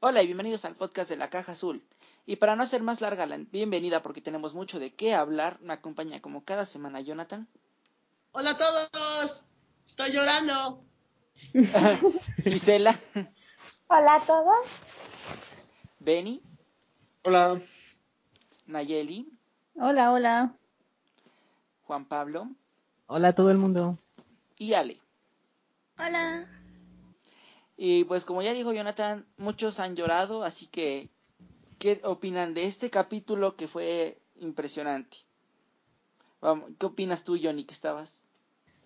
Hola y bienvenidos al podcast de la Caja Azul. Y para no hacer más larga la bienvenida porque tenemos mucho de qué hablar, me acompaña como cada semana Jonathan. Hola a todos, estoy llorando. Gisela. Hola a todos. Benny. Hola. Nayeli. Hola, hola. Juan Pablo. Hola a todo el mundo. Y Ale. Hola. Y pues como ya dijo Jonathan, muchos han llorado, así que ¿qué opinan de este capítulo que fue impresionante? Vamos, ¿Qué opinas tú, Johnny, que estabas?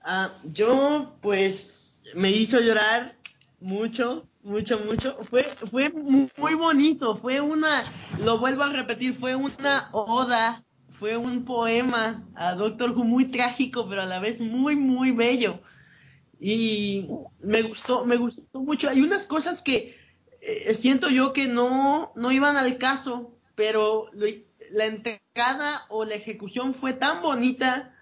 Ah, yo pues me hizo llorar mucho, mucho, mucho. Fue, fue muy bonito, fue una, lo vuelvo a repetir, fue una oda, fue un poema a Doctor Who muy trágico, pero a la vez muy, muy bello y me gustó, me gustó mucho. Hay unas cosas que eh, siento yo que no, no iban al caso, pero la entregada o la ejecución fue tan bonita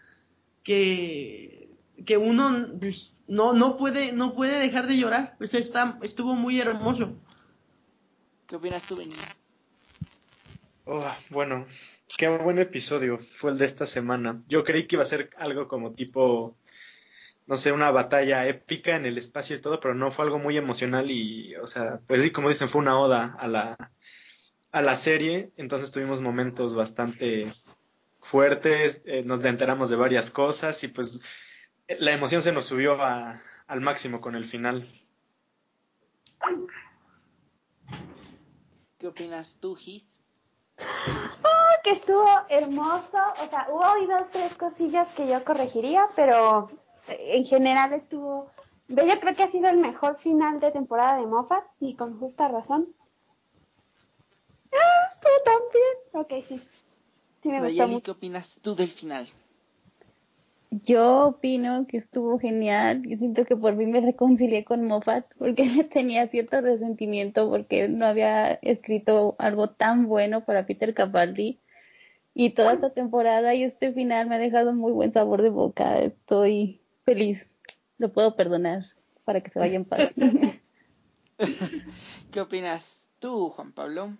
que, que uno pues, no, no, puede, no puede dejar de llorar. Pues está, estuvo muy hermoso. ¿Qué opinas tú, Benny? Oh, bueno, qué buen episodio fue el de esta semana. Yo creí que iba a ser algo como tipo no sé, una batalla épica en el espacio y todo, pero no fue algo muy emocional y, o sea, pues sí, como dicen, fue una oda a la, a la serie, entonces tuvimos momentos bastante fuertes, eh, nos enteramos de varias cosas y pues la emoción se nos subió a, al máximo con el final. ¿Qué opinas tú, Gis? Oh, que estuvo hermoso, o sea, hubo hoy dos, tres cosillas que yo corregiría, pero en general estuvo yo creo que ha sido el mejor final de temporada de Moffat y con justa razón. Ah, estuvo tan bien. Ok, sí. sí me Nayeli, ¿qué opinas tú del final? Yo opino que estuvo genial. Yo siento que por fin me reconcilié con Moffat porque tenía cierto resentimiento porque no había escrito algo tan bueno para Peter Capaldi. Y toda esta temporada y este final me ha dejado un muy buen sabor de boca. Estoy feliz. Lo puedo perdonar para que se vaya en paz. ¿Qué opinas tú, Juan Pablo?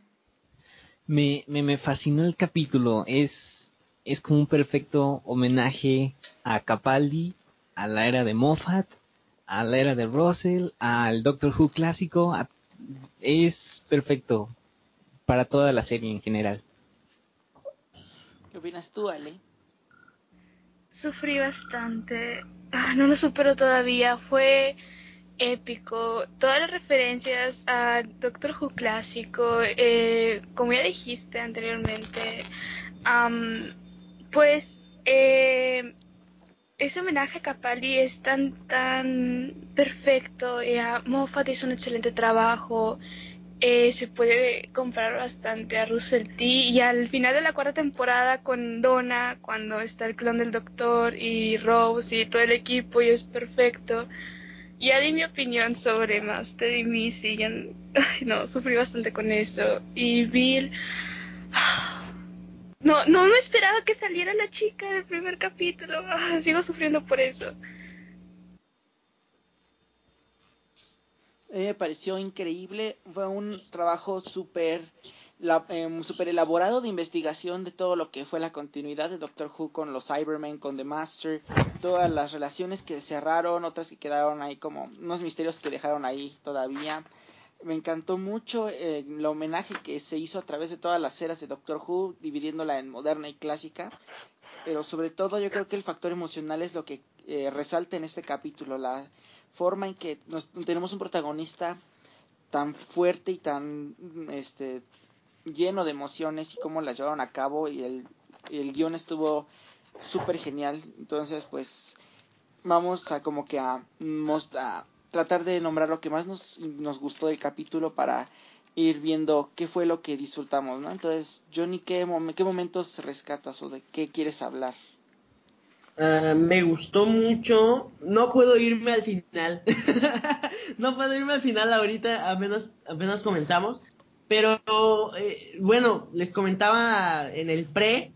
Me, me, me fascinó el capítulo. Es, es como un perfecto homenaje a Capaldi, a la era de Moffat, a la era de Russell, al Doctor Who clásico. es perfecto para toda la serie en general. ¿Qué opinas tú, Ale? Sufrí bastante. Ah, no lo supero todavía. Fue épico. Todas las referencias a Doctor Who clásico, eh, como ya dijiste anteriormente, pues eh, ese homenaje a Capaldi es tan, tan perfecto. Ya, Moffat hizo un excelente trabajo. Eh, se puede comprar bastante a Russell T. Y al final de la cuarta temporada con Donna, cuando está el clon del Doctor y Rose y todo el equipo y es perfecto. Ya di mi opinión sobre Master y Missy. Ya, no, sufrí bastante con eso. Y Bill... No, no me esperaba que saliera la chica del primer capítulo. Sigo sufriendo por eso. Me pareció increíble. Fue un trabajo súper em, super elaborado de investigación de todo lo que fue la continuidad de Doctor Who con los Cybermen, con The Master, todas las relaciones que cerraron, otras que quedaron ahí como unos misterios que dejaron ahí todavía. Me encantó mucho eh, el homenaje que se hizo a través de todas las eras de Doctor Who, dividiéndola en moderna y clásica. Pero sobre todo yo creo que el factor emocional es lo que eh, resalta en este capítulo, la, forma en que tenemos un protagonista tan fuerte y tan este lleno de emociones y cómo las llevaron a cabo y el, el guion estuvo súper genial. Entonces pues vamos a como que a, a, tratar de nombrar lo que más nos, nos gustó del capítulo para ir viendo qué fue lo que disfrutamos no entonces Johnny qué, qué momentos rescatas o de qué quieres hablar Ah, me gustó mucho. No puedo irme al final. no puedo irme al final ahorita, apenas, apenas comenzamos. Pero eh, bueno, les comentaba en el pre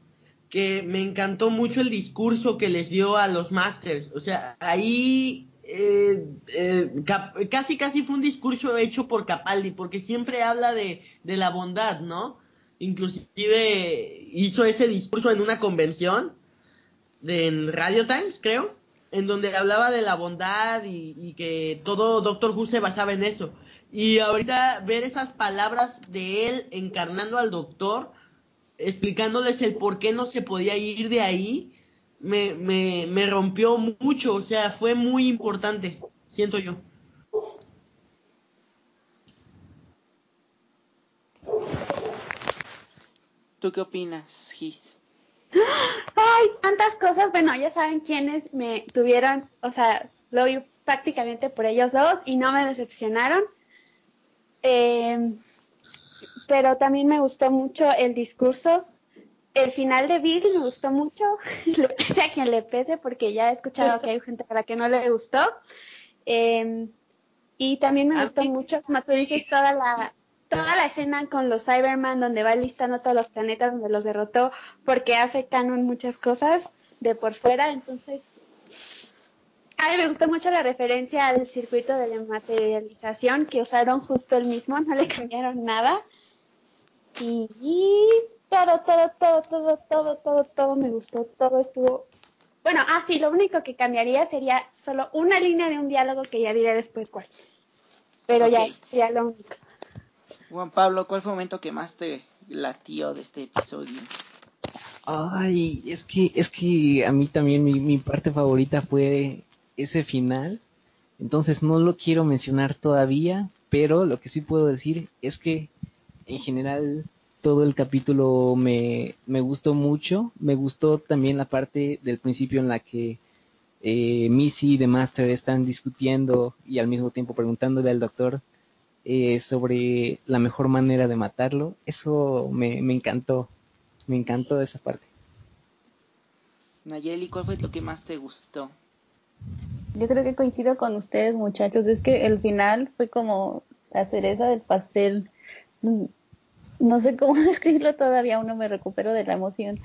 que me encantó mucho el discurso que les dio a los Masters. O sea, ahí eh, eh, casi casi fue un discurso hecho por Capaldi, porque siempre habla de, de la bondad, ¿no? Inclusive hizo ese discurso en una convención de, en Radio Times, creo, en donde hablaba de la bondad y, y que todo Doctor Who se basaba en eso. Y ahorita ver esas palabras de él encarnando al doctor, explicándoles el por qué no se podía ir de ahí, me, me, me rompió mucho, o sea, fue muy importante, siento yo. ¿Tú qué opinas, Gis? Ay, tantas cosas. Bueno, ya saben quiénes me tuvieron, o sea, lo vi prácticamente por ellos dos y no me decepcionaron. Eh, pero también me gustó mucho el discurso. El final de Bill me gustó mucho, le pese a quien le pese, porque ya he escuchado que hay gente para que no le gustó. Eh, y también me gustó mucho, como tú dices, toda la, toda la escena con los Cyberman, donde va listando todos los planetas donde los derrotó, porque hace canon muchas cosas de por fuera. Entonces, a mí me gustó mucho la referencia al circuito de la materialización, que usaron justo el mismo, no le cambiaron nada. Y, y todo, todo, todo, todo, todo, todo, todo me gustó, todo estuvo... Bueno, ah, sí, lo único que cambiaría sería solo una línea de un diálogo que ya diré después cuál. Pero ya Ok. sería lo único. Juan Pablo, ¿cuál fue el momento que más te latió de este episodio? Ay, es que, es que a mí también mi, mi parte favorita fue ese final. Entonces no lo quiero mencionar todavía, pero lo que sí puedo decir es que en general todo el capítulo me, me gustó mucho. Me gustó también la parte del principio en la que eh, Missy y The Master están discutiendo y al mismo tiempo preguntándole al doctor eh, sobre la mejor manera de matarlo. Eso me, me encantó. Me encantó esa parte. Nayeli, ¿cuál fue lo que más te gustó? Yo creo que coincido con ustedes, muchachos. Es que el final fue como la cereza del pastel. No sé cómo describirlo todavía, aún no me recupero de la emoción.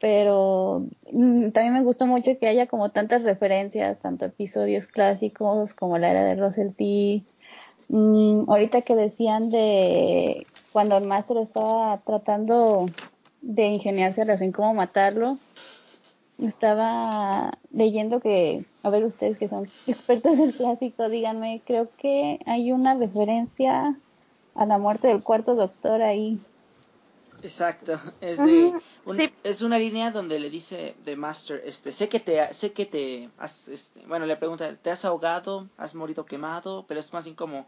Pero mm, también me gustó mucho que haya como tantas referencias, tanto episodios clásicos como la era de Russell T. Mm, ahorita que decían de cuando el Master estaba tratando de ingeniárselas en cómo matarlo, estaba leyendo que, a ver ustedes que son expertos del clásico, díganme, creo que hay una referencia a la muerte del cuarto doctor ahí. Exacto, es de Ujú, un- sí. es una línea donde le dice The Master, este, sé que te sé que te has este, bueno, le pregunta, ¿te has ahogado? ¿Has morido quemado? Pero es más bien como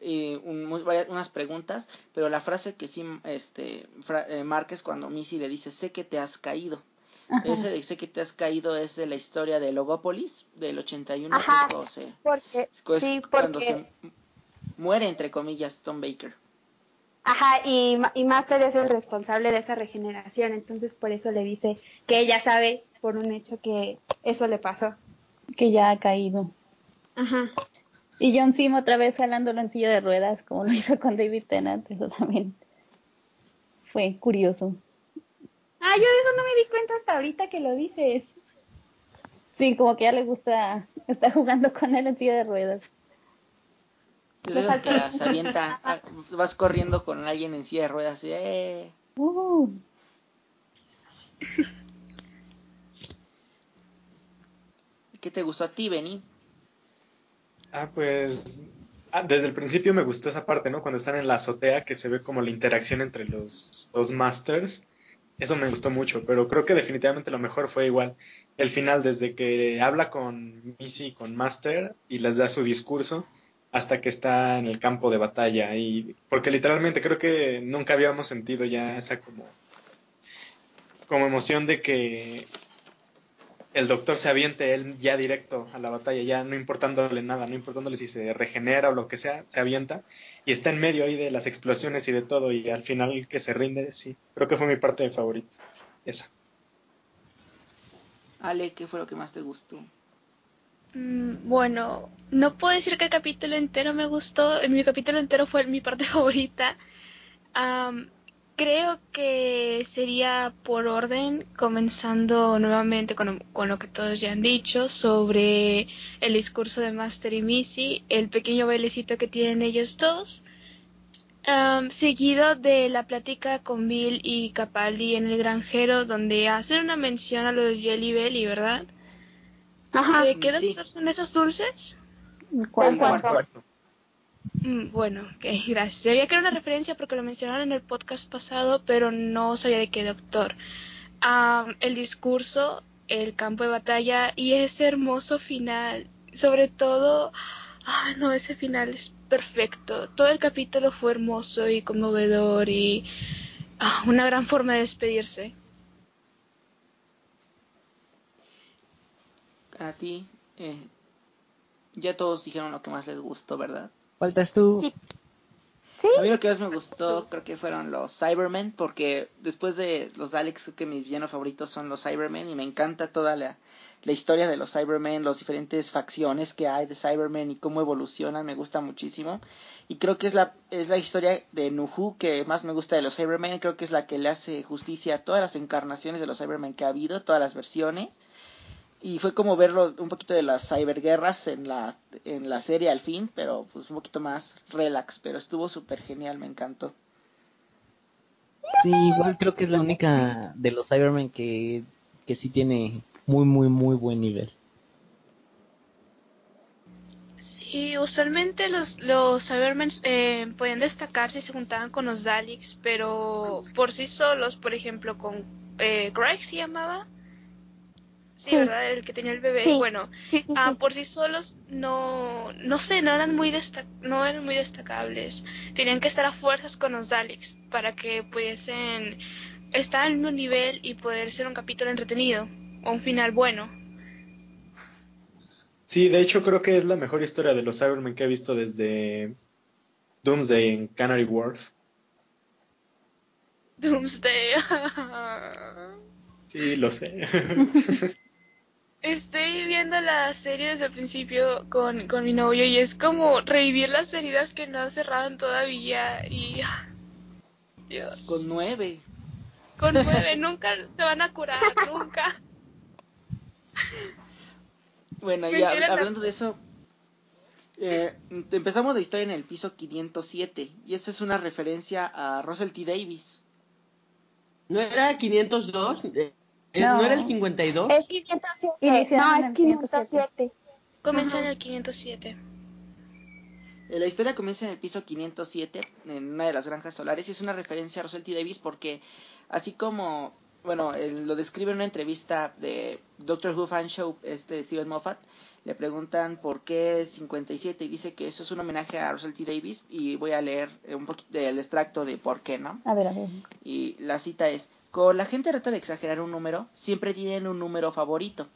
eh, un- muy- varias- unas preguntas, pero la frase que sí este fra- eh, marca es cuando Missy le dice, "Sé que te has caído." Ajá. Ese de sé que te has caído es de la historia de Logopolis del 81, que Ajá. es cuando se Porque, es cuando se muere entre comillas Tom Baker. Ajá, y, y Master es el responsable de esa regeneración, entonces por eso le dice que ella sabe por un hecho que eso le pasó. que ya ha caído. Ajá. Y John Sim otra vez jalándolo en silla de ruedas, como lo hizo con David Tennant, eso también fue curioso. Ah, yo de eso no me di cuenta hasta ahorita que lo dices. Sí, como que ya le gusta estar jugando con él en silla de ruedas. Es de esas que se avienta, ah, vas corriendo con alguien en silla de ruedas y ¡eh! Uh, ¿Qué te gustó a ti, Benny? Ah, pues ah, desde el principio me gustó esa parte, ¿no? Cuando están en la azotea, que se ve como la interacción entre los dos masters. Eso me gustó mucho, pero creo que definitivamente lo mejor fue igual el final, desde que habla con Missy y con Master y les da su discurso hasta que está en el campo de batalla. Y porque literalmente creo que nunca habíamos sentido ya esa como, como emoción de que el doctor se aviente él ya directo a la batalla, ya no importándole nada, no importándole si se regenera o lo que sea, se avienta y está en medio ahí de las explosiones y de todo y al final que se rinde, sí, creo que fue mi parte favorita, esa. Ale, ¿qué fue lo que más te gustó? Mm, Bueno, no puedo decir que el capítulo entero me gustó. Mi capítulo entero fue mi parte favorita. Am, creo que sería por orden, comenzando nuevamente con, con, lo que todos ya han dicho sobre el discurso de Master y Missy, el pequeño bailecito que tienen ellos dos, um, seguido de la plática con Bill y Capaldi en el granjero, donde hacen una mención a los Jelly Belly, ¿verdad? Ajá. ¿De qué Sí. doctor son esos dulces? ¿Cuál, El cuál? cuarto. Mm, Bueno, ok, gracias. Sabía que era una referencia porque lo mencionaron en el podcast pasado, pero no sabía de qué doctor. Am, el discurso, el campo de batalla y ese hermoso final. Sobre todo, ah, no, ese final es perfecto. Todo el capítulo fue hermoso y conmovedor y ah, una gran forma de despedirse. A ti, eh, ya todos dijeron lo que más les gustó, ¿verdad? Faltas tú. Sí. ¿Sí? A mí lo que más me gustó creo que fueron los Cybermen, porque después de los Daleks creo que mis villanos favoritos son los Cybermen y me encanta toda la, la historia de los Cybermen, las diferentes facciones que hay de Cybermen y cómo evolucionan, me gusta muchísimo. Y creo que es la, es la historia de Nuhu que más me gusta de los Cybermen, creo que es la que le hace justicia a todas las encarnaciones de los Cybermen que ha habido, todas las versiones. Y fue como verlos un poquito de las cyberguerras en la, en la serie al fin, pero pues un poquito más relax, pero estuvo súper genial, me encantó. Sí, igual creo que es la única de los Cybermen que, que sí tiene muy, muy, muy buen nivel. Sí, usualmente los, los Cybermen eh, podían destacar si se juntaban con los Daleks, pero por sí solos, por ejemplo, con eh, Greg se llamaba. Sí, Sí. ¿verdad? El que tenía el bebé. Sí. Bueno, Sí, sí, ah, por sí solos no, no sé, no eran muy no eran muy destacables. Tenían que estar a fuerzas con los Daleks para que pudiesen estar al mismo nivel y poder ser un capítulo entretenido o un final bueno. Sí, de hecho creo que es la mejor historia de los Cybermen que he visto desde Doomsday en Canary Wharf. Doomsday. Sí, lo sé. Estoy viendo la serie desde el principio con, con mi novio y es como revivir las heridas que no cerraron todavía y... ah, Dios. Con nueve. Con nueve, nunca se van a curar, nunca. Bueno, ya hablando de eso, eh, empezamos la historia en el piso 507 y esta es una referencia a Russell T. Davis. ¿No era 502? Eh, eh, No. ¿No era el 52? Es 507. Iniciaron No, es el 507. Comienza en el 507. Eh, La historia comienza en el piso 507, en una de las granjas solares, y es una referencia a Russell T. Davis porque, así como, bueno, él lo describe en una entrevista de Doctor Who Fan Show, este Steven Moffat, le preguntan por qué 57 y dice que eso es un homenaje a Russell T. Davis y voy a leer un poquito del extracto de por qué, ¿no? A ver, a ver. Y la cita es, cuando la gente trata de exagerar un número, siempre tienen un número favorito.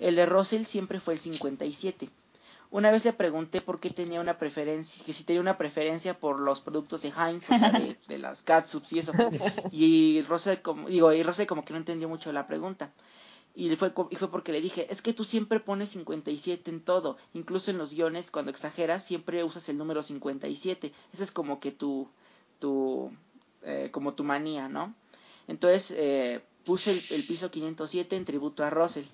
El de Russell siempre fue el 57. Una vez le pregunté por qué tenía una preferencia, que si tenía una preferencia por los productos de Heinz, o sea, de, de las catsups y eso. Y Russell como, digo, y Russell como que no entendió mucho la pregunta. Y fue, y fue porque le dije, es que tú siempre pones 57 en todo, incluso en los guiones, cuando exageras, siempre usas el número 57. Ese es como que tu, tu, eh, como tu manía, ¿no? Entonces eh, puse el, piso 507 en tributo a Russell.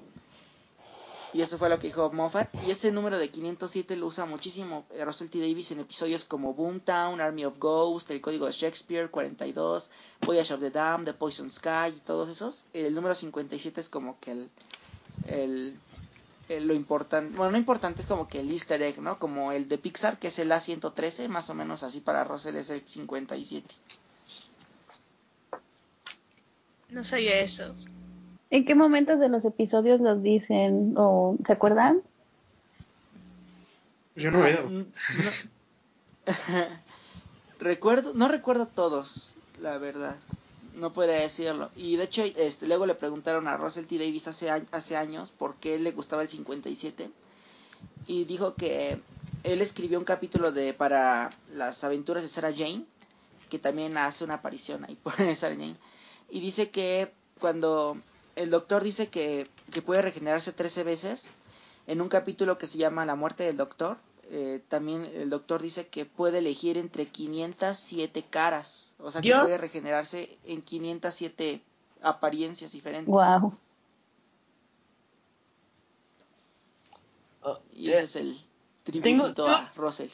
Y eso fue lo que dijo Moffat. Y ese número de 507 lo usa muchísimo eh, Russell T. Davis en episodios como Boomtown, Army of Ghosts, El Código de Shakespeare, 42, Voyage of the Dam, The Poison Sky y todos esos. El número 57 es como que el- lo importante, bueno, no importante, es como que el easter egg, ¿no? Como el de Pixar, que es el A113, más o menos así para Russell es el 57. No sabía eso. ¿En qué momentos de los episodios los dicen o se acuerdan? Yo no veo. No. recuerdo, no recuerdo todos, la verdad. No podría decirlo. Y de hecho, este, luego le preguntaron a Russell T. Davis hace, hace años por qué le gustaba el 57. Y dijo que él escribió un capítulo de para las aventuras de Sarah Jane, que también hace una aparición ahí por Sarah Jane. Y dice que cuando el doctor dice que, que puede regenerarse 13 veces, en un capítulo que se llama La muerte del doctor, eh, también el doctor dice que puede elegir entre 507 caras, o sea que puede regenerarse en 507 apariencias diferentes. Wow. Oh, Y eh, ese es el tengo- tributo a Russell.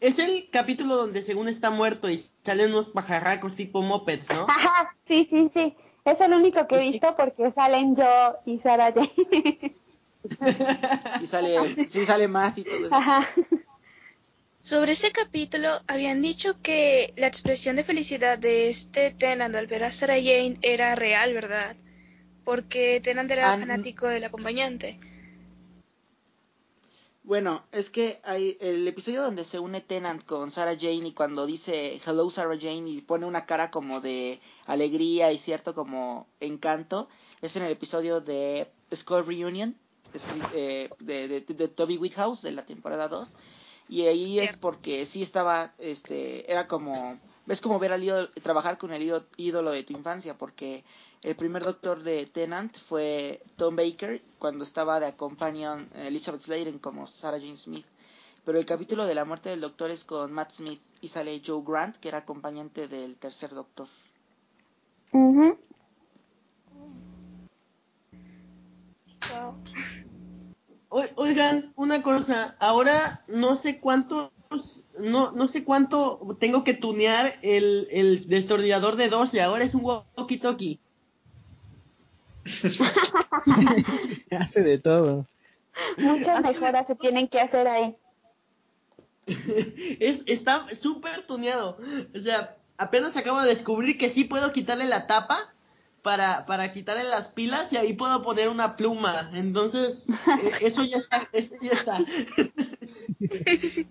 Es el capítulo donde según está muerto y salen unos pajarracos tipo mopeds, ¿no? Ajá, sí, sí, sí. Es el único que he visto porque salen yo y Sara Jane. Y sale, sí sale Matt y todo eso. Ajá. Sobre ese capítulo habían dicho que la expresión de felicidad de este Tenant al ver a Sarah Jane era real, ¿verdad? Porque Tenant era Ah, fanático del acompañante. Bueno, es que hay el episodio donde se une Tennant con Sarah Jane y cuando dice Hello Sarah Jane y pone una cara como de alegría y cierto como encanto, es en el episodio de Skull Reunion eh, de, de, de Toby Whithouse de la temporada 2 y ahí es porque sí estaba, este, era como, ves como ver al ídolo, trabajar con el ídolo de tu infancia porque el primer doctor de Tennant fue Tom Baker cuando estaba de acompañan Elizabeth Sladen como Sarah Jane Smith. Pero el capítulo de la muerte del doctor es con Matt Smith y sale Joe Grant, que era acompañante del tercer doctor. O- Oigan, una cosa, ahora no sé cuántos, no, no sé cuánto tengo que tunear el, el destornillador de 12, ahora es un walkie-talkie. Hace de todo. Muchas mejoras se tienen que hacer ahí. Es, está súper tuneado. O sea, apenas acabo de descubrir que sí puedo quitarle la tapa para, para quitarle las pilas y ahí puedo poner una pluma. Entonces, eh, eso ya está, eso ya está.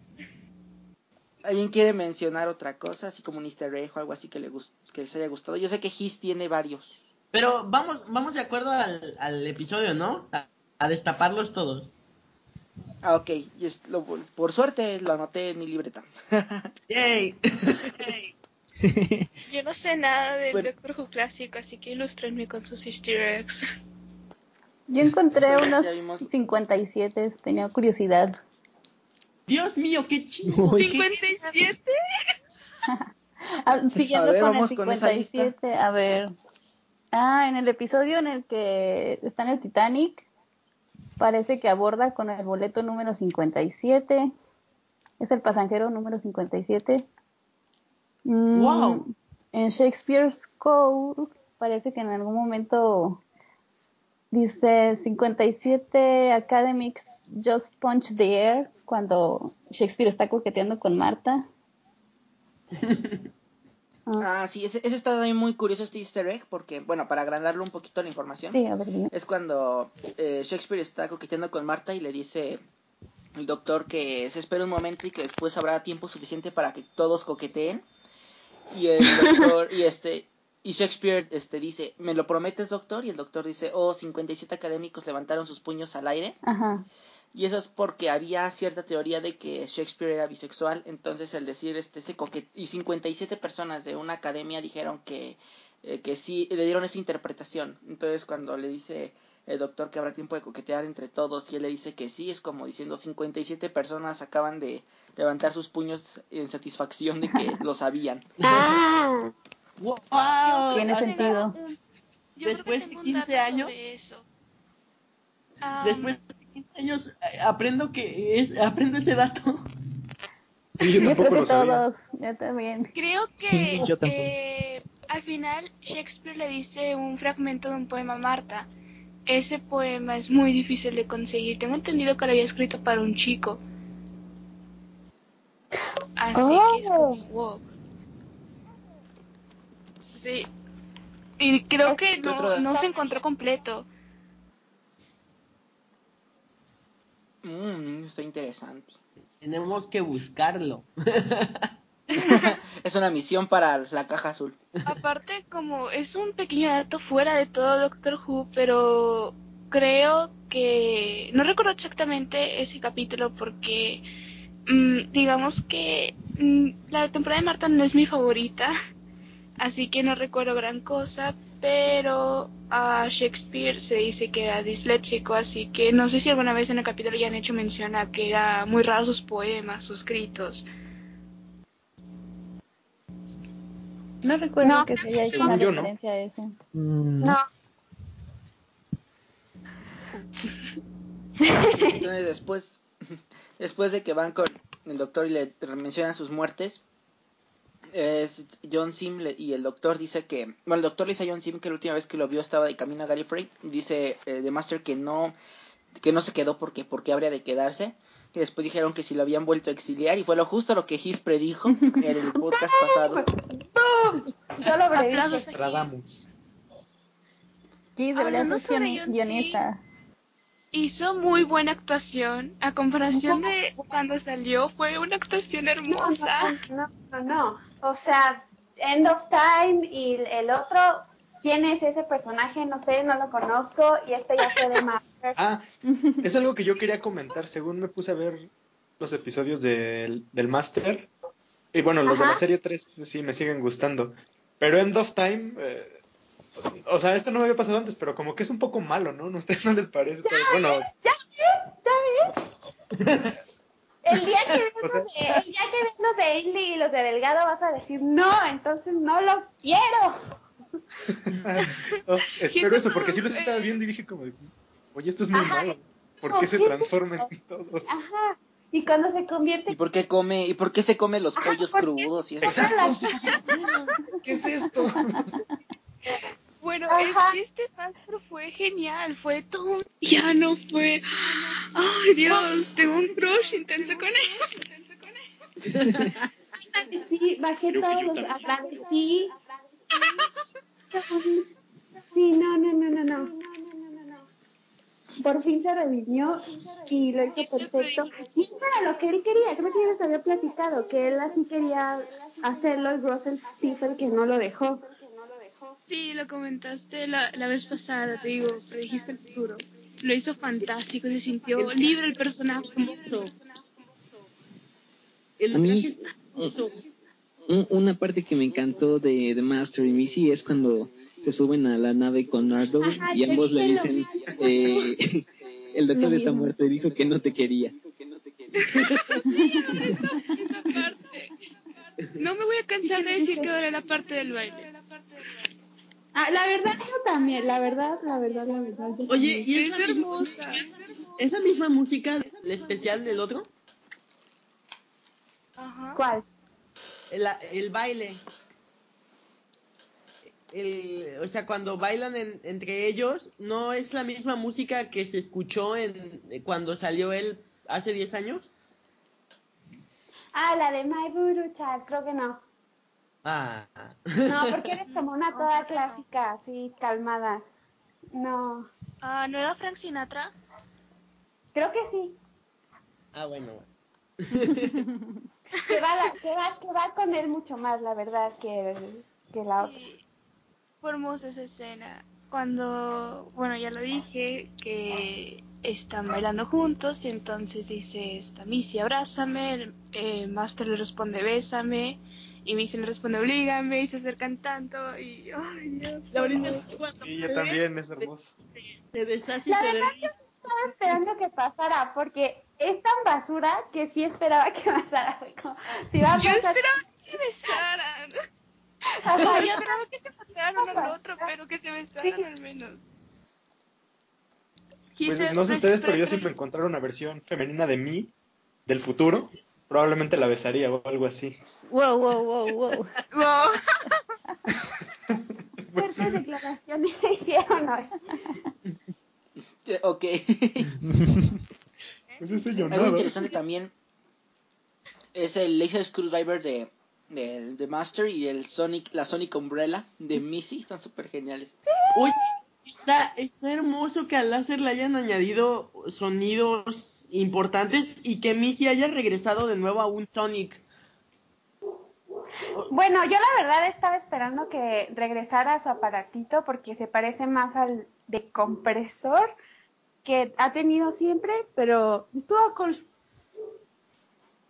¿Alguien quiere mencionar otra cosa, así como un easter egg o algo así que, le gust que les haya gustado? Yo sé que His tiene varios. Pero vamos, vamos de acuerdo al, al episodio, ¿no? A, a destaparlos todos. Ah, ok. y es lo- por suerte lo anoté en mi libreta. ¡Yay! Yo no sé nada del Bueno. Doctor Who clásico, así que ilústrenme con sus easter eggs. Yo encontré unos vimos- 57, tenía curiosidad. Dios mío, qué chido. qué- ¿57? Ah, Siguiendo A ver, con el vamos con esa lista. 57, a ver. Ah, en el episodio en el que está en el Titanic, parece que aborda con el boleto número 57. Es el pasajero número 57. Mm, Wow. En Shakespeare's Code parece que en algún momento dice 57 academics just punch the air cuando Shakespeare está coqueteando con Marta. Ah, sí, ese, ese está también muy curioso este easter egg porque, bueno, para agrandarlo un poquito la información. Sí, a ver, dime. es cuando eh, Shakespeare está coqueteando con Marta y le dice el doctor que se espera un momento y que después habrá tiempo suficiente para que todos coqueteen y el doctor y este y Shakespeare este dice me lo prometes doctor y el doctor dice oh 57 académicos levantaron sus puños al aire Ajá. Y eso es porque había cierta teoría de que Shakespeare era bisexual entonces el decir este ese coquet y 57 personas de una academia dijeron que eh, que sí le dieron esa interpretación entonces cuando le dice el doctor que habrá tiempo de coquetear entre todos y él le dice que sí es como diciendo 57 personas acaban de levantar sus puños en satisfacción de que lo sabían Ah, ¡Wow! Tiene Yo sentido. tengo Yo creo que Después de tengo un 15 dato años- sobre eso. Después de 15 años eh, aprendo que es, aprendo ese dato. Y yo creo que todos, yo también. Creo que yo eh, al final Shakespeare le dice un fragmento de un poema a Marta. Ese poema es muy difícil de conseguir. Tengo entendido que lo había escrito para un chico. Así que es como, Oh. wow. Sí. Y creo que no, no se encontró completo. Mm, está interesante Tenemos que buscarlo. es una misión para la caja azul Aparte, como es un pequeño dato fuera de todo Doctor Who, pero creo que no recuerdo exactamente ese capítulo porque mm, digamos que mm, la temporada de Marta no es mi favorita. así que no recuerdo gran cosa, pero a Shakespeare se dice que era disléxico, así que no sé si alguna vez en el capítulo ya han hecho mención a que era muy raro sus poemas, sus escritos. No recuerdo No, que se haya hecho una yo, ¿no? referencia a eso. Mm, No. Entonces después, después de que van con el doctor y le mencionan sus muertes, es John Sim le- y el doctor dice que, bueno, el doctor le dice a John Sim que la última vez que lo vio estaba de camino a Gallifrey, dice eh, The Master que no, que no se quedó porque, porque habría de quedarse, y después dijeron que si lo habían vuelto a exiliar, y fue lo justo lo que His predijo en el podcast pasado. Yo lo predije. Radamos. Sí, debería ser guionista. Hizo muy buena actuación. A comparación de cuando salió, fue una actuación hermosa. No, no, no. O sea, End of Time y el otro, ¿quién es ese personaje? No sé, no lo conozco. Y este ya fue de Master. Ah, es algo que yo quería comentar. Según me puse a ver los episodios del, del Master, y bueno, los de la serie 3 pues, sí me siguen gustando. Pero End of Time, eh, o sea, esto no me había pasado antes, pero como que es un poco malo, ¿no? ¿A ustedes no les parece? Pero, bueno, ¿Ya ves? ¿Ya ves? El día que ves O sea- los de, el día que ves los de Indy y los de Delgado vas a decir, no, entonces no lo quiero. oh, espero ¿Qué eso, porque sí los estaba viendo y dije como, oye, esto es muy Ajá. malo. ¿Por qué se ¿Qué es transforman todos? Ajá. Y cuando se convierte ¿Y por qué come, y por qué se come los Ajá, pollos crudos y eso? Exacto. ¿Qué es esto? Bueno, Ajá. es que este Master fue genial. Fue todo un villano. Fue. Ay, Dios, tengo un crush intenso con él. agradecí, bajé todos yo los agradecí. Sí, no, no, no, no, no. Por fin se revivió y lo hizo perfecto. Y eso era lo que él quería, creo que ya les había platicado, que él así quería hacerlo y Russell Stephen que no lo dejó. Sí, lo comentaste la, la vez pasada, te digo, predijiste el futuro. Lo hizo fantástico, se sintió libre el personaje. El A mí- traje está una parte que me encantó de, de Master y Missy es cuando se suben a la nave con Nardo Ajá, y ambos le dicen, eh, el doctor está muerto y dijo que no te quería. Esa parte. No me voy a cansar de decir que adoré la parte del baile. Ah, la verdad yo también, la verdad, la verdad, la verdad. Oye. ¿y es la, misma, hermosa. es la misma música del especial del otro? Ajá. ¿Cuál? El, el baile. El, o sea, cuando bailan en- entre ellos, ¿no es la misma música que se escuchó en cuando salió él hace 10 años? Ah, la de My Child, creo que no. Ah. No, porque eres como una toda clásica, así, calmada. No, Ah, ¿no era Frank Sinatra? creo que sí. Ah, bueno. Que va, la- que va, que va con él mucho más, la verdad, que, que la otra. Sí. Fue hermosa esa escena. Cuando, bueno, ya lo dije, que están bailando juntos y entonces dice esta Missy, abrázame, el eh, Master le responde, bésame, y Missy le responde, oblígame, y se acercan tanto, y, ay Dios. La por favor. cuando Sí, yo se también, es hermoso. Se deshace y La se derrite. Estaba esperando que pasara, porque es tan basura que sí esperaba que pasara. Como, si va a Yo pasar, esperaba que se besaran. Ajá, yo esperaba que se pasaran uno al otro, pero que se besaran al menos. Pues no sé ustedes, pero yo pre- si me encontrara una versión femenina de mí, del futuro, probablemente la besaría o algo así. Wow, wow, wow, wow. Wow. Fuertes declaraciones hicieron hoy. Ok. pues ese yo Algo interesante también es el Laser Screwdriver de, de, de Master y el Sonic, la Sonic Umbrella de Missy. Están súper geniales. Oye, está, está hermoso que al láser le hayan añadido sonidos importantes y que Missy haya regresado de nuevo a un Sonic. Bueno, yo la verdad estaba esperando que regresara a su aparatito porque se parece más al de compresor que ha tenido siempre, pero estuvo cool.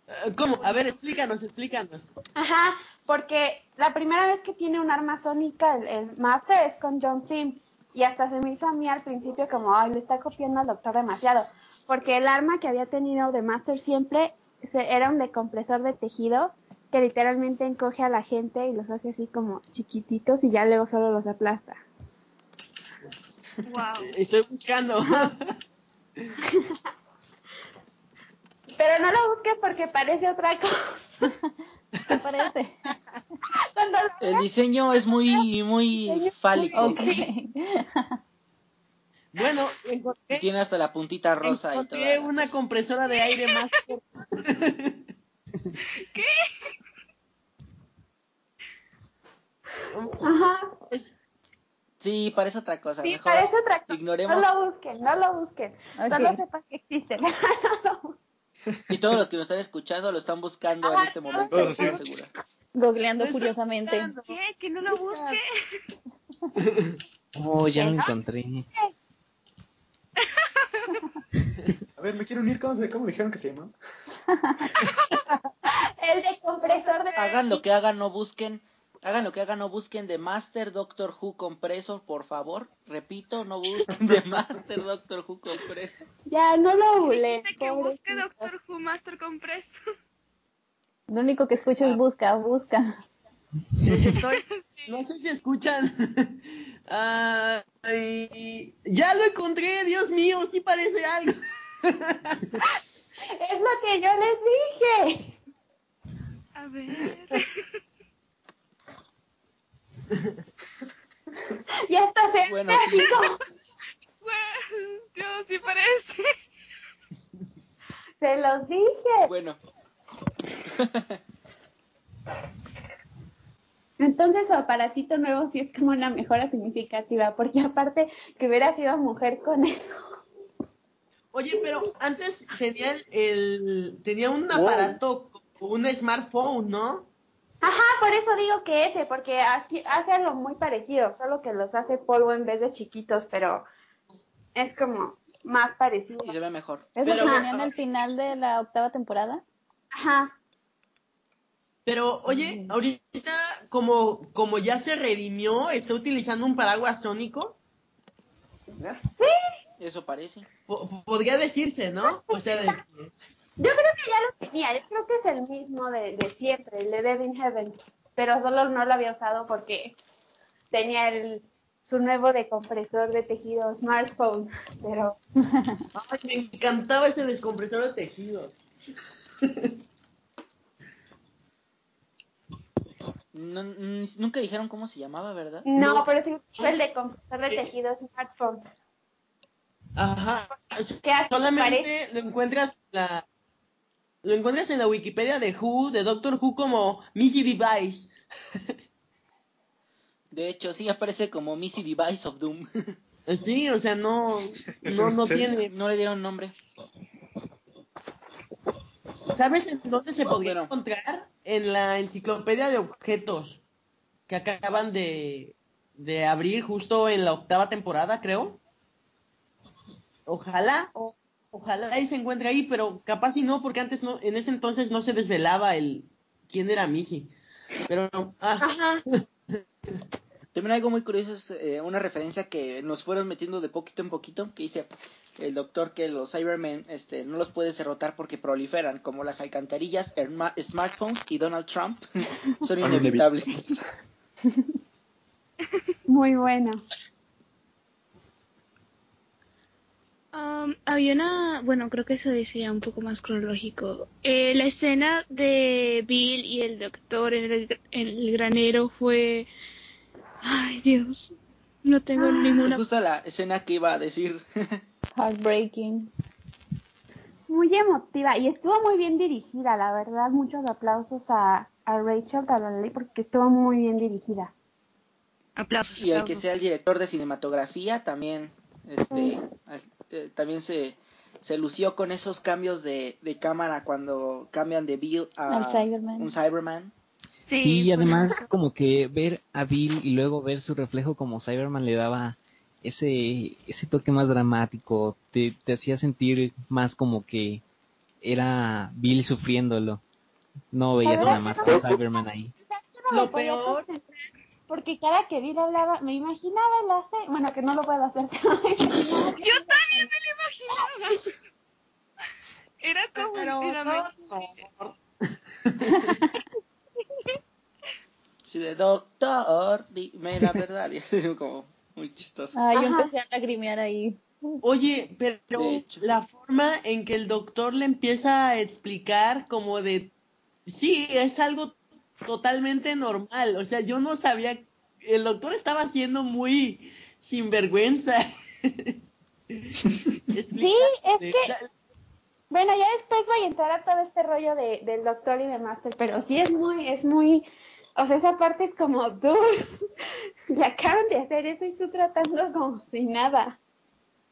Eh, ¿Cómo? A ver, explícanos, explícanos. Ajá, porque la primera vez que tiene un arma sónica el, el Master es con John Sim. Y hasta se me hizo a mí al principio como, ay, le está copiando al doctor demasiado. Porque el arma que había tenido de Master siempre se- era un decompresor de tejido que literalmente encoge a la gente y los hace así como chiquititos y ya luego solo los aplasta. Wow. Estoy buscando. Pero no lo busques porque parece otra cosa. ¿Te parece? El diseño es muy, muy fálico. Ok. bueno, encontré, Tiene hasta la puntita rosa y toda. una compresora de aire más. Ajá. Sí, parece otra cosa. Sí, Mejor parece otra cosa. ignoremos. No lo busquen, no lo busquen. Ok. Solo sepan que existen. No lo busquen. Y todos los que nos están escuchando lo están buscando en Ajá, este momento, todos estoy segura. Googleando furiosamente. buscando. ¿Qué? ¿Que no lo busque? Oh, ya lo encontré. A ver, me quiero unir. ¿Cómo, cómo dijeron que se llama? El de compresor de Hagan lo que hagan, no busquen. Hagan lo que hagan, no busquen de Master Doctor Who Compresor, por favor. Repito, no busquen de Master Doctor Who Compresor. Ya, no lo. Dijiste que busque. Doctor Who Master Compress. Lo único que escucho es busca, busca. Estoy- no sé si escuchan. Ay, ya lo encontré, Dios mío, sí parece algo. Es lo que yo les dije. A ver. Ya está se Bueno, sí. Dios, sí parece. Se los dije. Bueno, Entonces su aparatito nuevo sí es como una mejora significativa, porque aparte que hubiera sido mujer con eso. Oye, pero antes tenía el, el- tenía un aparato, un smartphone, ¿no? Ajá, por eso digo que ese, porque así, hace algo muy parecido, solo que los hace polvo en vez de chiquitos, pero es como más parecido. y se ve mejor. ¿Es lo que tenían al final de la octava temporada? Ajá. Pero, oye, ahorita como, como ya se redimió, está utilizando un paraguas sónico, Eso parece. po- podría decirse, ¿no? O sea, de- Yo creo que ya lo tenía, yo creo que es el mismo de, de siempre, el de Dead in Heaven, pero solo no lo había usado porque tenía el, su nuevo decompresor de tejido smartphone, pero ay, me encantaba ese descompresor de tejidos. No- nunca dijeron cómo se llamaba, ¿verdad? no, No. pero sí fue el decompresor de tejido smartphone. Ajá. ¿Qué hace? Solamente Parece- lo encuentras la lo encuentras en la Wikipedia de Who, de Doctor Who como Missy Device. De hecho, sí aparece como Missy Device of Doom. Sí, o sea, no ¿Es no no tiene. no le dieron nombre. ¿Sabes en dónde se podría Bueno. encontrar? En la enciclopedia de objetos que acaban de de abrir justo en la octava temporada, creo. Ojalá, o- ojalá y se encuentre ahí, pero capaz y no, porque antes no, en ese entonces no se desvelaba el quién era Missy. Pero, ah, Ajá. También algo muy curioso es eh, una referencia que nos fueron metiendo de poquito en poquito, que dice el doctor que los Cybermen este, no los puedes derrotar porque proliferan, como las alcantarillas, smartphones y Donald Trump son Son inevitables. Muy bueno. Um, había una, bueno, creo que eso decía un poco más cronológico. Eh, la escena de Bill y el doctor en el, en el granero fue, ay Dios, no tengo Es ninguna. justo la escena que iba a decir. Heartbreaking. Muy emotiva y estuvo muy bien dirigida, la verdad. Muchos aplausos a, a Rachel Talalay porque estuvo muy bien dirigida. Aplausos. y el que sea el director de cinematografía también este al- eh, también se se lució con esos cambios de, de cámara cuando cambian de Bill a Cyberman. un Cyberman. Sí, y además como que ver a Bill y luego ver su reflejo como Cyberman le daba ese, ese toque más dramático, te, te hacía sentir más como que era Bill sufriéndolo. No veías nada más a Cyberman ahí. ¿Sabes qué no lo peor- porque cada que Bill hablaba, me imaginaba la serie. Bueno, que no lo puedo hacer, pero me Yo también me lo imaginaba. Era como Pero era me- Sí, de doctor, dime la verdad. Y así como muy chistoso. Ay, yo Ajá. empecé a lagrimear ahí. Oye, pero la forma en que el doctor le empieza a explicar como de, sí, es algo totalmente normal. O sea, yo no sabía, el doctor estaba siendo muy sinvergüenza. Sí, es que, bueno, ya después voy a entrar a todo este rollo de, del doctor y de Master, pero sí es muy, es muy, o sea, esa parte es como, tú, le acaban de hacer eso y tú tratando como si nada.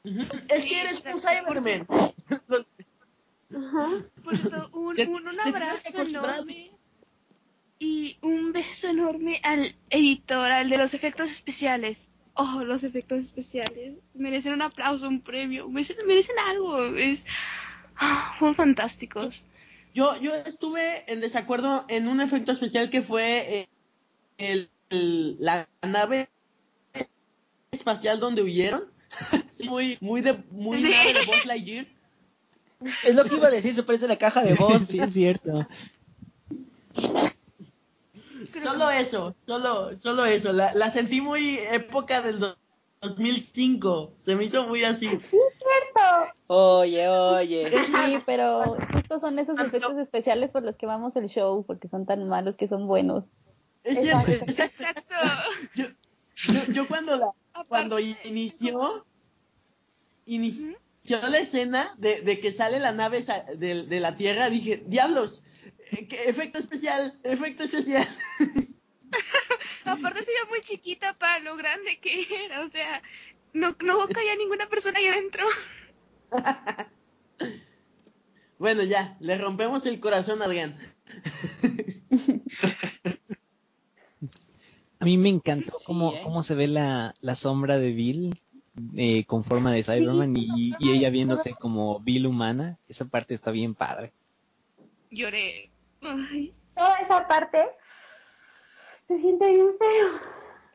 Es que eres un. Cyberman. Ajá. Por cierto, un, un, un abrazo enorme y un beso enorme al editor, al de los efectos especiales. Oh, los efectos especiales. Merecen un aplauso, un premio. Merecen, merecen algo. Es, ah, fueron fantásticos. Yo, yo estuve en desacuerdo en un efecto especial que fue eh, el, el- la nave espacial donde huyeron. Sí, muy, muy de, muy Sí. nave de Buzz Lightyear. Es lo que iba a decir, se parece a la caja de voz. sí, es cierto. Solo eso, solo, solo eso. La, la sentí muy época del do- 2005. Se me hizo muy así. Sí, cierto. Oye, oye. Sí, pero estos son esos efectos especiales por los que vamos el show, porque son tan malos que son buenos. Es cierto, Exacto. Yo, yo, yo cuando la, cuando inició, inició la escena de, de que sale la nave de, de la Tierra, dije, diablos, eh, ¿qué efecto especial, efecto especial. Aparte se veía muy chiquita para lo grande que era. O sea, no, no cabía ninguna persona ahí adentro. Bueno, ya, le rompemos el corazón a Adrián. A mí me encantó Sí, cómo, ¿eh? cómo se ve la, la sombra de Bill eh, con forma de Cyberman y, y ella viéndose como Bill humana. Esa parte está bien padre. Lloré. Ay. Toda esa parte se siente bien feo.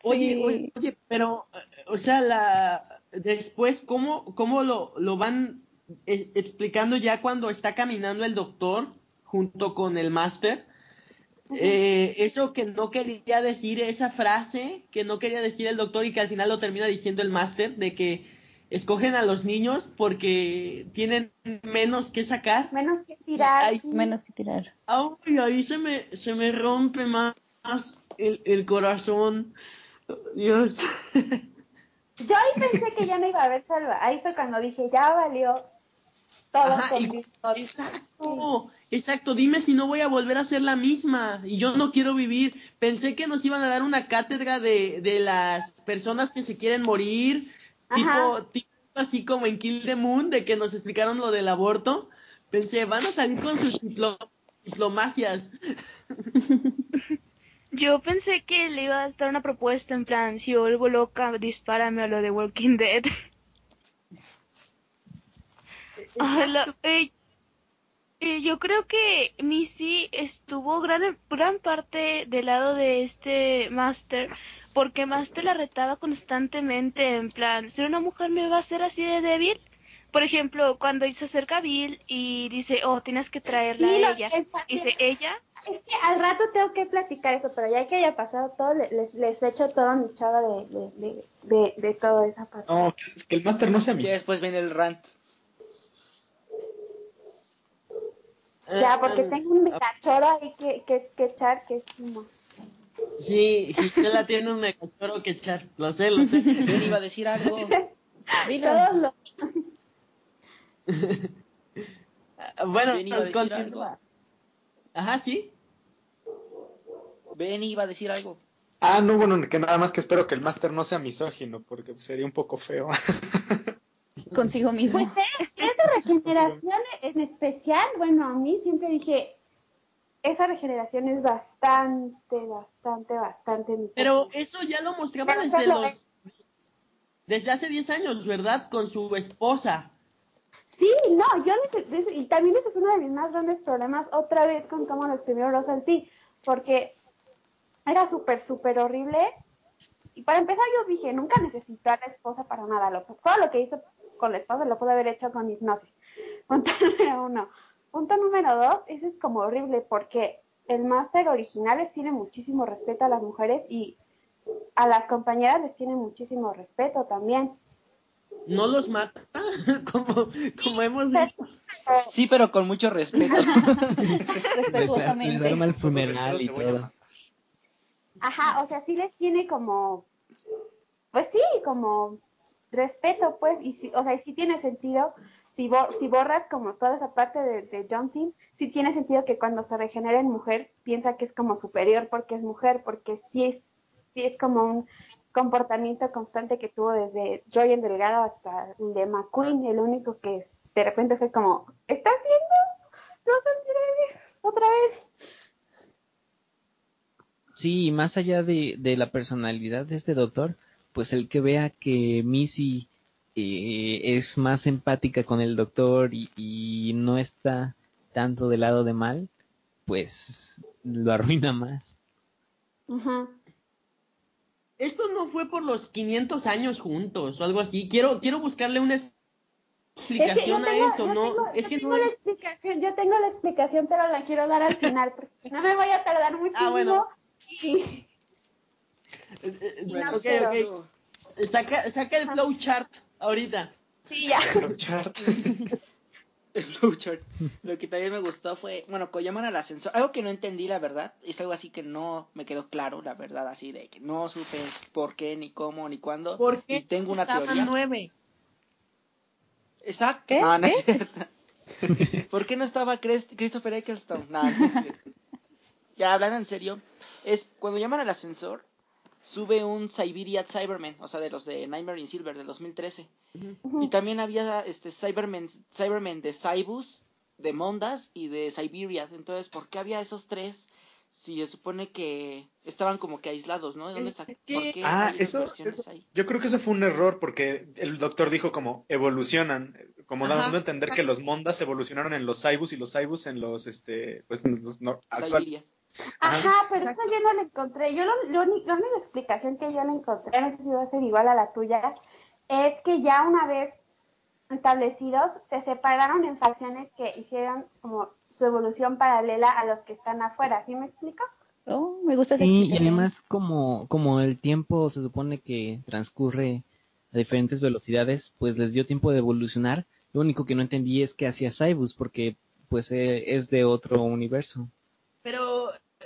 Oye, Sí. oye, oye, pero, eh, o sea, la después, ¿cómo, cómo lo, lo van eh, explicando ya cuando está caminando el doctor junto con el máster? Eh, eso que no quería decir, esa frase que no quería decir el doctor y que al final lo termina diciendo el máster, de que escogen a los niños porque tienen menos que sacar. Menos que tirar. Ay. Menos que tirar. Ay, ahí se me, se me rompe más el, el corazón. Dios. Yo ahí pensé que ya no iba a haber salva. Ahí fue cuando dije, ya valió todo Ajá, y-. Exacto, exacto. Dime si no voy a volver a ser la misma. Y yo no quiero vivir. Pensé que nos iban a dar una cátedra de, de las personas que se quieren morir. Tipo, tipo así como en Kill the Moon, de que nos explicaron lo del aborto. Pensé, van a salir con sus diplo- diplomacias. Yo pensé que le iba a dar una propuesta en plan, si vuelvo loca, dispárame a lo de Walking Dead. Ah, la- eh, eh, yo creo que Missy estuvo gran, gran parte del lado de este Master, porque Master la retaba constantemente, en plan, ¿ser una mujer me va a hacer así de débil? Por ejemplo, cuando se acerca a Bill y dice, oh, tienes que traerla Sí, a ella. el- Dice, ella, Es que al rato tengo que platicar eso, pero ya que haya pasado todo, le- les, les echo toda mi chava de, de, de, de, de toda esa parte. No, que, que el máster no sea mi. Ya después viene el rant. Ya, porque Eh, tengo un megachoro ahí que, que, que echar, que es como... Sí, Gisela tiene un megachoro que echar. Lo sé, lo sé. Ben iba a decir algo. Dilo. Todos los... bueno, Ben iba a decir continúa. algo. Ajá, sí. Ben iba a decir algo. Ah, no, bueno, que nada más que espero que el máster no sea misógino, porque sería un poco feo. Consigo mismo. Pues eh, esa regeneración en especial, bueno, a mí siempre dije, esa regeneración es bastante, bastante, bastante. Pero eso ya lo mostraba Pero desde los... Desde hace 10 años, ¿verdad? Con su esposa. Sí, no, yo y también ese fue uno de mis más grandes problemas otra vez con cómo lo escribió Rosa T, porque era súper, súper horrible. Y para empezar yo dije, nunca necesité a la esposa para nada. Lo, todo lo que hizo con la esposa lo pudo haber hecho con hipnosis. Número uno. Punto número dos, eso es como horrible porque el máster original les tiene muchísimo respeto a las mujeres y a las compañeras les tiene muchísimo respeto también. No los mata, como, como hemos visto. Sí, pero con mucho respeto. Respetuosamente. les arma el funeral y todo. Ajá, o sea, sí les tiene como, pues sí, como respeto, pues, y sí, o sea, sí tiene sentido, si, si borras como toda esa parte de, de Johnson, sí tiene sentido que cuando se regenera en mujer, piensa que es como superior porque es mujer, porque sí es, sí es como un comportamiento constante que tuvo desde Joy en Delgado hasta el de McQueen, el único que de repente fue como, ¿está haciendo los androides otra vez? Sí, y más allá de, de la personalidad de este doctor, pues el que vea que Missy eh, es más empática con el doctor y, y no está tanto del lado de mal, pues lo arruina más. Esto no fue por los 500 años juntos o algo así. Quiero, quiero buscarle una Es que yo explicación tengo, a eso, yo ¿no? tengo- es yo que tengo no la es... explicación, yo tengo la explicación, pero la quiero dar al final, porque no me voy a tardar muchísimo. Ah, bueno. y- eh, eh, Bueno, ok, pero- ok. Saca, saca el flowchart ahorita. sí, ya. Flowchart. El flowchart. Lo que también me gustó fue, bueno, cuando llaman al ascensor, algo que no entendí, la verdad, es algo así que no me quedó claro, la verdad, así de que no supe por qué, ni cómo, ni cuándo. ¿Por qué Y tengo una teoría. nueve? Exacto. ¿Qué? No, no es cierto. ¿Por qué no estaba Chris- Christopher Eccleston? No, no es cierto. Ya hablando en serio, es cuando llaman al ascensor, sube un Siberia Cyberman, o sea, de los de Nightmare in Silver del 2013. Y también había este Cybermen, Cybermen de Cybus, de Mondas y de Siberia. Entonces, ¿por qué había esos tres? Si se supone que estaban como que aislados, ¿no? ¿De dónde ¿Por qué Ah, eso- ahí? Yo creo que eso fue un error porque el doctor dijo como evolucionan, como Ajá, dando a entender que los Mondas evolucionaron en los Cybus y los Cybus en los, este, pues en los no- actual- Ajá, pero Exacto. eso yo no lo encontré. Yo lo, lo, la única explicación que yo le encontré, no sé si va a ser igual a la tuya, es que ya una vez establecidos, se separaron en facciones que hicieron como su evolución paralela a los que están afuera. ¿Sí me explico? Oh, me gusta esa Sí, y además como, como el tiempo se supone que transcurre a diferentes velocidades, pues les dio tiempo de evolucionar. Lo único que no entendí es que hacía Cybus, porque pues eh, es de otro universo.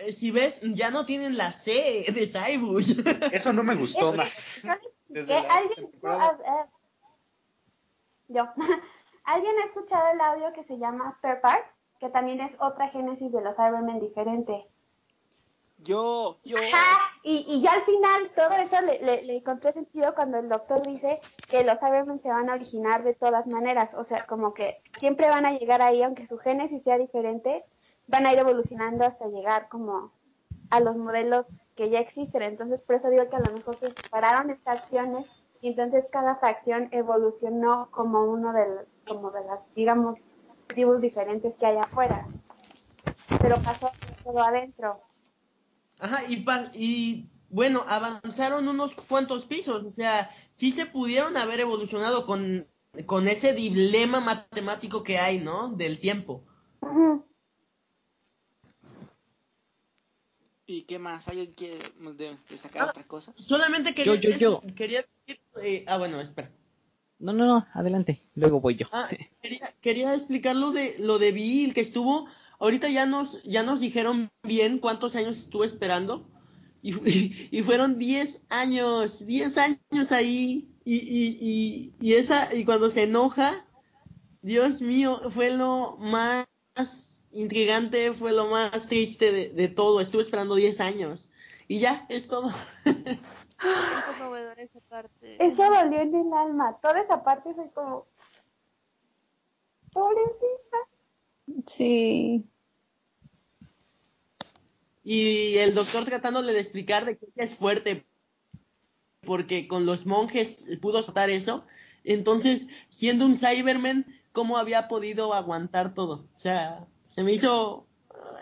Eh, si ves, ya no tienen la C de Cybus. Eso no me gustó Es- más. yo alguien, yo, alguien ha escuchado el audio que se llama Spare Parts, que también es otra génesis de los Cybermen diferente. Yo, yo. Ajá, y, y ya al final todo eso le, le, le encontré sentido cuando el doctor dice que los Cybermen se van a originar de todas maneras, o sea, como que siempre van a llegar ahí, aunque su génesis sea diferente, van a ir evolucionando hasta llegar como a los modelos que ya existen, entonces por eso digo que a lo mejor se separaron en facciones y entonces cada facción evolucionó como uno de, los- como de las, digamos, tribus diferentes que hay afuera, pero pasó todo adentro. Ajá, y, pa- y bueno, avanzaron unos cuantos pisos, o sea, sí se pudieron haber evolucionado con, con ese dilema matemático que hay, ¿no? Del tiempo. Ujú. ¿Y qué más? ¿Alguien quiere de, de sacar Ah. otra cosa? Solamente quería, yo, yo. quería decir, eh, ah, bueno, espera. No, no, no, adelante, luego voy yo. Ah, quería, quería explicar lo de, lo de Bill, que estuvo, ahorita ya nos, ya nos dijeron bien cuántos años estuvo esperando, y, y fueron 10 años, 10 años ahí, y, y, y, y esa, y cuando se enoja, Dios mío, fue lo más intrigante, fue lo más triste de, de todo, estuve esperando 10 años, y ya, es todo. Conmovedora esa parte. Eso dolió en el alma. Toda esa parte fue como. Pobrecita. Sí. Y el doctor tratándole de explicar de que ella es fuerte, porque con los monjes pudo soltar eso. Entonces, siendo un Cyberman, ¿cómo había podido aguantar todo? O sea, se me hizo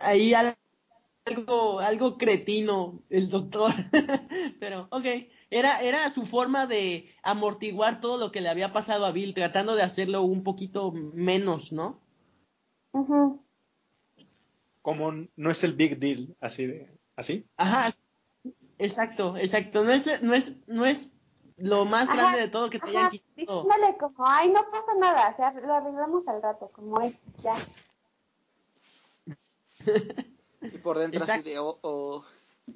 ahí algo algo, cretino el doctor. Pero, ok. Era, era su forma de amortiguar todo lo que le había pasado a Bill, tratando de hacerlo un poquito menos, ¿no? Ujú. Como no es el big deal, así de, así. Ajá. Exacto, exacto. No es, no es, no es lo más Ajá, grande de todo que te hayan Ajá, quitado. diciéndole como, ay, no pasa nada, o sea, lo arreglamos al rato, como es, ya. Y por dentro así de, oh, oh.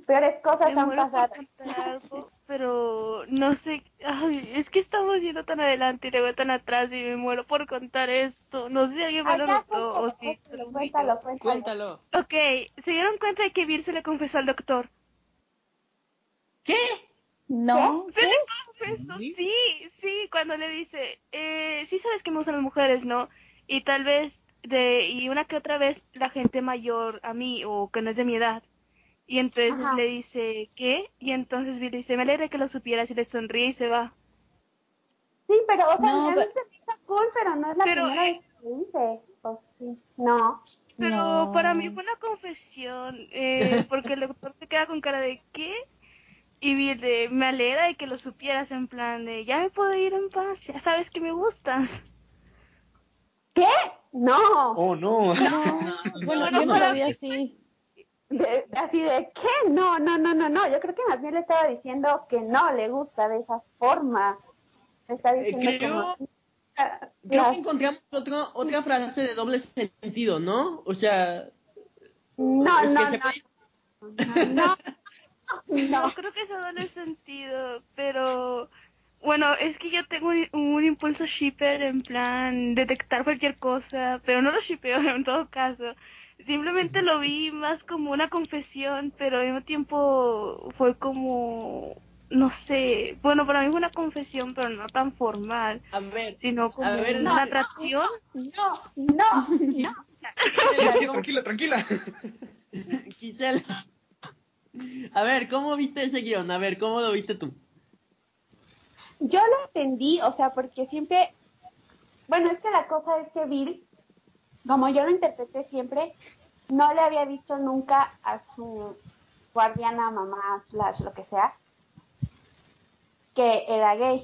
Peores cosas Me han pasado. algo, pero no sé. Ay, es que estamos yendo tan adelante y luego tan atrás y me muero por contar esto. No sé si alguien me lo notó o si cuéntalo, cuéntalo. Ok, ¿se dieron cuenta de que Bill se le confesó al doctor? ¿Qué? No. Se le confesó, sí, sí, cuando le dice, eh, sí sabes que me gustan las mujeres, ¿no? Y tal vez, de, y una que otra vez la gente mayor a mí o que no es de mi edad. Y entonces Ajá. le dice, ¿qué? Y entonces Bill dice, me alegra que lo supieras y le sonríe y se va. Sí, pero, o sea, No, pero- se me hizo cool, pero no es la Pero, primera eh, vez que lo hice. Pues sí, no. Pero No. para mí fue una confesión, eh, porque el doctor se queda con cara de ¿qué? Y Bill de, me alegra de que lo supieras en plan de, ya me puedo ir en paz, ya sabes que me gustas. ¿Qué? No. Oh, no. No, bueno, no, yo no lo vi así. De- así de, ¿qué? No, no, no, no, no. Yo creo que más bien le estaba diciendo que no le gusta de esa forma. Le está Eh, diciendo creo- como... ah, Creo las- que encontramos otro, otra frase de doble sentido, ¿no? O sea, No, no, que se no, no, No, no. creo que eso no le sentido, pero bueno, es que yo tengo un, un impulso shipper en plan detectar cualquier cosa, pero no lo shippeo en todo caso. Simplemente lo vi más como una confesión, pero al mismo tiempo fue como, no sé, bueno, para mí fue una confesión, pero no tan formal, A ver, sino como A ver, una no, atracción. No, no, no. Tranquila, tranquila, tranquila. Giselle. A ver, ¿cómo viste ese guion? A ver, ¿cómo lo viste tú? Yo lo entendí, o sea, porque siempre, bueno, es que la cosa es que Bill, como yo lo interpreté siempre, no le había dicho nunca a su guardiana, mamá, slash, lo que sea, que era gay.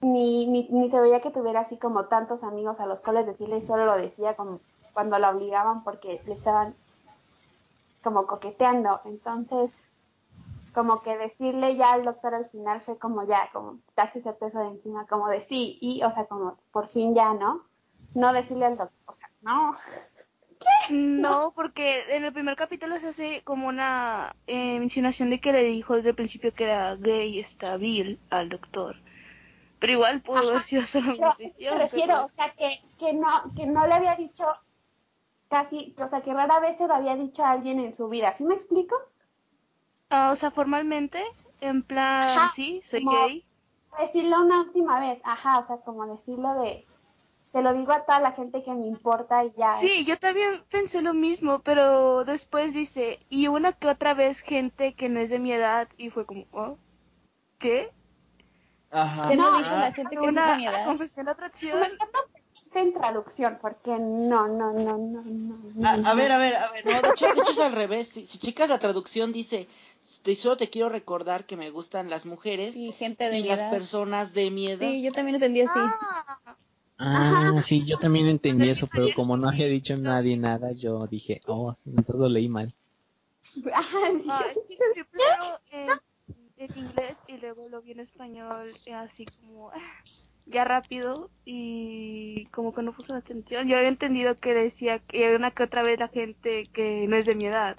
Ni, ni, ni se veía que tuviera así como tantos amigos a los cuales decirle, solo lo decía como cuando la obligaban porque le estaban como coqueteando. Entonces, como que decirle ya al doctor al final fue como ya, como quitarse ese peso de encima, como de sí, y, o sea, como por fin ya, ¿no? No decirle al doctor, o sea, no. No, porque en el primer capítulo se hace como una eh, insinuación de que le dijo desde el principio que era gay estabil al doctor. Pero igual pudo haber sido solo una me refiero, pero- o sea, que, que, no, que no le había dicho casi, o sea, que rara vez se lo había dicho a alguien en su vida, ¿sí me explico? Ah, o sea, formalmente, en plan, Ajá, sí, soy como- gay. Decirlo una última vez, ajá, o sea, como decirlo de, te lo digo a toda la gente que me importa y ya. Sí, yo también pensé lo mismo, pero después dice, y una que otra vez gente que no es de mi edad, y fue como, ¿oh? ¿Qué? Ajá. ¿Qué no, No, dijo la gente que es de ¿Una mi edad? confesión de Me atracción? encanta esté en traducción, porque no, no, no, no, no. no, A, ver, a ver, a ver. No, de hecho, de hecho es al revés. Si, si chicas, la traducción dice, "Te- solo te quiero recordar que me gustan las mujeres Y gente de y las personas de mi edad. Sí, yo también entendí así. Ah, Ah, sí, yo también entendí eso, pero como no había dicho nadie nada, yo dije, oh, entonces lo leí mal. Ajá, sí, ah, sí, yo primero en, en inglés y luego lo vi en español, eh, así como, ya rápido, y como que no puse atención. Yo había entendido que decía que una que otra vez la gente que no es de mi edad.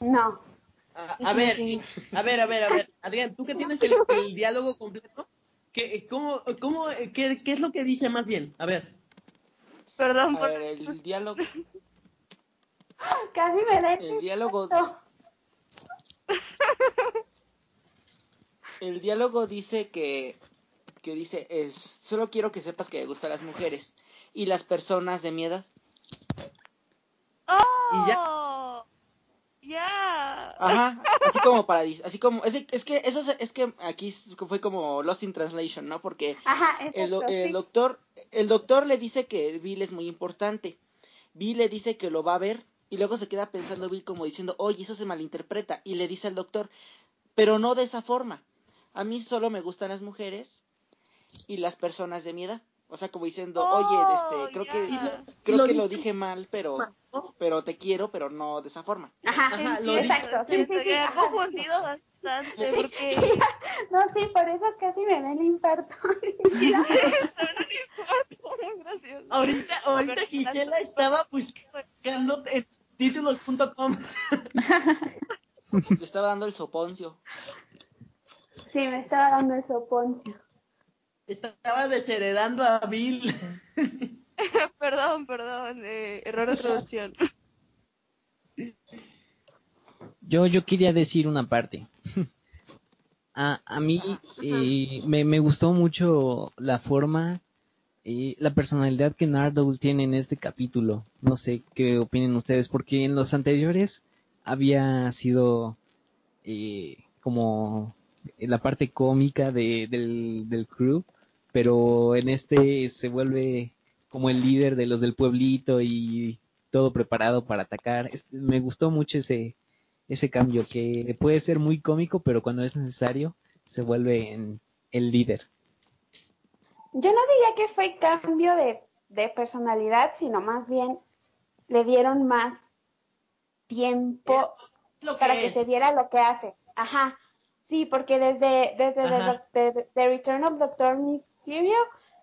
No. A, a ver, a ver, a ver, a ver. Adrián, tú que tienes el, el diálogo completo, ¿qué, cómo, cómo, qué, ¿qué es lo que dice más bien? A ver. Perdón A por ver, el diálogo, Casi me den. el diálogo, el diálogo dice que, que dice, es, solo quiero que sepas que me gustan las mujeres y las personas de mi edad. Y ya. ¡Oh! ¡Ya! Ajá, así como para, así como, es, es que eso es, es que aquí fue como Lost in Translation, ¿no? Porque Ajá, el, sí. doctor el doctor le dice que Bill es muy importante Bill le dice que lo va a ver y luego se queda pensando Bill como diciendo, oye, eso se malinterpreta. Y le dice al doctor, pero no de esa forma. A mí solo me gustan las mujeres y las personas de mi edad. O sea, como diciendo, oye, Oh, este, creo que creo lo que lo dice- dije mal, pero pero te quiero, pero no de esa forma. Ajá, Ajá, lo exacto. Sí, sí, ajá. confundido bastante porque No, sí, por eso casi me da el infarto. Ahorita, ahorita Gisela estaba buscando títulos.com. Le estaba dando el soponcio. Sí, me estaba dando el soponcio. Estaba desheredando a Bill. perdón, perdón, eh, error de traducción. Yo, yo quería decir una parte. A, a mí eh, me, me gustó mucho la forma, eh, la personalidad que Nardole tiene en este capítulo. No sé qué opinen ustedes, porque en los anteriores había sido eh, como la parte cómica de, del, del crew, pero en este se vuelve como el líder de los del pueblito y todo preparado para atacar. Es- me gustó mucho ese, ese cambio que puede ser muy cómico, pero cuando es necesario se vuelve en el líder. Yo no diría que fue cambio de, de personalidad, sino más bien le dieron más tiempo Lo para que se viera lo que hace. Ajá. Sí, porque desde, desde The, Return of Doctor Mysterio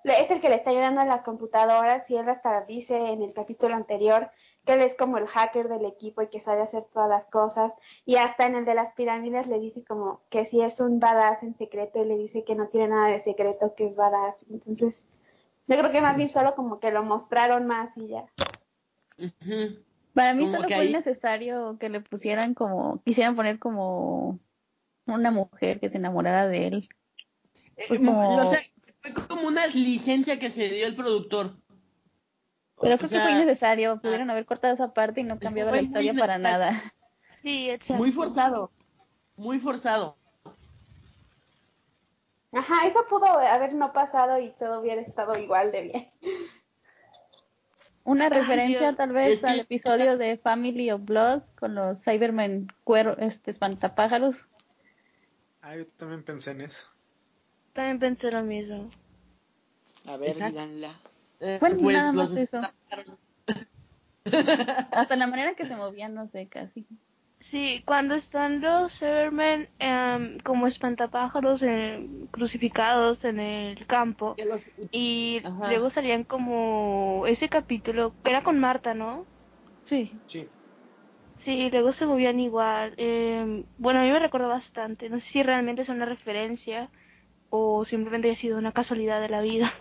le- es el que le está ayudando en las computadoras y él hasta dice en el capítulo anterior que él es como el hacker del equipo y que sabe hacer todas las cosas y hasta en el de las pirámides le dice como que si es un badass en secreto y le dice que no tiene nada de secreto, que es badass. Entonces, yo creo que más bien solo como que lo mostraron más y ya. Para mí Como solo fue ahí- necesario que le pusieran como, quisieran poner como una mujer que se enamorara de él. Fue Eh, como- o sea, fue como una licencia que se dio el productor. Pero O creo sea, que fue innecesario, pudieron haber cortado esa parte y no cambiaba la historia para nada. Sí, exacto. Muy forzado. Muy forzado. Ajá, eso pudo haber no pasado y todo hubiera estado igual de bien. Una Ay, referencia Dios. tal vez Es que- al episodio de Family of Blood con los Cybermen cuero, este, espantapájaros. Ah, yo también pensé en eso. También pensé lo mismo. A ver, Exacto. díganla. Eh, Bueno, pues nada más los eso. Hasta la manera que se movían, no sé, casi. Sí, cuando están los Cybermen em, como espantapájaros en- crucificados en el campo los- y Ajá. luego salían como ese capítulo que era con Marta, ¿no? Sí. Sí. Sí, luego se movían igual. em, bueno, a mí me recuerda bastante. No sé si realmente es una referencia o simplemente ha sido una casualidad de la vida.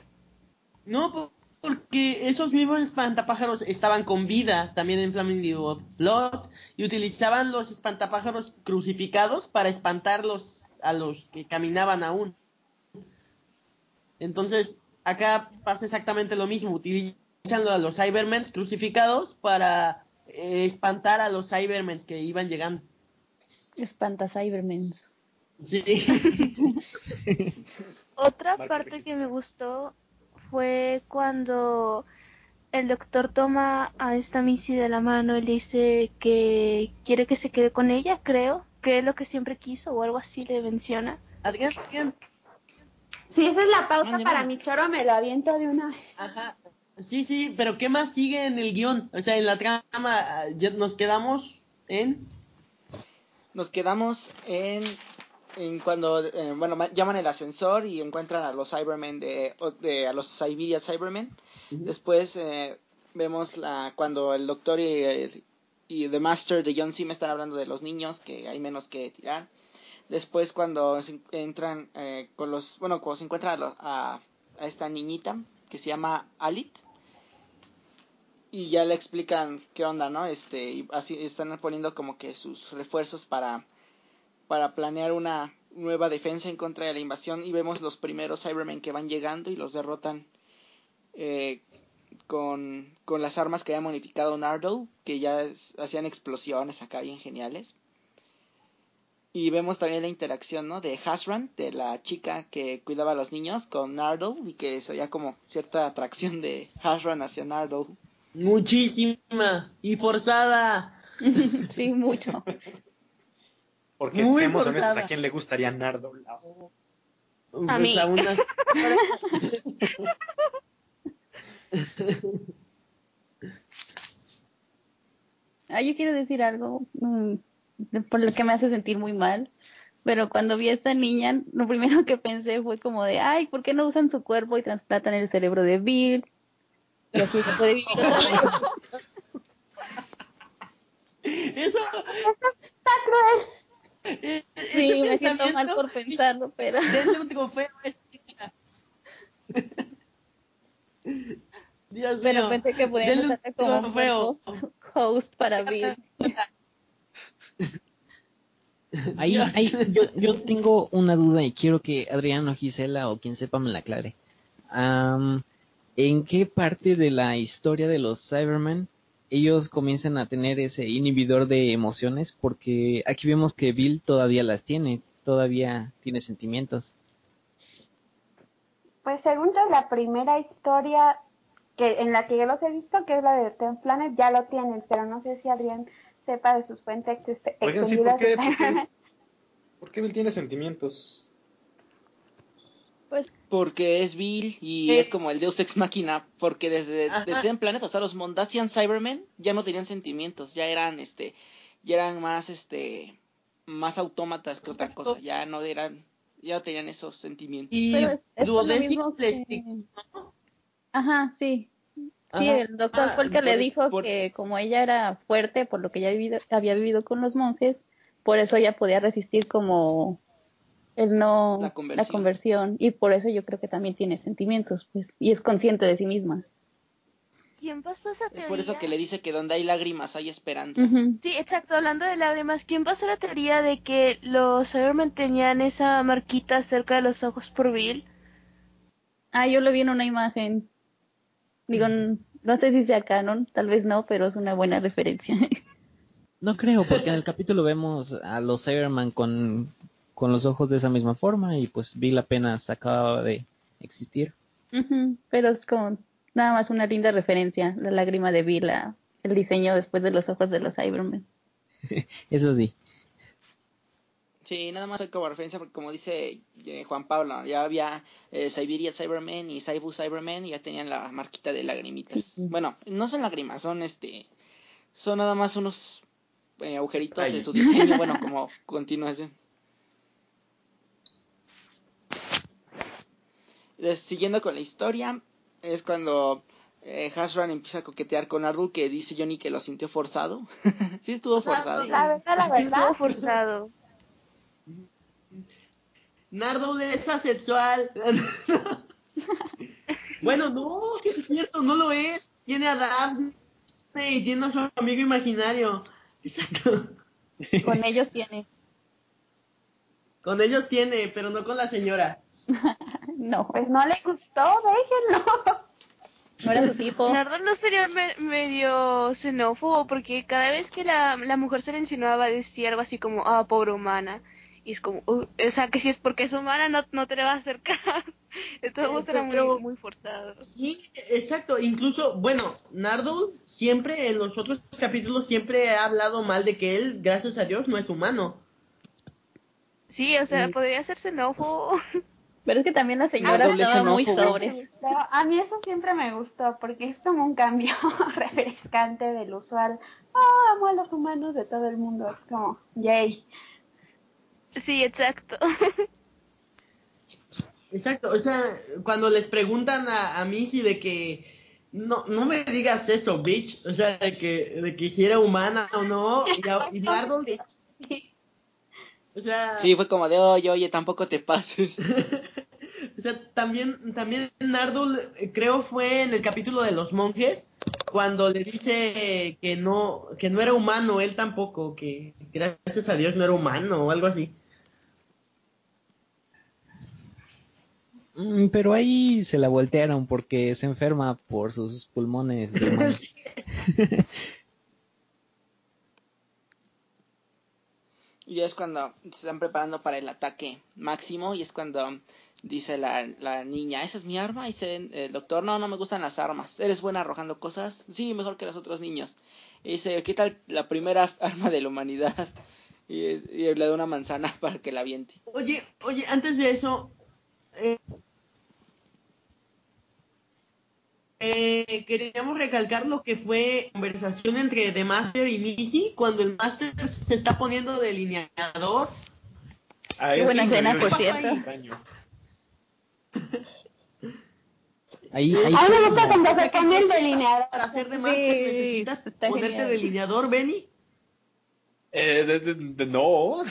No, po- porque esos mismos espantapájaros estaban con vida también en Flaming of Blood y utilizaban los espantapájaros crucificados para espantarlos a los que caminaban aún. Entonces, acá pasa exactamente lo mismo. Utilizan a los Cybermen crucificados para eh, espantar a los Cybermen que iban llegando. Espanta Cybermen. Sí. Otra Marca parte que me gustó fue cuando el doctor toma a esta Missy de la mano y le dice que quiere que se quede con ella, creo, que es lo que siempre quiso o algo así le menciona. Adrián, Adrián. Si esa es la pausa para mi choro, me lo aviento de una vez. Ajá. Sí, sí, pero ¿qué más sigue en el guion? O sea, en la trama, nos quedamos en... Nos quedamos en, en cuando, eh, bueno, ma- llaman el ascensor y encuentran a los Cybermen de, de a los Siberia Cybermen. Después eh, vemos la cuando el doctor y, el- y The Master de John Sim están hablando de los niños que hay menos que tirar. Después cuando se en- entran eh, con los, bueno, cuando se encuentran a, a esta niñita que se llama Alit y ya le explican qué onda, ¿no? Este, y así están poniendo como que sus refuerzos para para planear una nueva defensa en contra de la invasión y vemos los primeros Cybermen que van llegando y los derrotan eh, con, con las armas que había modificado Nardole, que ya hacían explosiones acá bien geniales. Y vemos también la interacción, ¿no? De Hasran, de la chica que cuidaba a los niños, con Nardole, y que se veía como cierta atracción de Hasran hacia Nardole. Muchísima y forzada. sí, mucho. Porque Muy seamos honestos, forzada. ¿a quién le gustaría Nardo? La- A mí. Pues unas- Ah, yo quiero decir algo mm, por lo que me hace sentir muy mal. Pero cuando vi a esta niña, lo primero que pensé fue como de, ay, ¿por qué no usan su cuerpo y trasplantan el cerebro de Bill? Y así se puede vivir otra vez. Eso, Está cruel. e- Sí, ese me siento mal por pensarlo, pero. Dios pero mío. pensé que un usarla como un host para Bill. Ahí, ahí, yo, yo tengo una duda y quiero que Adrián o Gisela o quien sepa me la aclare. ¿En qué parte de la historia de los Cybermen ellos comienzan a tener ese inhibidor de emociones? Porque aquí vemos que Bill todavía las tiene, todavía tiene sentimientos. Pues según yo, la primera historia que en la que yo los he visto, que es la de Ten Planet, ya lo tienen, pero no sé si Adrián sepa de sus fuentes ex- Oigan, sí, ¿por qué? ¿Por qué? Cybermen. ¿Por qué Bill tiene sentimientos? Pues Porque es Bill y Sí. es como el Deus Ex Machina. Porque desde, desde en Planet, o sea, los Mondasian Cybermen ya no tenían sentimientos. Ya eran, este, ya eran más, este, más autómatas que otra cosa. Ya no eran, ya no tenían esos sentimientos. Y Pero es- es por lo Duodécimo mismo les- que- Ajá, sí. Sí, Ajá. el doctor Ah, fue el que le dijo por- que como ella era fuerte por lo que ya vivido, había vivido con los monjes, por eso ella podía resistir como el no La conversión. conversión, y por eso yo creo que también tiene sentimientos, pues, y es consciente de sí misma. ¿Quién pasó esa teoría? Es por eso que le dice que donde hay lágrimas hay esperanza. Sí, exacto, hablando de lágrimas, ¿quién pasó la teoría de que los Cybermen tenían esa marquita cerca de los ojos por Bill? Ah, yo lo vi en una imagen. Digo, no sé si sea canon, tal vez no, pero es una buena referencia. No creo, porque en el capítulo vemos a los Cyberman con, con los ojos de esa misma forma y pues Bill apenas acababa de existir. Pero es como nada más una linda referencia, la lágrima de Bill, el diseño después de los ojos de los Cybermen. Eso sí. Sí, nada más fue como referencia porque como dice eh, Juan Pablo, ya había eh, Siberia Cybermen y Saibu Cybermen y ya tenían la marquita de lagrimitas. Sí. Bueno, no son lágrimas, son este, son nada más unos eh, agujeritos de su diseño, bueno, como continuación. Siguiendo con la historia, es cuando eh, Hasran empieza a coquetear con Ardul que dice Johnny que lo sintió forzado. sí estuvo forzado. La verdad, la verdad. Estuvo forzado. Nardo es asexual. bueno, no, que es cierto, no lo es. Tiene a Daphne y tiene a su amigo imaginario. Exacto. Con ellos tiene. Con ellos tiene, pero no con la señora. No, Pues no le gustó, déjenlo. no era su tipo. Nardo no sería me- medio xenófobo porque cada vez que la, la mujer se le insinuaba decía algo así como, ah, pobre humana. Y es como, "Uh, o sea, que si es porque es humana no, no te le va a acercar. Entonces era muy, muy forzado. Sí, exacto. Incluso, bueno, Nardo siempre en los otros capítulos siempre ha hablado mal de que él, gracias a Dios, no es humano. Sí, o sea, Mm. podría ser xenófobo. Pero es que también la señora doble estaba muy sobres. A mí eso siempre me gustó porque es como un cambio refrescante del usual. Oh, amo a los humanos de todo el mundo. Es como, yay. Sí, exacto. Exacto, o sea, cuando les preguntan a, a Missy de que no, no me digas eso, bitch, o sea, de que, de que si era humana o no, y, a- y o sea, Sí, fue como de, oye, oye, tampoco te pases. o sea, también, también Nardo, eh, creo fue en el capítulo de los monjes, cuando le dice que no, que no era humano, él tampoco, que gracias a Dios no era humano o algo así. Pero ahí se la voltearon porque se enferma por sus pulmones. Y es cuando se están preparando para el ataque máximo y es cuando dice la, la niña, esa es mi arma. Y dice el doctor, no, no me gustan las armas. ¿Eres buena arrojando cosas? Sí, mejor que los otros niños. Y dice, ¿qué tal la primera arma de la humanidad? Y, y le da una manzana para que la aviente. Oye, oye, antes de eso, eh, eh, queríamos recalcar lo que fue conversación entre The Master y Missy cuando el Master se está poniendo delineador. A Qué buena escena, por cierto. Ahí, ahí A mí fue me gusta cuando se pone el delineador. Para ser de Sí, Master necesitas está ponerte genial. delineador, Benny. Eh, de- de- de- no.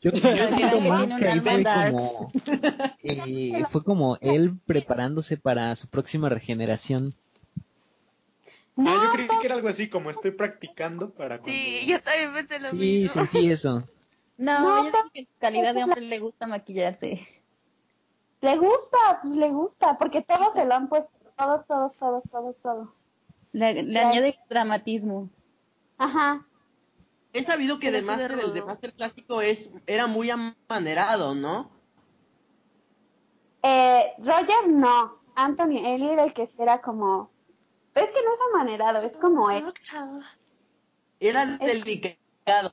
Yo, yo siento más que ahí fue como, eh, fue como él preparándose para su próxima regeneración. No, ah, yo creí que era algo así como estoy practicando para cuando... Sí, yo también pensé lo Sí, mismo. sentí eso. No, No, yo digo que en su calidad de hombre le gusta maquillarse. le gusta, pues le gusta, porque todos se lo han puesto, todos, todos, todos, todos, todos. Le, le añade dramatismo. Ajá. He sabido que de Master, el de. Master clásico es, era muy amanerado, ¿no? Eh, Roger no, Anthony, él era el que sí era como, es que no es amanerado, es como él. Era delicado.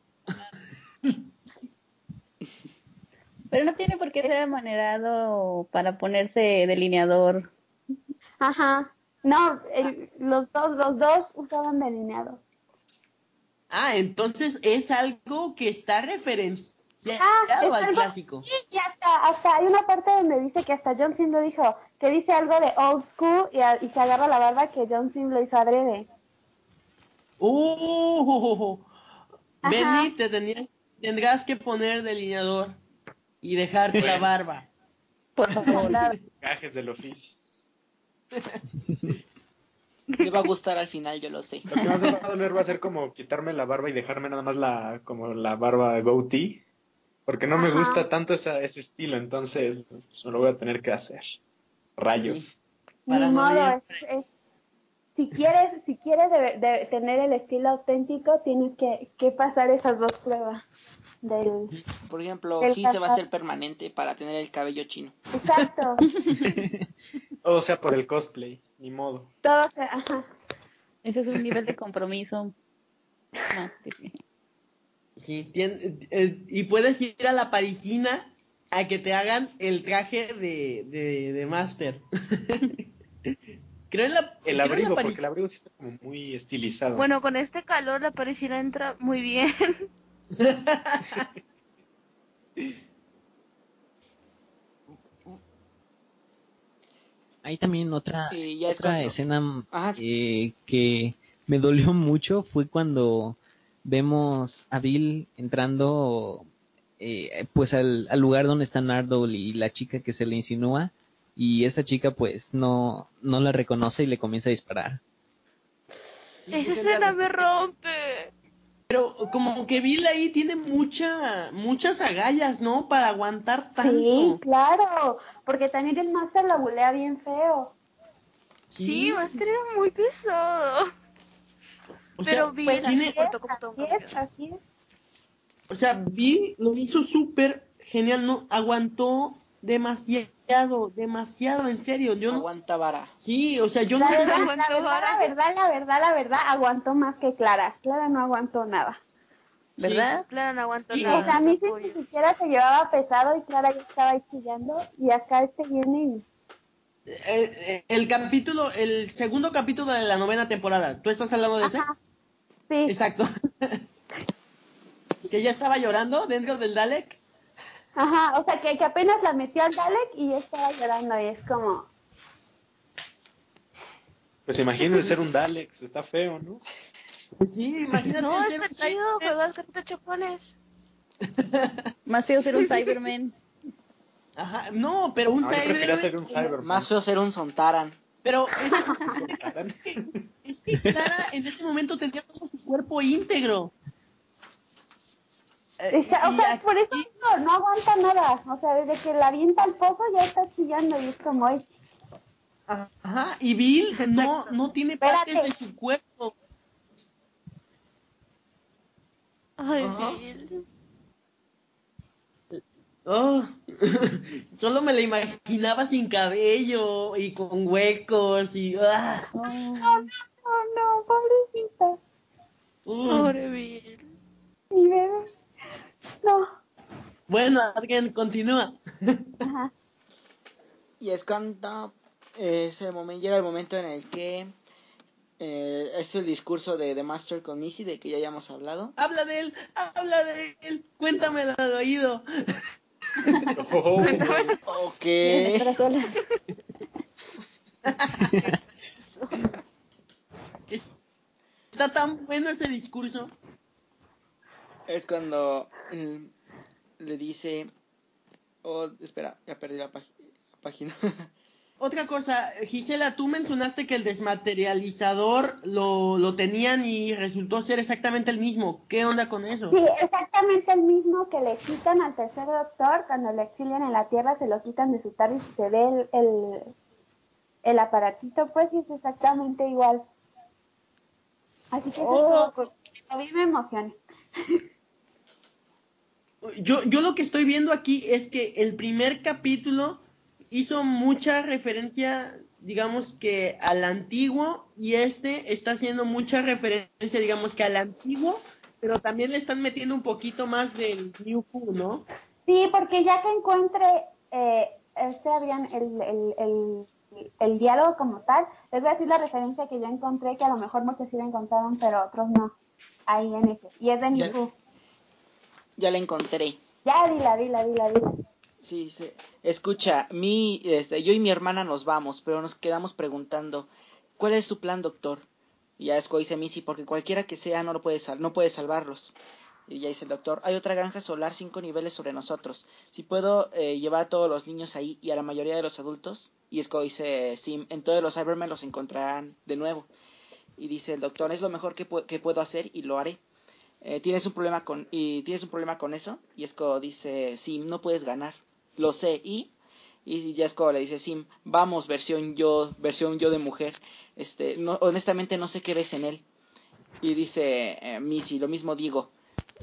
Pero no tiene por qué ser amanerado para ponerse delineador. Ajá. No, el- los dos, los dos usaban delineado. Ah, entonces es algo que está referenciado Ah, es al algo- clásico. Sí, y hasta, hasta hay una parte donde dice que hasta John Sim lo dijo, que dice algo de old school y, a- y se agarra la barba que John Sim lo hizo adrede. Uh, Ajá. Benny, te tenías- tendrás que poner delineador y dejarte la barba. Por favor. Gajes del oficio. Le va a gustar al final, yo lo sé. Lo que más me va a doler va a ser como quitarme la barba y dejarme nada más la como la barba goatee. Porque no me gusta tanto esa, ese estilo, entonces pues, me lo voy a tener que hacer. Rayos. Para Ni no es, es- si quieres, si quieres de, de tener el estilo auténtico, tienes que, que pasar esas dos pruebas. Del, Por ejemplo, El Gis se va a hacer permanente para tener el cabello chino. exacto, Todo sea por el cosplay, ni modo. todo se, ajá. Ese es un nivel de compromiso. Más Sí, tien- eh, y puedes ir a la parisina a que te hagan el traje de, de, de Master. creo en la, El creo en la abrigo, porque el abrigo sí está como muy estilizado. Bueno, con este calor la parisina entra muy bien. Hay también otra, ya otra escena Ajá. eh, que me dolió mucho fue cuando vemos a Bill entrando eh, pues al, al lugar donde está Nardole y la chica que se le insinúa y esta chica pues no, no la reconoce y le comienza a disparar. Esa escena me rompe. Pero como que Bill ahí tiene mucha, muchas agallas, ¿no? Para aguantar tanto. Sí, claro, porque también el máster la bulea bien feo. Sí, Master era muy pesado. O sea, Pero Bill Pues tiene- así es. O sea, Bill lo hizo súper genial, ¿no? Aguantó demasiado, demasiado, en serio. Yo no... Aguanta vara. Sí, o sea, yo no... La verdad, la verdad, vara. la verdad, la verdad, la verdad, aguantó más que Clara. Clara no aguantó nada. ¿Verdad? Claro, no aguantó Sí, nada. O sea, a mí sí ni siquiera se llevaba pesado y Clara ya estaba ahí chillando y acá este viene y... Eh, eh, el capítulo, el segundo capítulo de la novena temporada. ¿Tú estás hablando de ese? Ajá. Sí, Exacto. que ya estaba llorando dentro del Dalek. Ajá, o sea, que, que apenas la metió al Dalek y ya estaba llorando y es como... Pues imagínense ser un Dalek, pues está feo, ¿no? Pues sí, imagínate. No, está chido, Cyberman. juegas cartas chapones. Más feo ser un Cyberman. Ajá, no, pero un No, yo prefería Cyberman- ser un Cyberman. Más feo ser un Sontaran. Pero es, es que Clara en ese momento tenía todo su cuerpo íntegro. Eh, Esa- o sea, aquí- por eso no, no aguanta nada. O sea, desde que la avienta al pozo ya está chillando y es como... "Ay, Ajá, y Bill no, no tiene partes Espérate. de su cuerpo. Ay, Ajá. Bill. Oh, solo me la imaginaba sin cabello y con huecos y... ah, Oh, no, pobrecita. mm. Pobre Bill. Mi bebé. No. Bueno, Adrián, continúa. Ajá. Y es cuando eh, ese momento, llega el momento en el que eh, es el discurso de The Master con Missy, de que ya hayamos hablado. Habla de él, habla de él, cuéntamelo al oído. Oh, Ok. Está tan bueno ese discurso. Es cuando mm, le dice... Oh, espera, ya perdí la, página. Otra cosa, Gisela, tú mencionaste que el desmaterializador lo, lo tenían y resultó ser exactamente el mismo. ¿Qué onda con eso? Sí, exactamente el mismo que le quitan al tercer doctor cuando le exilian en la Tierra, se lo quitan de su TARDIS y se ve el, el, el aparatito, pues sí es exactamente igual. Así que Oh. eso, a mí me emociona. Yo, yo lo que estoy viendo aquí es que el primer capítulo hizo mucha referencia, digamos que al antiguo, y este está haciendo mucha referencia, digamos que al antiguo, pero también le están metiendo un poquito más del New Who, ¿no? Sí, porque ya que encuentre eh, este avión, el, el, el, el diálogo como tal, les voy a decir la referencia que yo encontré, que a lo mejor muchos sí la encontraron, pero otros no. Ahí en ese. Y es de Ya. New Who. Ya la encontré. Ya, dila, dila, dila, dila. Sí, sí. Escucha, mi, este, yo y mi hermana nos vamos, pero nos quedamos preguntando, ¿cuál es su plan, doctor? Y ya es dice Missy, porque cualquiera que sea no lo puede sal no puede salvarlos. Y ya dice el doctor, hay otra granja solar cinco niveles sobre nosotros. Si puedo eh, llevar a todos los niños ahí y a la mayoría de los adultos, y es dice Sim, entonces los Cybermen los encontrarán de nuevo. Y dice el doctor, es lo mejor que, pu- que puedo hacer y lo haré. Eh, tienes un problema con y tienes un problema con eso y Esco dice Sim no puedes ganar lo sé y y ya Esco le dice Sim vamos versión yo versión yo de mujer este no, honestamente no sé qué ves en él. Y dice eh, Missy lo mismo digo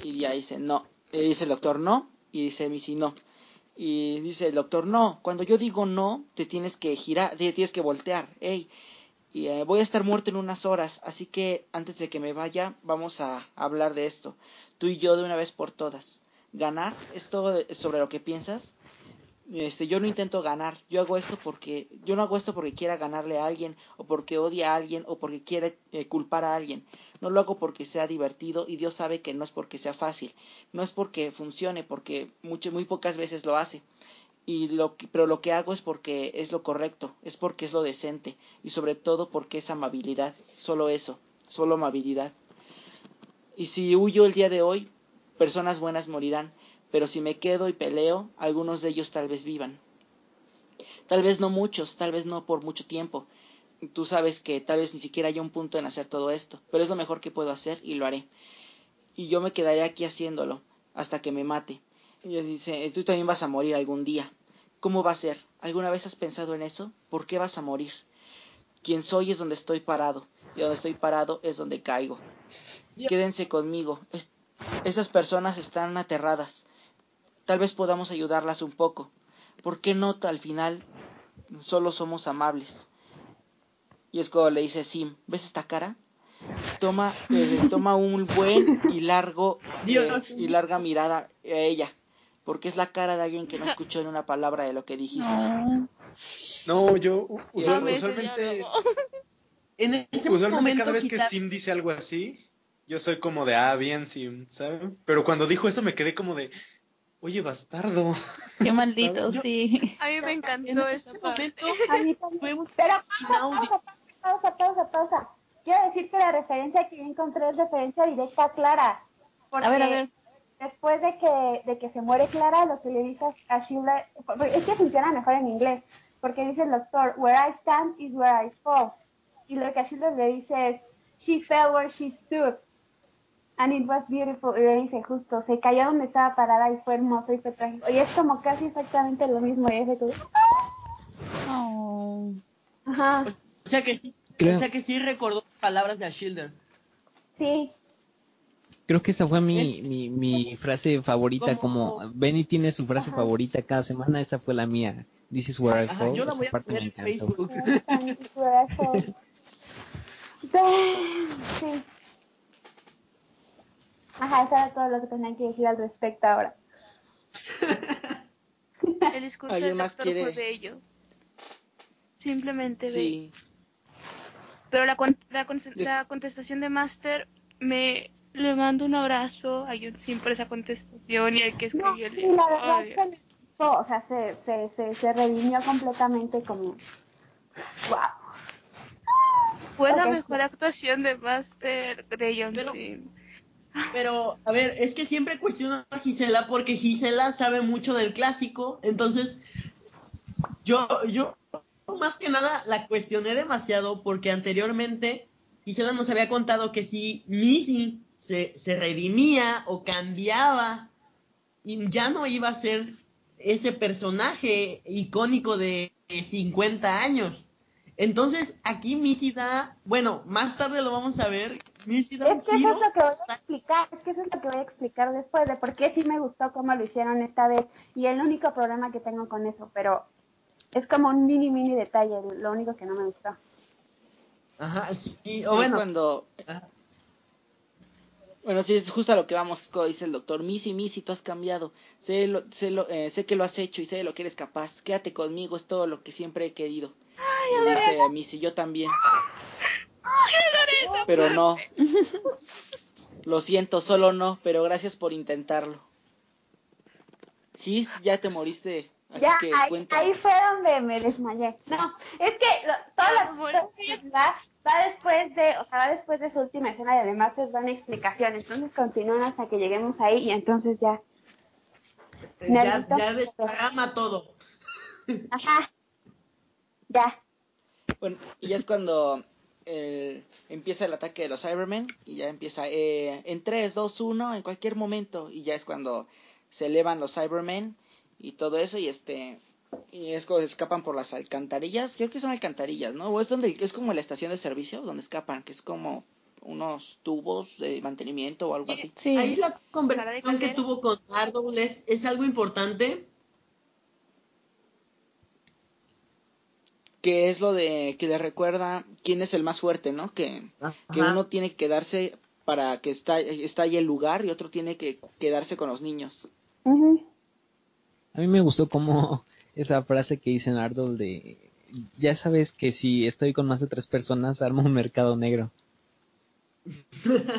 y ya dice no y dice el doctor no y dice Missy no y dice el doctor no cuando yo digo no te tienes que girar te tienes que voltear ey y eh, voy a estar muerto en unas horas, así que antes de que me vaya vamos a hablar de esto, tú y yo de una vez por todas. Ganar es todo sobre lo que piensas. Este, yo no intento ganar, yo hago esto porque yo no hago esto porque quiera ganarle a alguien o porque odie a alguien o porque quiera eh, culpar a alguien. No lo hago porque sea divertido y Dios sabe que no es porque sea fácil, no es porque funcione, porque muy pocas veces lo hace y lo que- pero lo que hago es porque es lo correcto, es porque es lo decente y sobre todo porque es amabilidad, solo eso, solo amabilidad. Y si huyo el día de hoy, personas buenas morirán, pero si me quedo y peleo, algunos de ellos tal vez vivan. Tal vez no muchos, tal vez no por mucho tiempo. Tú sabes que tal vez ni siquiera haya un punto en hacer todo esto, pero es lo mejor que puedo hacer y lo haré. Y yo me quedaré aquí haciéndolo hasta que me mate. Y él dice, tú también vas a morir algún día. ¿Cómo va a ser? ¿Alguna vez has pensado en eso? ¿Por qué vas a morir? Quien soy es donde estoy parado, y donde estoy parado es donde caigo. Quédense conmigo. Es- estas personas están aterradas. Tal vez podamos ayudarlas un poco. ¿Por qué no al final solo somos amables? Y es cuando le dice Sim, ¿ves esta cara? Toma, eh, toma un buen y largo eh, y larga mirada a ella, porque es la cara de alguien que no escuchó ni una palabra de lo que dijiste. No. No, yo usual- usualmente. En ese usualmente momento cada vez que Sim dice algo así, yo soy como de, ah, bien Sim, ¿saben? Pero cuando dijo eso me quedé como de, oye, bastardo. Qué maldito, Yo- sí. A mí me en encantó esa ese parte. momento A mí también. fue un Pero pausa, pausa, pausa, pausa, pausa. Quiero decir que la referencia que yo encontré es referencia directa a Clara. Porque A ver, a ver. Después de que, de que se muere Clara, lo que le dice a Sheila, es que funciona mejor en inglés, porque dice el doctor, where I stand is where I fall. Y lo que a Sheila le dice es, she fell where she stood. And it was beautiful. Y le dice justo, se cayó donde estaba parada y fue hermoso y fue trágico. Y es como casi exactamente lo mismo. Y es de que, Oh. ajá, O sea que sí, Creo- o sea que sí recordó las palabras de Ashilder. sí. Creo que esa fue mi, mi, mi frase favorita, Como- como Benny tiene su frase Ajá. favorita cada semana, esa fue la mía. This is where I Ajá, fall. yo la voy a poner en. Facebook. Sí. Ajá, eso era todo lo que tenía que decir al respecto ahora. El discurso ¿Alguien del más doctor quiere? fue bello. Simplemente bello. Sí. Pero la, con- la, con- la contestación de Master me le mando un abrazo a Yunsin por esa contestación y al que No, escribió el sí, la verdad gustó, o sea, se, se, se, se redimió completamente como... ¡Wow! Fue la mejor actuación de Master de Yunsin. Pero, a ver, es que siempre cuestiono a Gisela porque Gisela sabe mucho del clásico, entonces yo, yo más que nada la cuestioné demasiado porque anteriormente Gisela nos había contado que si Missy se, se redimía o cambiaba y ya no iba a ser ese personaje icónico de 50 años. Entonces aquí Missy da, bueno, más tarde lo vamos a ver, Missy da Es que eso es lo que voy a explicar, es que eso es lo que voy a explicar después de por qué sí me gustó cómo lo hicieron esta vez y el único problema que tengo con eso, pero es como un mini mini detalle, lo único que no me gustó. Ajá, sí, es o bueno, cuando ajá. Bueno, sí, es justo a lo que vamos, dice el doctor. Missy, Missy, tú has cambiado. Sé, lo, sé, lo, eh, sé que lo has hecho y sé de lo que eres capaz. Quédate conmigo, es todo lo que siempre he querido. y dice Missy, yo también. Pero no. Lo siento, solo no, pero gracias por intentarlo. Gis, ya te moriste, así ya, que ahí, cuenta. ahí fue donde me desmayé. No, es que lo- toda la Bueno, va, después de, o sea, va después de su última escena y además les dan explicación, entonces continúan hasta que lleguemos ahí y entonces ya, ya, Nervito. ya desparrama todo. ajá, ya. Bueno, y ya es cuando eh, empieza el ataque de los Cybermen y ya empieza eh, en 3, 2, 1, en cualquier momento. Y ya es cuando se elevan los Cybermen y todo eso y este... Y es cuando escapan por las alcantarillas, creo que son alcantarillas, ¿no? O es donde es como la estación de servicio donde escapan, que es como unos tubos de mantenimiento o algo así. Sí. Ahí la conversación que tuvo con Ardol es, es algo importante. Que es lo de que le recuerda quién es el más fuerte, ¿no? Que, que uno tiene que quedarse para que estalle, estalle el lugar y otro tiene que quedarse con los niños. A mí me gustó como esa frase que dice Nardol de ya sabes que si estoy con más de tres personas armo un mercado negro.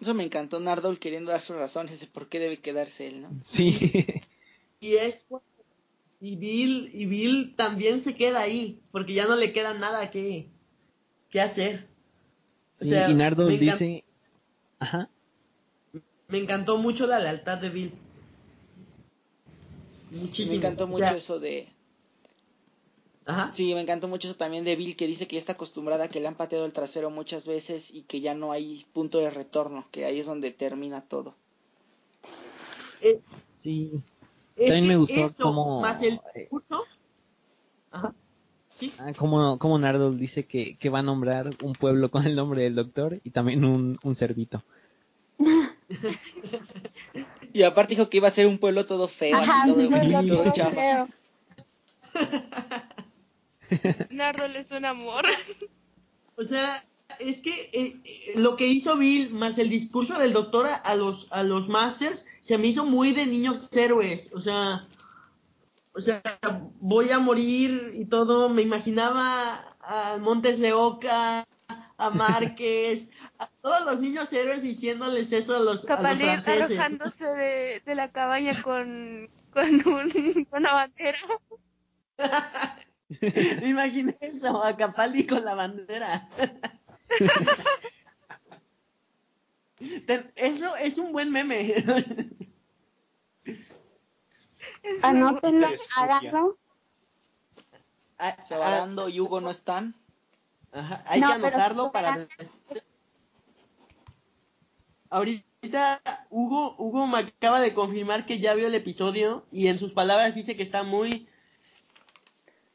Eso me encantó, Nardol queriendo dar sus razones de por qué debe quedarse él, ¿no? Sí. Y es y Bill y Bill también se queda ahí porque ya no le queda nada que, que hacer. O Sí, sea, y Nardol dice, ajá, Me encantó mucho la lealtad de Bill. Muchísimo. Me encantó mucho eso de... Ajá. Sí, me encantó mucho eso también de Bill, que dice que ya está acostumbrada a que le han pateado el trasero muchas veces y que ya no hay punto de retorno, que ahí es donde termina todo. Eh, sí. es También me gustó eso, como- más el eh, discurso. Ajá. Sí. Ah, como, como Nardol dice que, que va a nombrar un pueblo con el nombre del doctor y también un, un cerdito. Y aparte dijo que iba a ser un pueblo todo feo, Ajá, así todo, sí, todo chafa. Nardol es un amor. O sea, es que eh, eh, lo que hizo Bill más el discurso del doctor a, a los a los masters se me hizo muy de niños héroes, o sea, o sea, voy a morir y todo, me imaginaba a Montes de Oca, a Márquez, a todos los niños héroes diciéndoles eso a los, a los franceses. arrojándose de, de la cabaña con, con, un, con una bandera. Me imaginé eso, a Capaldi con la bandera. Eso es un buen meme. Anótenlo, Eres furia. háganlo. A- Sebarando y Hugo no están. Ajá, hay No, que anotarlo si para... fuera- Ahorita Hugo, Hugo me acaba de confirmar que ya vio el episodio y en sus palabras dice que está muy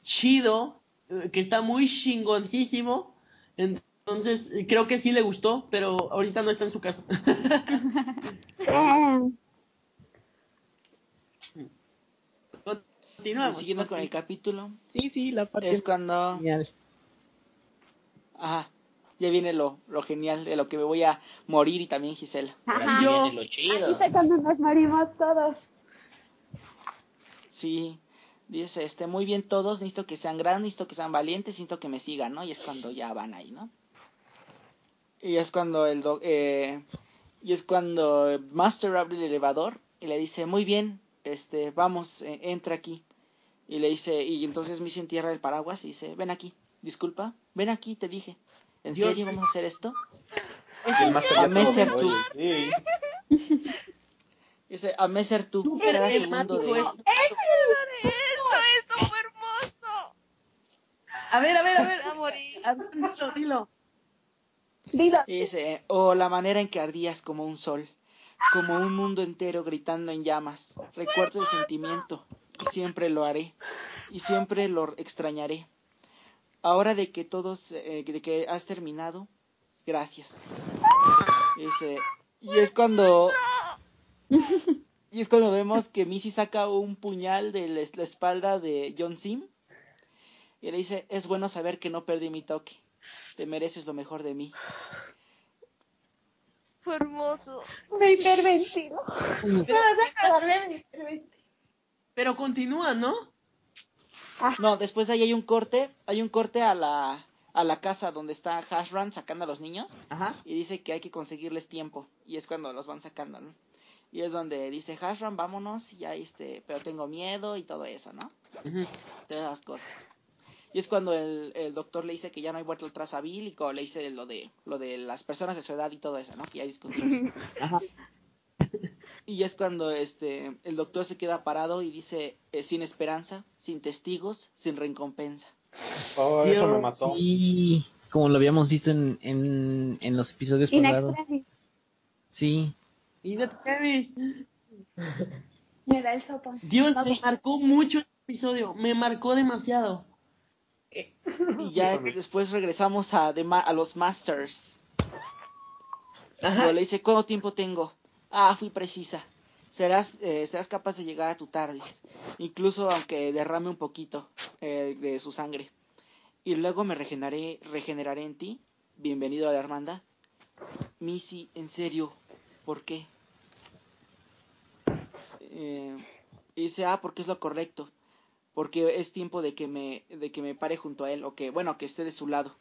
chido, eh, que está muy chingoncísimo. Entonces, creo que sí le gustó, pero ahorita no está en su casa. Continuamos. Siguiendo con el capítulo, Sí, sí, la parte es cuando... genial. Ajá, ya viene lo, lo genial de lo que me voy a morir y también Gisela. Ajá. Yo- Viene lo chido. Ahí cuando nos morimos todos. Sí, dice, este, muy bien todos, necesito que sean grandes, necesito que sean valientes, necesito que me sigan, ¿no? Y es cuando ya van ahí, ¿no? Y es cuando el doc- eh, y es cuando Master abre el elevador y le dice, muy bien, este, vamos, eh, entra aquí. Y le dice, y entonces Missy entierra el paraguas y dice, ven aquí, disculpa, ven aquí, te dije. ¿En Dios serio vamos a hacer esto? El Master A tú. oye, sí. Dice, a ser tú, cada segundo de... Eso, eso fue hermoso. A ver, a ver, a ver. A morir. A ver, Dilo, dilo. Dilo. Dice, oh, la manera en que ardías como un sol, como un mundo entero gritando en llamas. Recuerdo el sentimiento, y siempre lo haré, y siempre lo extrañaré. Ahora de que todos, eh, de que has terminado, gracias. Y dice, y es cuando, y es cuando vemos que Missy saca un puñal de la espalda de John Sim, y le dice, es bueno saber que no perdí mi toque. Te mereces lo mejor de mí. Fue hermoso. Me hiperventilo. No, déjame dormir, me hiperventilo. Pero continúa, ¿no? No, después de ahí hay un corte, hay un corte a la, a la casa donde está Hashran sacando a los niños Ajá. y dice que hay que conseguirles tiempo y es cuando los van sacando, ¿no? Y es donde dice Hashran, vámonos y ya este, pero tengo miedo y todo eso, ¿no? Todas las cosas. Y es cuando el, el doctor le dice que ya no hay vuelta atrás a Bill y cuando le dice lo de lo de las personas de su edad y todo eso, ¿no? Que ya discutimos. Ajá. Y es cuando este el doctor se queda parado y dice eh, sin esperanza, sin testigos, sin recompensa. Oh, eso me mató. Sí, como lo habíamos visto en, en, en los episodios In pasados. Sí, Y no te crees. Me da el sopón. Dios, me marcó mucho el episodio. Me marcó demasiado. Y ya después regresamos a, a los Masters. Ajá. Cuando le dice, ¿cuánto tiempo tengo? Ah, fui precisa. Serás, eh, serás capaz de llegar a tu tardis, incluso aunque derrame un poquito eh, de su sangre. Y luego me regeneraré, regeneraré en ti. Bienvenido a la hermandad. Missy, en serio, ¿por qué? Eh, y dice, ah, porque es lo correcto. Porque es tiempo de que me, de que me pare junto a él, o que, bueno, que esté de su lado.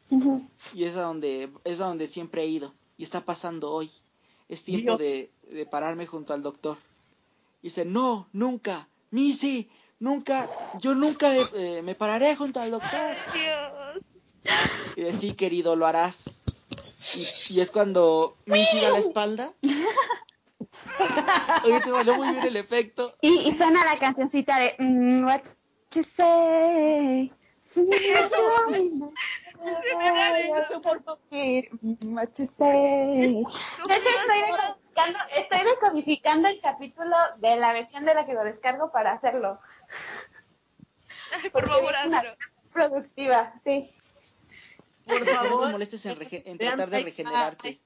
Y es a donde, es a donde siempre he ido. Y está pasando hoy. Es tiempo de, de pararme junto al doctor. Y dice, no, nunca, Missy, nunca, yo nunca eh, me pararé junto al doctor. Dios. Y dice, sí, querido, lo harás. Y, y es cuando Missy da la espalda. Oye, te salió muy bien el efecto. Y, y suena la cancioncita de mm, What you say. De hecho, estoy decodificando, estoy decodificando el capítulo de la versión de la que lo descargo para hacerlo. Ay, por favor, hazlo. productiva, sí. Por No te favor. molestes en, en tratar de regenerarte.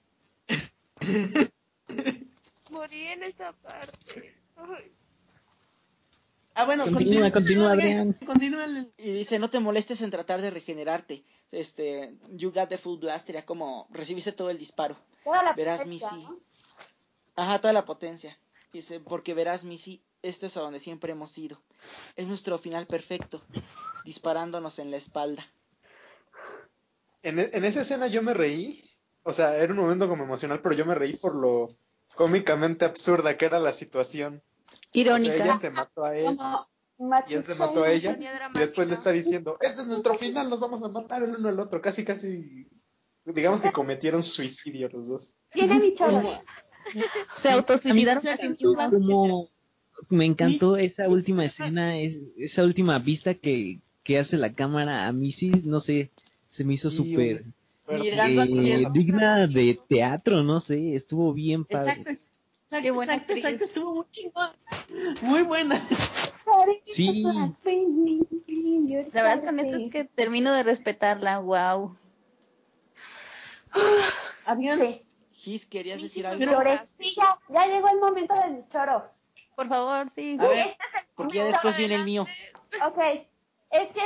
Morí en esa parte. Ay. Ah, bueno, Continúa, continúa, Adrián. Continúa el- Y dice, no te molestes en tratar de regenerarte. Este, you got the full blast, sería como, recibiste todo el disparo. Toda la Verás, potencia, Missy. ¿no? Ajá, toda la potencia. Dice, porque verás, Missy, esto es a donde siempre hemos ido. Es nuestro final perfecto, disparándonos en la espalda. En, e- en esa escena yo me reí. O sea, era un momento como emocional, pero yo me reí por lo cómicamente absurda que era la situación. O sea, Irónica. ella se mató a él y él se mató a ella. Y después le está diciendo, este es nuestro final, nos vamos a matar el uno al otro. Casi, casi, digamos que cometieron suicidio los dos. Se autosuicidaron A mí sí como me encantó esa última escena, es- esa última vista que, que hace la cámara a Missy, no sé, se me hizo Sí, súper eh, digna de teatro, no sé, estuvo bien padre. Exacto, exacto, Qué buena exacto, actriz. exacto, estuvo muy chingón. Muy buena. Sí. La verdad con esto es que termino de respetarla, wow. Adrián, Sí. Gis, ¿querías decir algo? Sí, ya, ya llegó el momento del choro. Por favor, sí. A ver, porque ya después viene el mío. Ok, es que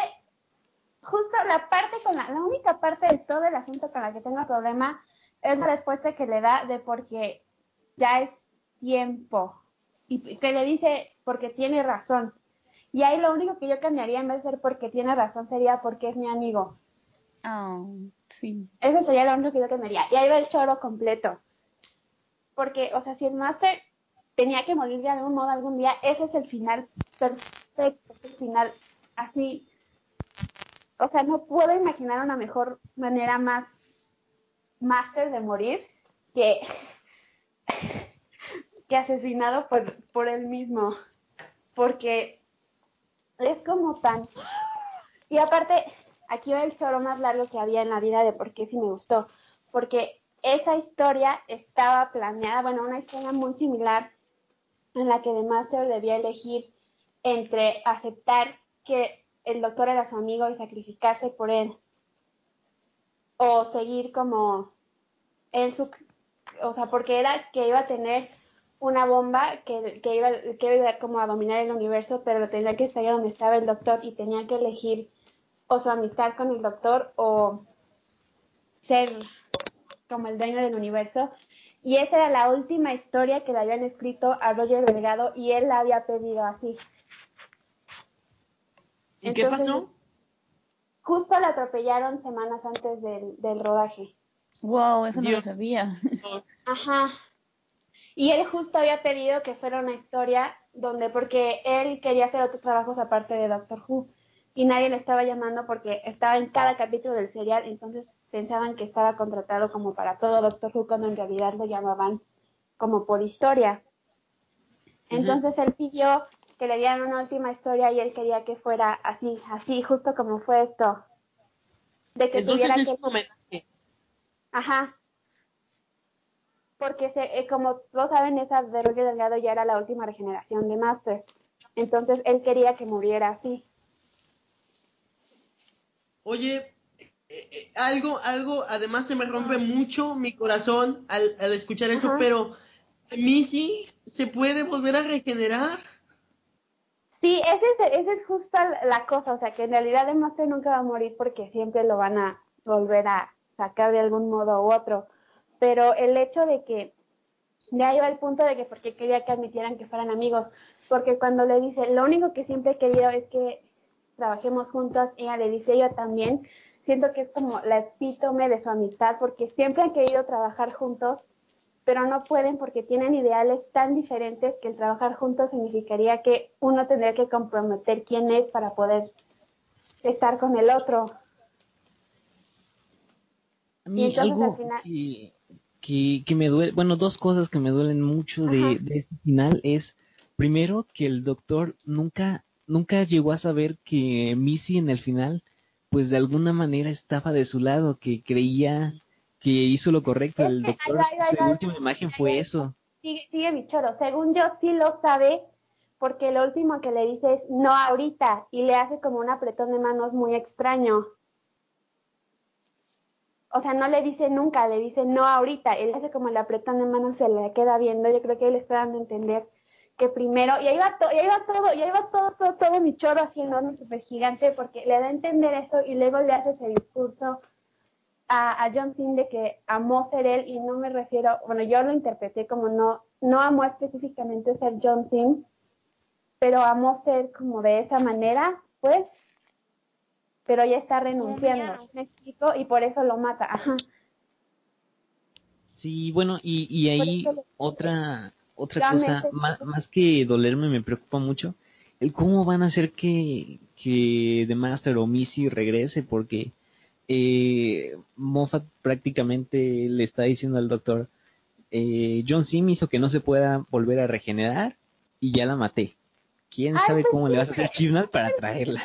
justo la parte con la, la única parte de todo el asunto con la que tengo problema es la respuesta que le da de porque ya es tiempo y que le dice porque tiene razón. Y ahí lo único que yo cambiaría en vez de ser porque tiene razón sería porque es mi amigo. Oh, sí. Eso sería lo único que yo cambiaría. Y ahí va el choro completo. Porque, o sea, si el máster tenía que morir de algún modo algún día, ese es el final perfecto, el final así. O sea, no puedo imaginar una mejor manera más máster de morir que, que asesinado por, por él mismo. Porque es como tan... Y aparte, aquí va el choro más largo que había en la vida de por qué sí me gustó. Porque esa historia estaba planeada, bueno, una historia muy similar en la que The Master debía elegir entre aceptar que el doctor era su amigo y sacrificarse por él o seguir como él su o sea porque era que iba a tener una bomba que, que iba que iba como a dominar el universo pero lo tenía que estar donde estaba el doctor y tenía que elegir o su amistad con el doctor o ser como el dueño del universo y esa era la última historia que le habían escrito a Roger Delgado y él la había pedido así. ¿y qué pasó? Justo la atropellaron semanas antes del, del rodaje. Wow, eso no lo sabía. Ajá. Y él justo había pedido que fuera una historia donde, porque él quería hacer otros trabajos aparte de Doctor Who y nadie le estaba llamando porque estaba en cada capítulo del serial, entonces pensaban que estaba contratado como para todo Doctor Who cuando en realidad lo llamaban como por historia. Entonces él pidió que le dieran una última historia y él quería que fuera así, así, justo como fue esto. De que Entonces tuviera es que... un homenaje. Ajá. Porque se, eh, como todos saben, esa de Roger Delgado ya era la última regeneración de Master. Entonces él quería que muriera así. Oye, eh, eh, algo, algo, además se me rompe mucho mi corazón al, al escuchar eso, Ajá. pero Missy se puede volver a regenerar. Sí, esa es, esa es justo la cosa, o sea que en realidad el Master nunca va a morir porque siempre lo van a volver a sacar de algún modo u otro. Pero el hecho de que ya iba al punto de que porque quería que admitieran que fueran amigos, porque cuando le dice, lo único que siempre he querido es que trabajemos juntos, ella le dice, yo también, siento que es como la epítome de su amistad, porque siempre han querido trabajar juntos, pero no pueden porque tienen ideales tan diferentes que el trabajar juntos significaría que uno tendría que comprometer quién es para poder estar con el otro. A Y entonces, algo al final- que, que, que me duele, bueno, dos cosas que me duelen mucho de, de este final es, primero, que el doctor nunca, nunca llegó a saber que Missy en el final, pues de alguna manera estaba de su lado, que creía que hizo lo correcto. El doctor, ay, ay, ay, su última imagen fue eso. Sigue, sigue mi choro. Según yo sí lo sabe, porque lo último que le dice es no ahorita y le hace como un apretón de manos muy extraño. O sea, no le dice nunca, le dice no ahorita. Él hace como el apretón de manos, se le queda viendo. Yo creo que él está dando a entender que primero, y ahí va, to- y ahí va todo, y ahí va todo, todo, todo mi choro así enorme, súper gigante, porque le da a entender eso y luego le hace ese discurso a, a John Sim de que amó ser él y no me refiero, bueno, yo lo interpreté como no, no amó específicamente ser John Sim, pero amó ser como de esa manera, pues, pero ya está renunciando, me explico, y por eso lo mata, ajá. Sí, bueno, y, y ahí le- otra, otra cosa, más, más que dolerme, me preocupa mucho, el cómo van a hacer que, que The Master o Missy regrese, porque eh, Moffat prácticamente le está diciendo al doctor, eh, John Sim hizo que no se pueda volver a regenerar y ya la maté. ¿Quién Ay, sabe pues cómo le vas a hacer Chibnall para traerla?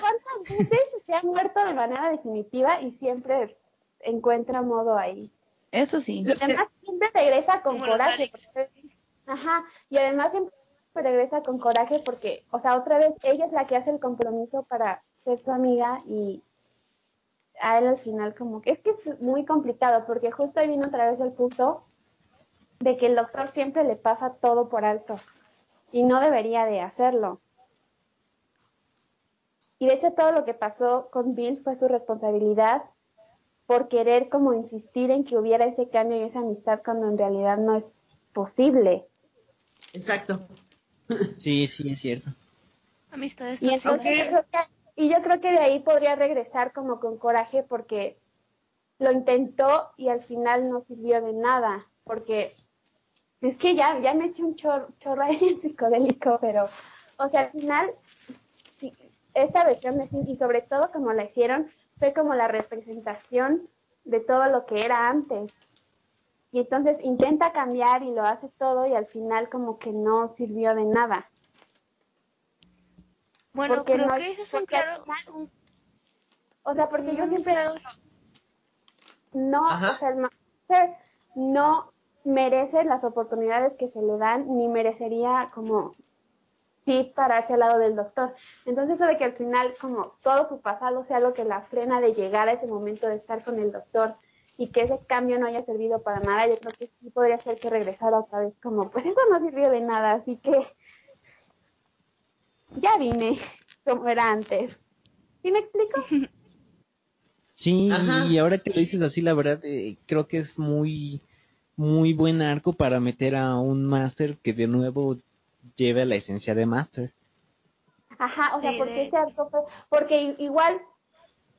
¿Cuántas veces se ha muerto de manera definitiva y siempre encuentra modo ahí? Eso sí. Y además siempre regresa con Como coraje. porque- Ajá, y además siempre regresa con coraje porque, o sea, otra vez ella es la que hace el compromiso para ser su amiga y a él al final como que es que es muy complicado porque justo ahí vino otra vez el punto de que el doctor siempre le pasa todo por alto y no debería de hacerlo. Y de hecho todo lo que pasó con Bill fue su responsabilidad por querer como insistir en que hubiera ese cambio y esa amistad cuando en realidad no es posible. Exacto. Sí, sí, es cierto. Amistades Y, entonces yo creo que- y yo creo que de ahí podría regresar como con coraje porque lo intentó y al final no sirvió de nada, porque es que ya, ya me eché un chor, chorro ahí en psicodélico, pero, o sea, al final, esta versión de Cindy, y sobre todo como la hicieron, fue como la representación de todo lo que era antes. Y entonces intenta cambiar y lo hace todo y al final como que no sirvió de nada. Bueno, porque creo no- que eso es un claro... final- un- O sea, porque yo siempre no, Ajá. o sea, el máster no merece las oportunidades que se le dan, ni merecería como sí pararse al lado del doctor. Entonces eso de que al final como todo su pasado sea lo que la frena de llegar a ese momento de estar con el doctor y que ese cambio no haya servido para nada, yo creo que sí podría ser que regresara otra vez como, pues eso no sirvió de nada, así que ya vine como era antes. ¿Sí me explico? Sí, Ajá. y ahora que lo dices así, la verdad, eh, creo que es muy, muy buen arco para meter a un Master que de nuevo lleve la esencia de Master. Ajá, o sea, Sí, porque de ese arco fue- porque igual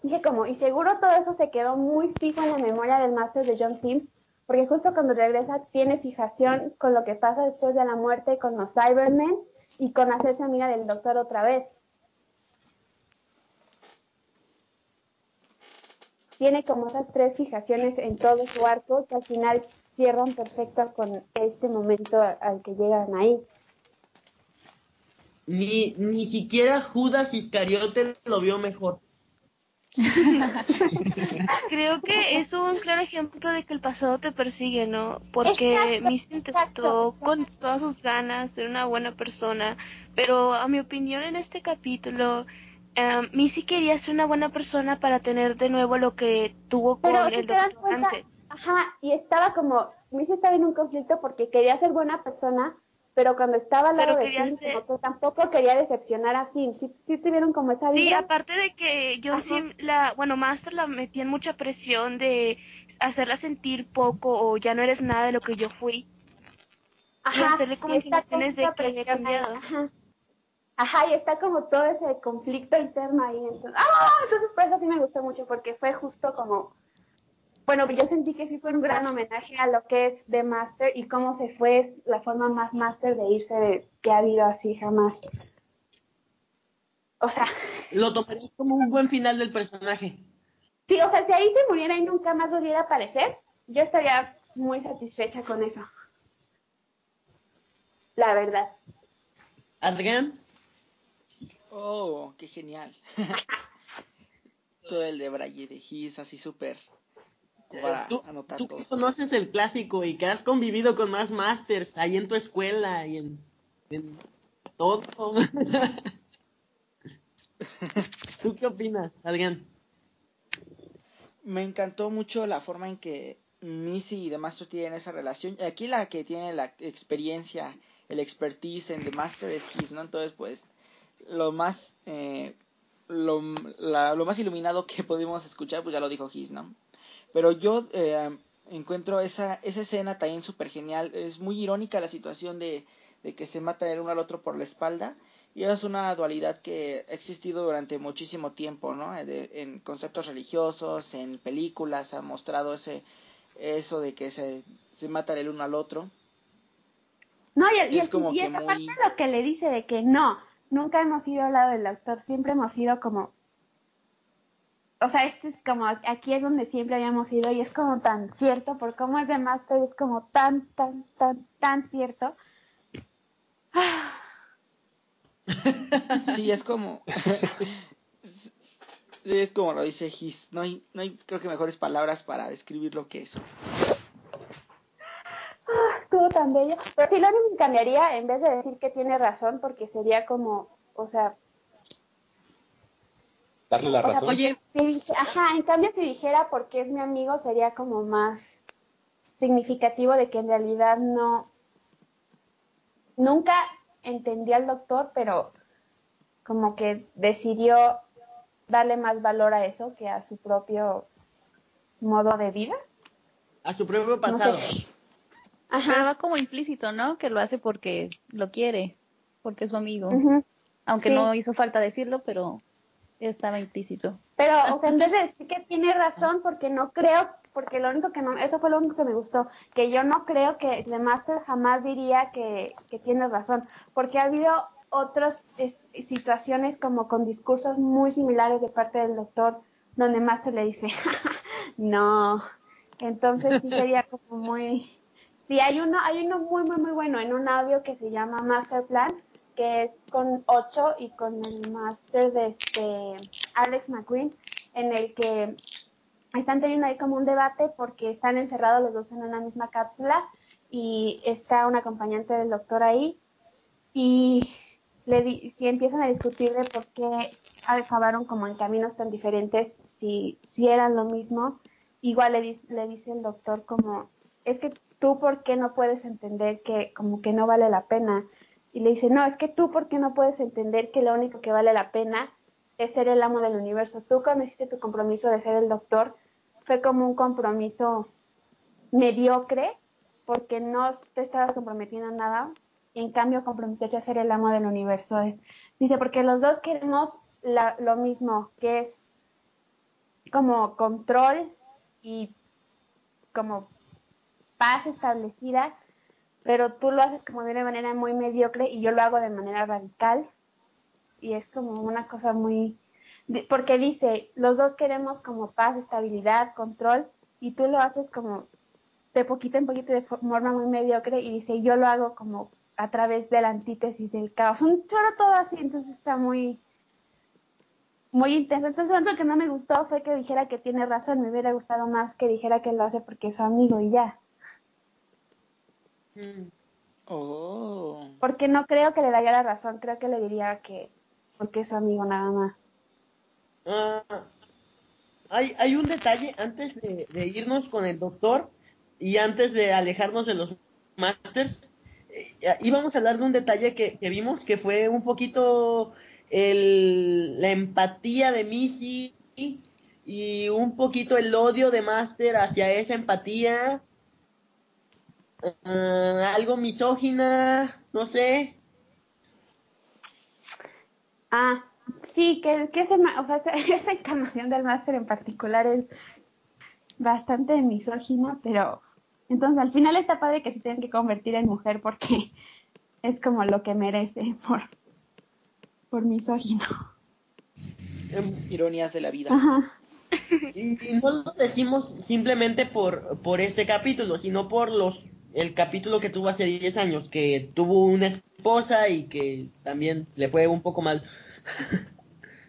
dije como, y seguro todo eso se quedó muy fijo en la memoria del máster de John Sim, porque justo cuando regresa tiene fijación con lo que pasa después de la muerte con los Cybermen y con hacerse amiga del doctor otra vez. Tiene como esas tres fijaciones en todo su arco que al final cierran perfecto con este momento al que llegan ahí. Ni, ni siquiera Judas Iscariote lo vio mejor. Creo que es un claro ejemplo de que el pasado te persigue, ¿no? Porque Exacto, Miss intentó exacto. con todas sus ganas ser una buena persona, pero a mi opinión en este capítulo, eh, Missy quería ser una buena persona para tener de nuevo lo que tuvo con si el doctor cuenta, antes. ajá, y estaba como, Missy estaba en un conflicto porque quería ser buena persona, pero cuando estaba al lado de quería Sim, ser- como que tampoco quería decepcionar a Sim. Sí, sí tuvieron como esa Sí, vibra. aparte de que John Ajá. Sim, la, bueno, Master la metía en mucha presión de hacerla sentir poco o ya no eres nada de lo que yo fui. y hacerle como insinuaciones de que había cambiado. Ajá. Ajá, y está como todo ese conflicto interno ahí. Entonces, ¡ah! entonces por eso sí me gustó mucho, porque fue justo como, bueno, yo sentí que sí fue un gran homenaje a lo que es The Master y cómo se fue es la forma más Master de irse de, que ha habido así jamás. O sea, Lo tomaría como un buen final del personaje. sí, o sea, si ahí se muriera y nunca más volviera a aparecer, yo estaría muy satisfecha con eso. La verdad. Adrián, Oh, qué genial. todo el de Braille de His, así súper. Para tú, anotar tú todo. conoces el clásico y que has convivido con más masters ahí en tu escuela y en, en todo. ¿Tú qué opinas, Adrián? Me encantó mucho la forma en que Missy y The Master tienen esa relación. Aquí la que tiene la experiencia, el expertise en The Master es His, ¿no? Entonces, pues, lo más, eh, lo, la- lo más iluminado que pudimos escuchar, pues ya lo dijo His, ¿no? Pero yo eh, encuentro esa, esa escena también súper genial. Es muy irónica la situación de, de que se matan el uno al otro por la espalda. Y es una dualidad que ha existido durante muchísimo tiempo, ¿no? De- en conceptos religiosos, en películas, ha mostrado ese eso de que se, se matan el uno al otro. No, y, y Es como y que muy- parte lo que le dice de que no, nunca hemos ido al lado del doctor, siempre hemos ido como... O sea, este es como, aquí es donde siempre habíamos ido y es como tan cierto, por cómo es de Master, es como tan, tan, tan, tan cierto. Sí, es como... Sí, es como lo dice His. No hay, no hay, creo que mejores palabras para describir lo que es. Estuvo tan bello. Pero sí, lo cambiaría, en vez de decir que tiene razón, porque sería como, o sea, darle la O sea, razón. Oye, Si dije, ajá, en cambio si dijera porque es mi amigo sería como más significativo de que en realidad no, nunca entendí al doctor, pero como que decidió darle más valor a eso que a su propio modo de vida. a su propio No pasado. sé. Pero Ajá. va como implícito, ¿no? Que lo hace porque lo quiere, porque es su amigo. Aunque Sí. no hizo falta decirlo, pero estaba implícito. Pero, o sea, en vez de decir que tiene razón, porque no creo, porque lo único que no, eso fue lo único que me gustó, que yo no creo que The Master jamás diría que, que tiene razón, porque ha habido otras es- situaciones como con discursos muy similares de parte del doctor, donde Master le dice, no, entonces sí sería como muy, sí hay uno, hay uno muy, muy, muy bueno en un audio que se llama Master Plan, que es con 8 y con el Master de este Alex McQueen, en el que están teniendo ahí como un debate porque están encerrados los dos en una misma cápsula y está un acompañante del doctor ahí y le di- si empiezan a discutir de por qué acabaron como en caminos tan diferentes si, si eran lo mismo, igual le, dis- le dice el doctor como, es que tú por qué no puedes entender que como que no vale la pena. Y le dice, no, es que tú por qué no puedes entender que lo único que vale la pena es ser el amo del universo. Tú cuando hiciste tu compromiso de ser el doctor, fue como un compromiso mediocre porque no te estabas comprometiendo a nada, en cambio comprometerte a ser el amo del universo. Es- Dice, porque los dos queremos lo mismo, que es como control y como paz establecida, pero tú lo haces como de una manera muy mediocre y yo lo hago de manera radical. Y es como una cosa muy... Porque dice, los dos queremos como paz, estabilidad, control, y tú lo haces como de poquito en poquito de forma muy mediocre y dice, yo lo hago como a través de la antítesis del caos. Un choro todo así, entonces está muy muy intenso. Entonces lo que no me gustó fue que dijera que tiene razón. Me hubiera gustado más que dijera que lo hace porque es su amigo y ya. Oh. Porque no creo que le daría la razón. Creo que le diría que porque es amigo nada más. Ah, hay, hay un detalle antes de, de irnos con el doctor y antes de alejarnos de los masters. eh, íbamos a hablar de un detalle que, que vimos que fue un poquito el, la empatía de Missy y un poquito el odio de Master hacia esa empatía. Ah, algo misógina, no sé. Ah, sí, que, que ese, o sea, esa, encarnación del máster en particular es bastante misógino, pero entonces al final está padre que se tienen que convertir en mujer porque es como lo que merece por, por misógino. Em, Ironías de la vida. Ajá. Y, y no lo decimos simplemente por, por este capítulo, sino por los el capítulo que tuvo hace 10 años, que tuvo una esposa y que también le fue un poco mal.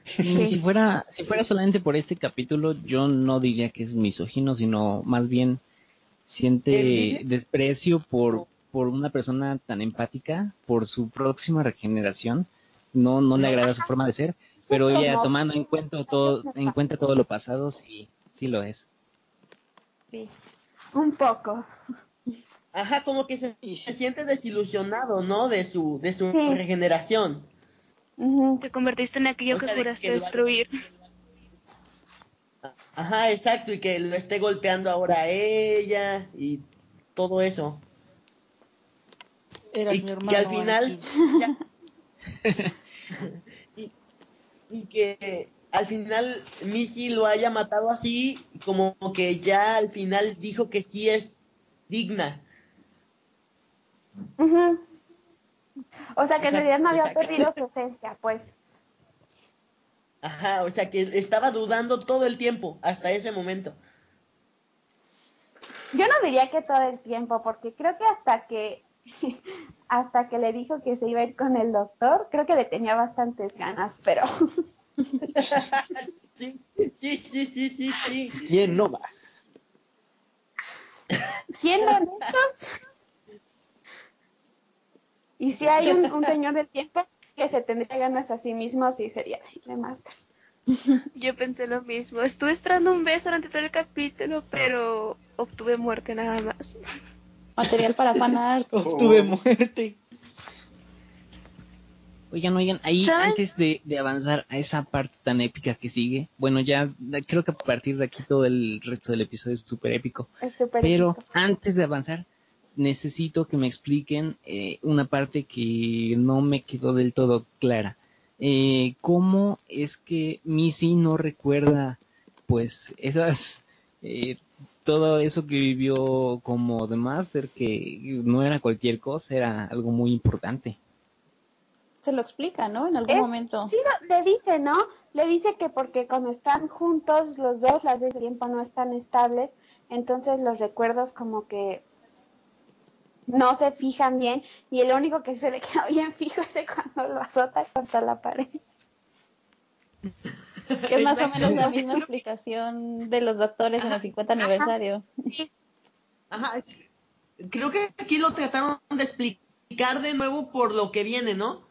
Si fuera, si fuera solamente por este capítulo, yo no diría que es misógino, sino más bien siente desprecio por, por una persona tan empática, por su próxima regeneración. No, no le agrada su forma de ser, pero ya tomando en cuenta todo, en cuenta todo lo pasado, sí, sí lo es. Sí, un poco. Ajá, como que se, Y se siente desilusionado, ¿no? De su, de su Sí. regeneración. Te convertiste en aquello O sea, que de juraste destruir. Ajá, exacto, y que lo esté golpeando ahora a ella y todo eso. Eras y mi hermano. que al final ya- y, y que al final Missy lo haya matado así como que ya al final dijo que sí es digna Ujú. O sea que en Exacto, realidad no había perdido su esencia, pues. ajá o sea que estaba dudando todo el tiempo hasta ese momento Yo no diría que todo el tiempo, porque creo que hasta que hasta que le dijo que se iba a ir con el doctor, creo que le tenía bastantes ganas, pero sí sí sí sí sí sí ¿Quién no más? siendo honestos, y si hay un, un señor del tiempo que se tendría ganas a sí mismo, sí sería de Master. Yo pensé lo mismo. Estuve esperando un beso durante todo el capítulo, pero obtuve muerte nada más. Material para fanart. Obtuve muerte. Oigan, oigan, ahí ¿Saben? antes de, de avanzar a esa parte tan épica que sigue, bueno, ya creo que a partir de aquí todo el resto del episodio es súper épico. Es súper Pero épico. antes de avanzar, necesito que me expliquen eh, una parte que no me quedó del todo clara. Eh, ¿Cómo es que Missy no recuerda, pues, esas, eh, todo eso que vivió como The Master, que no era cualquier cosa, era algo muy importante? Se lo explica, ¿no? En algún Es- momento. Sí, no, le dice, ¿no? Le dice que porque cuando están juntos los dos, las veces de tiempo no están estables, entonces los recuerdos como que no se fijan bien y el único que se le queda bien fijo es de cuando lo azota contra la pared. Que es más o menos la misma explicación de los doctores en el 50 aniversario. Ajá. Creo que aquí lo trataron de explicar de nuevo por lo que viene, ¿no?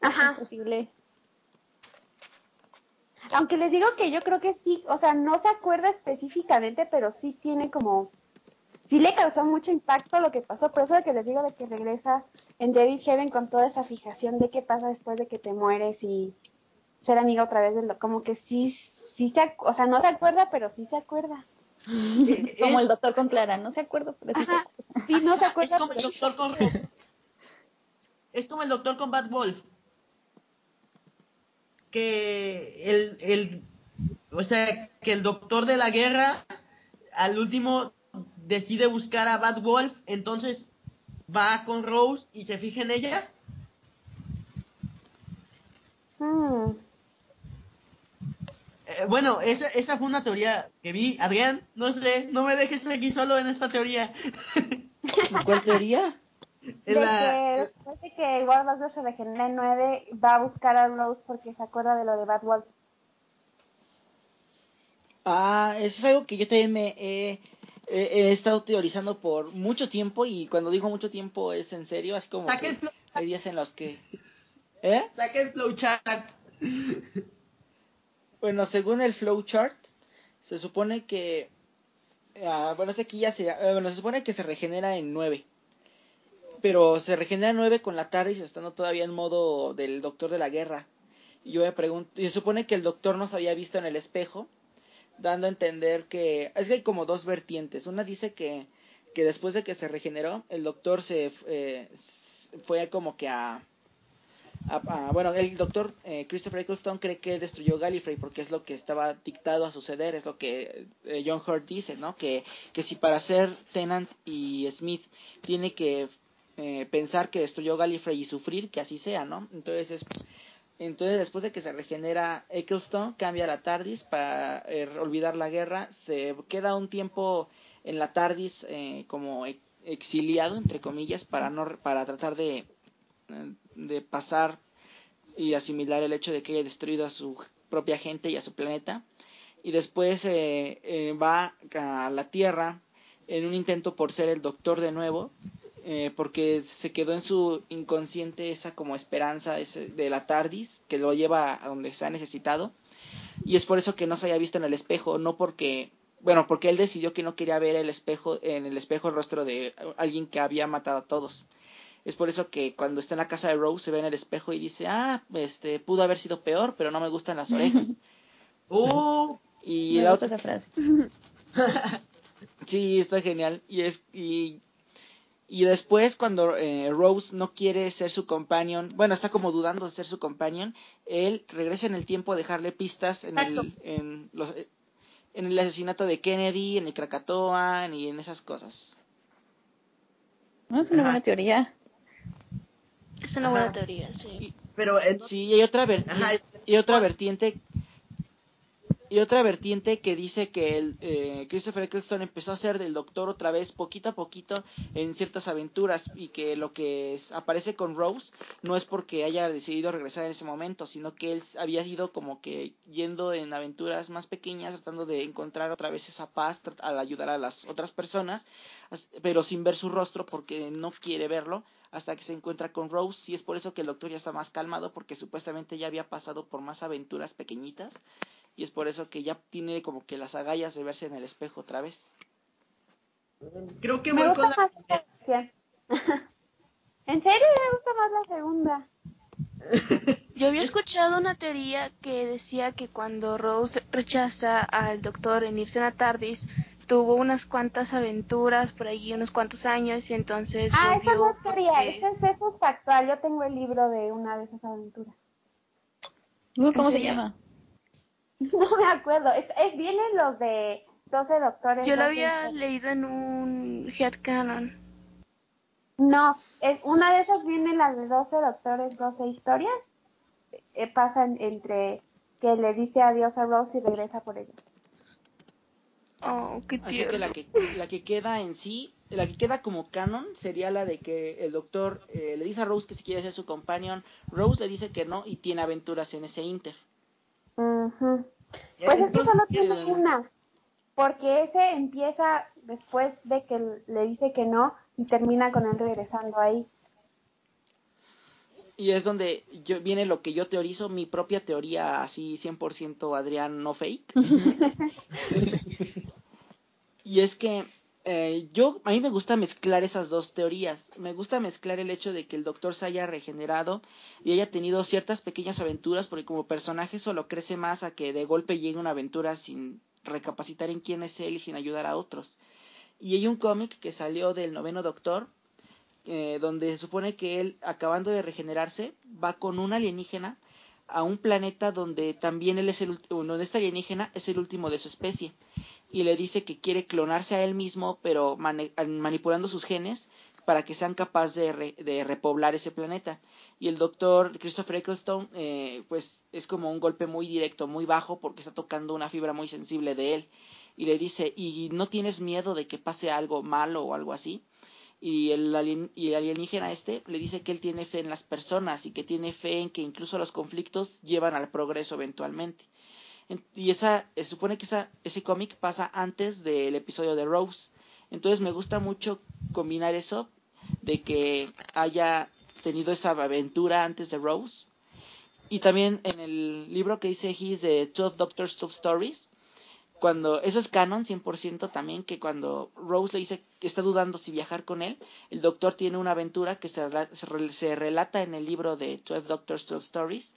Es Ajá. posible. Aunque les digo que yo creo que sí, o sea, no se acuerda específicamente, pero sí tiene como, sí le causó mucho impacto lo que pasó, por eso de que les digo de que regresa en Devil Heaven con toda esa fijación de qué pasa después de que te mueres y ser amiga otra vez, de lo, como que sí, sí se, o sea, no se acuerda, pero sí se acuerda. Como es- el doctor con Clara, no se acuerda, pero sí se acuerda. Sí, no se Es acuerda, como el doctor con... Es como el doctor con Bad Wolf. Que el, el... O sea, que el doctor de la guerra al último decide buscar a Bad Wolf, entonces va con Rose y se fija en ella. Mm. Eh, bueno, esa, esa fue una teoría que vi. Adrián, no sé, no me dejes aquí solo en esta teoría. ¿Cuál teoría? Es de la- que después de que of se regenera en 9, va a buscar a Rose porque se acuerda de lo de Bad Wolf. Ah, eso es algo que yo también me he, he- he estado teorizando por mucho tiempo y cuando digo mucho tiempo es en serio, así como que hay días en los que... ¿Eh? saca el flowchart. Bueno, según el flowchart, se supone que... ah, bueno, aquí ya se... eh, bueno, se supone que se regenera en 9. Pero se regenera en 9 con la TARDIS estando todavía en modo del Doctor de la Guerra. Y yo me pregunto... Y se supone que el Doctor no se había visto en el espejo, dando a entender que... Es que hay como dos vertientes. Una dice que, que después de que se regeneró, el Doctor se eh, fue como que a- bueno, el doctor eh, Christopher Eccleston cree que destruyó Gallifrey porque es lo que estaba dictado a suceder, es lo que eh, John Hurt dice, ¿no? Que, que si para ser Tennant y Smith tiene que eh, pensar que destruyó Gallifrey y sufrir, que así sea, ¿no? Entonces es, entonces después de que se regenera Eccleston, cambia la TARDIS para eh, olvidar la guerra, se queda un tiempo en la TARDIS eh, como exiliado, entre comillas, para, no, para tratar de, de pasar y asimilar el hecho de que haya destruido a su propia gente y a su planeta. Y después eh, eh, va a la Tierra en un intento por ser el doctor de nuevo, eh, porque se quedó en su inconsciente esa como esperanza ese, de la TARDIS, que lo lleva a donde se ha necesitado. Y es por eso que no se haya visto en el espejo, no porque, bueno, porque él decidió que no quería ver el espejo, en el espejo el rostro de alguien que había matado a todos. Es por eso que cuando está en la casa de Rose se ve en el espejo y dice, ah, este, pudo haber sido peor, pero no me gustan las orejas. Uh, Y Me la gusta otra, esa frase. sí, está genial. Y es, y, y después cuando eh, Rose no quiere ser su companion, bueno, está como dudando de ser su companion, él regresa en el tiempo a dejarle pistas en el, en los, en el asesinato de Kennedy, en el Krakatoa y en esas cosas. No, es una Ajá. buena teoría. Es una Ajá. buena teoría, sí. pero eh, Sí, y hay otra vertiente, Ajá. y otra vertiente, y otra vertiente que dice que el, eh, Christopher Eccleston empezó a hacer del doctor otra vez poquito a poquito en ciertas aventuras y que lo que aparece con Rose no es porque haya decidido regresar en ese momento, sino que él había ido como que yendo en aventuras más pequeñas tratando de encontrar otra vez esa paz al ayudar a las otras personas, as- pero sin ver su rostro porque no quiere verlo hasta que se encuentra con Rose y es por eso que el doctor ya está más calmado porque supuestamente ya había pasado por más aventuras pequeñitas y es por eso que ya tiene como que las agallas de verse en el espejo otra vez. Creo que Me voy gusta con la... más versión. en serio, me gusta más la segunda. Yo había escuchado una teoría que decía que cuando Rose rechaza al doctor en irse a la TARDIS, tuvo unas cuantas aventuras por allí, unos cuantos años, y entonces Ah, eso no es teoría, porque- eso es, eso es factual. Yo tengo el libro de una de esas aventuras. ¿Cómo se llama? No me acuerdo. Es, es- vienen los de 12 doctores. Yo lo 12 había leído en un headcanon. No, es, una de esas viene la de 12 doctores, 12 historias. Eh, pasan entre que le dice adiós a Rose y regresa por ella. Oh, qué Así que la que la que queda en sí, la que queda como canon sería la de que el doctor eh, le dice a Rose que si quiere ser su companion, Rose le dice que no y tiene aventuras en ese inter. Ujú. Pues es que solo tiene eh, una. Porque ese empieza después de que le dice que no y termina con él regresando ahí. Y es donde yo, viene lo que yo teorizo, mi propia teoría así 100% Adrián no fake. y es que eh, yo, a mí me gusta mezclar esas dos teorías. Me gusta mezclar el hecho de que el doctor se haya regenerado y haya tenido ciertas pequeñas aventuras, porque como personaje solo crece más a que de golpe llegue una aventura sin recapacitar en quién es él y sin ayudar a otros. Y hay un cómic que salió del noveno doctor, eh, donde se supone que él, acabando de regenerarse, va con un alienígena a un planeta donde también él es el donde este alienígena es el último de su especie y le dice que quiere clonarse a él mismo pero manipulando sus genes para que sean capaces de, re- de repoblar ese planeta. Y el doctor Christopher Eccleston eh, pues es como un golpe muy directo muy bajo porque está tocando una fibra muy sensible de él. Y le dice y no tienes miedo de que pase algo malo o algo así y el, y el alienígena este le dice que él tiene fe en las personas y que tiene fe en que incluso los conflictos llevan al progreso eventualmente. Y esa, se supone que ese cómic pasa antes del episodio de Rose. Entonces me gusta mucho combinar eso de que haya tenido esa aventura antes de Rose. Y también en el libro que dice He's de 12 Doctors 12 Stories, cuando eso es canon 100% también que cuando Rose le dice que está dudando si viajar con él, el doctor tiene una aventura que se, se relata en el libro de 12 Doctors 12 Stories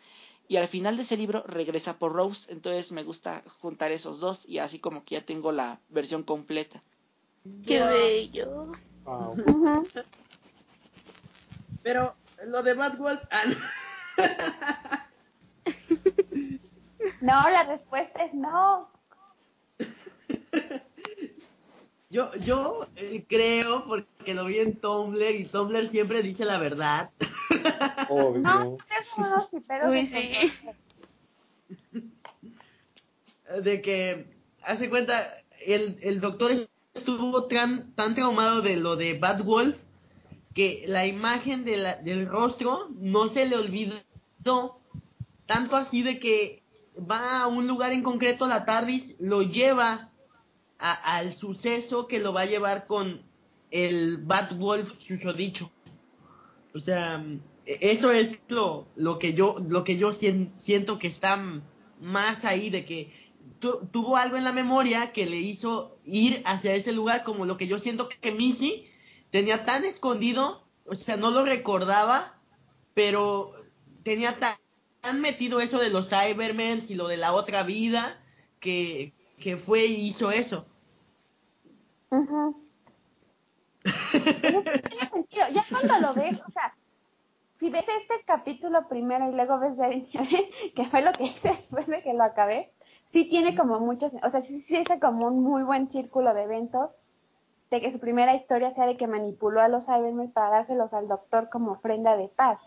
y al final de ese libro regresa por Rose, entonces me gusta juntar esos dos y así como que ya tengo la versión completa. Qué Wow. bello. Wow. Pero lo de Bad Wolf... ah, no. No, la respuesta es no. Yo, yo eh, creo, porque lo vi en Tumblr y Tumblr siempre dice la verdad. Obvio. No, unos chiperos Uy, de sí. de que hace cuenta el, el doctor estuvo tan, tan traumado de lo de Bad Wolf que la imagen de la- del rostro no se le olvidó tanto así de que va a un lugar en concreto la TARDIS lo lleva al suceso que lo va a llevar con el Bad Wolf susodicho o sea e- eso es lo, lo que yo lo que yo sien- siento que está más ahí de que tu- tuvo algo en la memoria que le hizo ir hacia ese lugar como lo que yo siento que Missy tenía tan escondido, o sea, no lo recordaba, pero tenía tan, tan metido eso de los Cybermen y lo de la otra vida que, que fue y hizo eso. Sí tiene sentido. Ya cuando lo ves, o sea, si ves este capítulo primero y luego ves Daring que fue lo que hice después de que lo acabé, sí tiene como muchos, o sea, sí, sí es como un muy buen círculo de eventos, de que su primera historia sea de que manipuló a los Cybermen para dárselos al doctor como ofrenda de paz.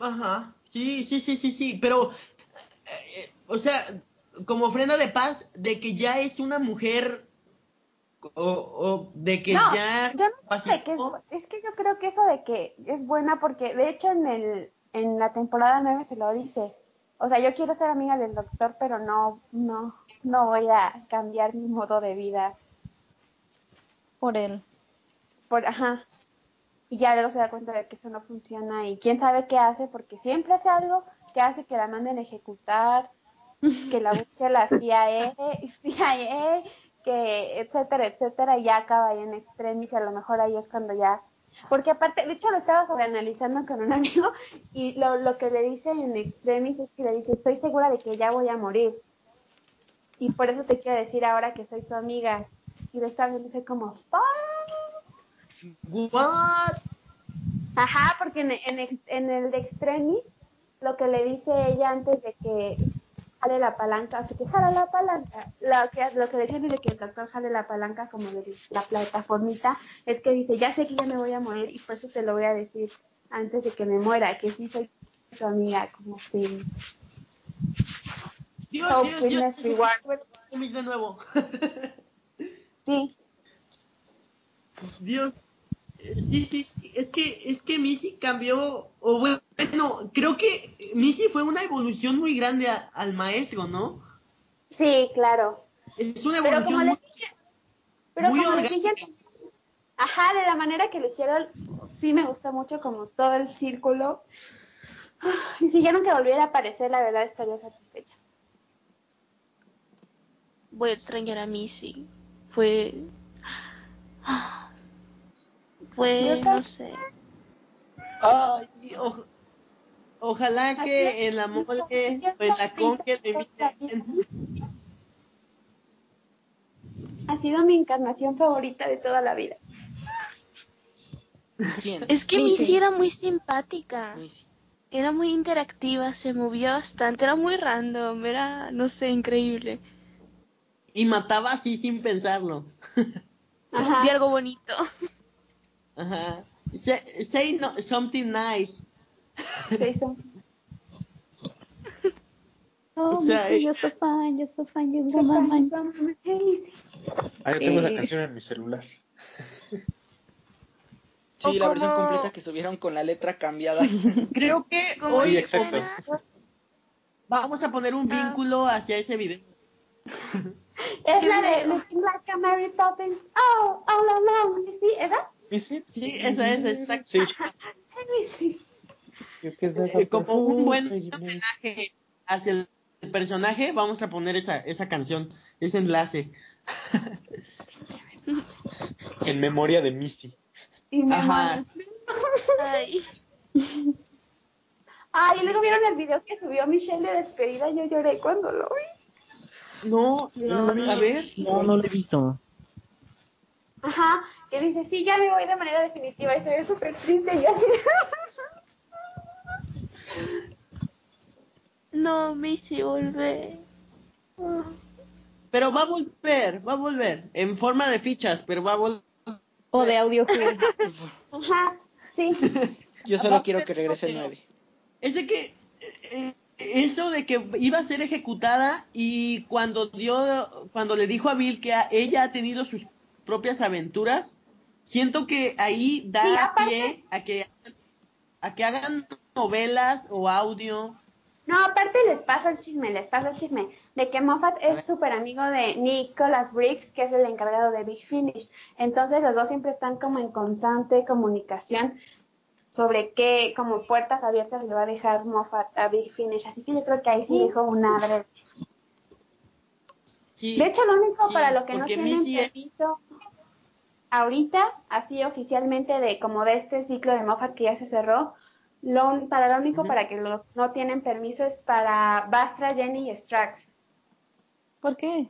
Ajá, Sí, sí, sí, sí, sí, pero, eh, eh, o sea, como ofrenda de paz de que ya es una mujer o, o de que No, ya yo no sé que es, es que yo creo que eso de que es buena porque de hecho en el en la temporada 9 se lo dice. O sea, yo quiero ser amiga del doctor, pero no no no voy a cambiar mi modo de vida Por él. por ajá. Y ya luego se da cuenta de que eso no funciona y quién sabe qué hace porque siempre hace algo que hace que la manden a ejecutar, que la busque la CIA, CIA, que etcétera, etcétera, y ya acaba ahí en extremis y a lo mejor ahí es cuando ya porque aparte, de hecho lo estaba sobreanalizando con un amigo y lo, lo que le dice en extremis es que le dice, estoy segura de que ya voy a morir. Y por eso te quiero decir ahora que soy tu amiga. Y de esta vez dice como, "Fuck". What? Ajá, porque en, en, ex- en el de extremis, lo que le dice ella antes de que jale la palanca, así que jala la palanca, lo que, lo que le dice antes de que el doctor jale la palanca como de la plataformita, es que dice, ya sé que ya me voy a morir y por eso te lo voy a decir antes de que me muera, que sí soy tu amiga, como si... Dios, Oh, Dios, Dios. Dios, de nuevo. Sí, Dios. Sí, sí, sí, es que, es que Missy cambió, o bueno, creo que Missy fue una evolución muy grande a- al maestro, ¿no? sí, claro. Es una Pero como evolución les muy, dije, pero muy como les dije, ajá, de la manera que lo hicieron, sí me gustó mucho como todo el círculo. Y si ya nunca volviera a aparecer, la verdad estaría satisfecha. Voy a extrañar a Missy. Fue. Fue, Yo no sé. Ay, o- ojalá que en la mole en la conque le inviten. Ha sido mi encarnación favorita de toda la vida. ¿Quién? Es que Missy. Missy era muy simpática. Missy. Era muy interactiva, se movía bastante, era muy random, era, no sé, increíble. Y mataba así sin pensarlo. Ajá. Vi algo bonito. Ajá. Say, say no, something nice. Sí, son- Oh, O sea, Missy, eh, you're so fine, you're so fine, you're so son- fine. son- sí. Ah, yo tengo esa Eh. canción en mi celular. Sí, O la versión completa que subieron con la letra cambiada. Creo que hoy exacto. vamos a poner un Ah. vínculo hacia ese video. Es la de. Looking Like a Mary Poppins. Oh, all alone. ¿Sí? ¿Esa? ¿Missy? Sí, esa es, exacto. Sí. The Eh, como un buen homenaje hacia el personaje, vamos a poner esa, esa canción, ese enlace. En memoria de Missy. Ajá. Ay, Ay, y luego vieron el video que subió Michelle de despedida. Yo lloré cuando lo vi. No, No, a ver. No, no lo he visto. Ajá, que dice, sí, ya me voy de manera definitiva y ve súper triste. Y no, Missy, volvé. Pero va a volver, va a volver, en forma de fichas, pero va a volver. O de audio. Ajá, sí. Yo solo quiero que regrese el 9. Es de que eh, eso de que iba a ser ejecutada y cuando dio, cuando le dijo a Bill que a- ella ha tenido sus propias aventuras, siento que ahí da Sí, aparte- pie a que a que hagan novelas o audio. No, aparte les paso el chisme, les paso el chisme, de que Moffat es súper amigo de Nicholas Briggs, que es el encargado de Big Finish. Entonces los dos siempre están como en constante comunicación sobre qué, como puertas abiertas le va a dejar Moffat a Big Finish. Así que yo creo que ahí sí dejó una. Sí, De hecho, lo único sí, para lo que no tienen permiso ahorita, así oficialmente de como de este ciclo de Moffat que ya se cerró, lo, para lo único para que lo- no tienen permiso es para Bastra, Jenny y Strax. ¿Por qué?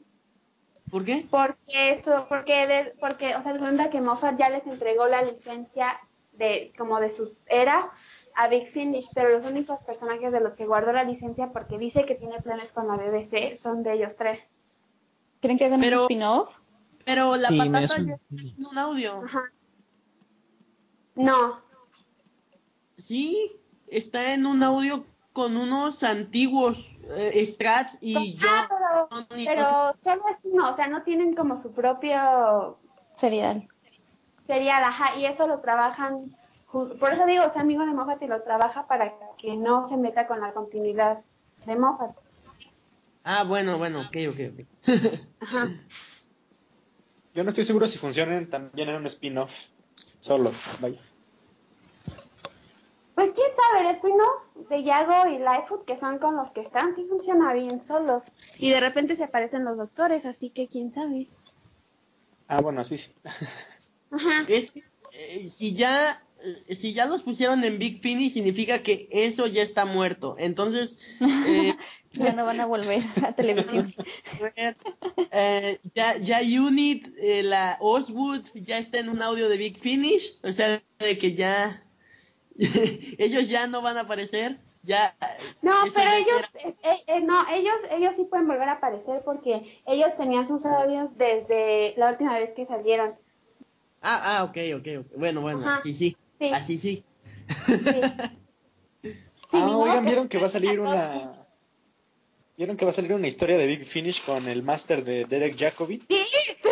¿Por qué? Porque eso, porque, de- porque, o sea, se cuenta que Moffat ya les entregó la licencia de, como de su era a Big Finish, pero los únicos personajes de los que guardó la licencia porque dice que tiene planes con la BBC son de ellos tres. ¿Creen que hagan Pero- un spin-off? Pero la Sí, patata es un- ya está en un audio. Ajá. No, Sí, está en un audio con unos antiguos eh, Strats y yo. Ah, pero, pero solo es uno, o sea, no tienen como su propio Serial. serial, ajá, y eso lo trabajan, por eso digo, o sea, amigo de Moffat y lo trabaja para que no se meta con la continuidad de Moffat. Ah, bueno, bueno, ok, ok, ok. Ajá. Yo no estoy seguro si funcionan también en un spin-off. Solo, vaya. Pues quién sabe, el spin-off de Yago y Lightfoot, que son con los que están, sí funciona bien solos. Y de repente se aparecen los doctores, así que quién sabe. Ah, bueno, sí, sí. Ajá. Es que, eh, si ya eh, si ya los pusieron en Big Finish significa que eso ya está muerto. Entonces, eh, Ya no van a volver a televisión. eh, ya ya Unit, eh, la Oswood ya está en un audio de Big Finish, o sea, de que ya ellos ya no van a aparecer. Ya No, pero ellos, eh, eh, no, ellos, ellos sí pueden volver a aparecer porque ellos tenían sus audios desde la última vez que salieron. Ah, ah, ok, ok, ok. Bueno, bueno, Ajá. así sí. Sí. Así sí. Sí, Ah, oigan, vieron que va a salir una. ¿Vieron que va a salir una historia de Big Finish con el máster de Derek Jacobi? Sí, sí, sí.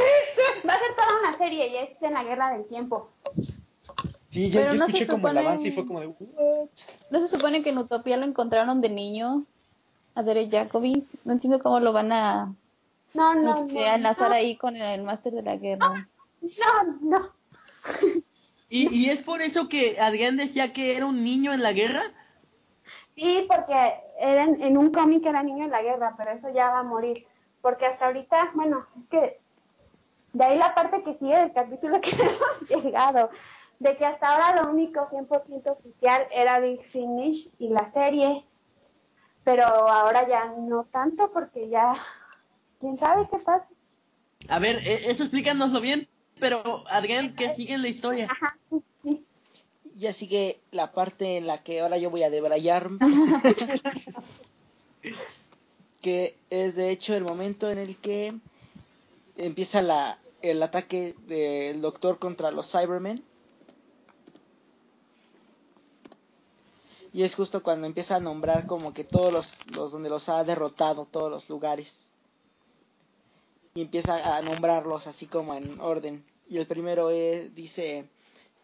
Va a ser toda una serie y es en la guerra del tiempo. Sí, ya, yo no se escuché como el supone- avance y fue como de, ¿what? ¿No se supone que en Utopía lo encontraron de niño? A Derek Jacobi. No entiendo cómo lo van a, No, no, este, no. a enlazar no, ahí con el máster de la guerra. No, no. ¿Y, y es por eso que Adrián decía que era un niño en la guerra? Sí, porque eran, en un cómic era niño en la guerra, pero eso ya va a morir. Porque hasta ahorita, bueno, es que de ahí la parte que sigue del capítulo que hemos llegado, de que hasta ahora lo único 100% oficial era Big Finish y la serie, pero ahora ya no tanto porque ya, quién sabe qué pasa. A ver, eh, eso explícanoslo bien, pero Adrián, que sigue en la historia. Ajá, sigue la parte en la que ahora yo voy a debrayar. que es de hecho el momento en el que empieza la, el ataque del doctor contra los Cybermen. Y es justo cuando empieza a nombrar como que todos los, los donde los ha derrotado, todos los lugares. Y empieza a nombrarlos así como en orden. Y el primero es, dice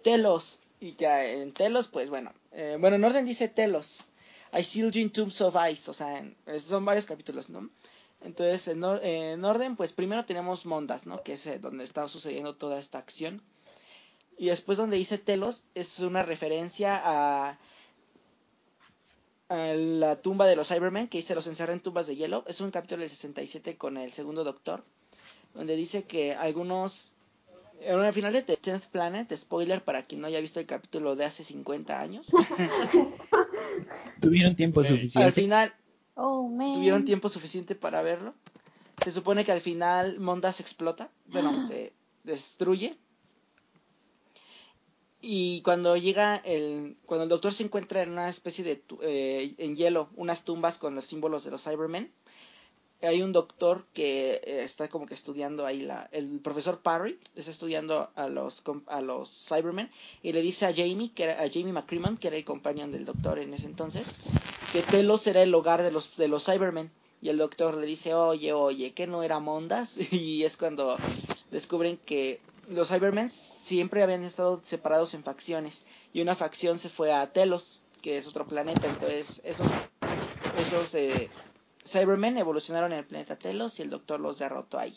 Telos. Y ya en Telos, pues bueno. eh, bueno, en orden dice Telos. I sealed you tombs of ice. O sea, en- son varios capítulos, ¿no? Entonces, en, en orden, pues primero tenemos Mondas, ¿no? Que es eh, donde está sucediendo toda esta acción. Y después donde dice Telos es una referencia a, a la tumba de los Cybermen, que dice los encerré en tumbas de hielo. Es un capítulo del 67 con el segundo doctor, donde dice que algunos... En el final de The Tenth Planet, spoiler para quien no haya visto el capítulo de hace 50 años, Tuvieron tiempo Al al suficiente. final Oh, man. tuvieron tiempo suficiente para verlo. Se supone que al final Mondas explota, bueno, se destruye. Y cuando llega el, cuando el doctor se encuentra en una especie de, tu- eh, en hielo, unas tumbas con los símbolos de los Cybermen, hay un doctor que eh, está como que estudiando ahí la, el profesor Parry está estudiando a los a los Cybermen y le dice a Jamie que era a Jamie que era el compañero del doctor en ese entonces que Telos era el hogar de los de los Cybermen. Y el doctor le dice oye oye que no era Mondas y es cuando descubren que los Cybermen siempre habían estado separados en facciones y una facción se fue a Telos que es otro planeta. Entonces esos esos eh, Cybermen evolucionaron en el planeta Telos y el doctor los derrotó ahí.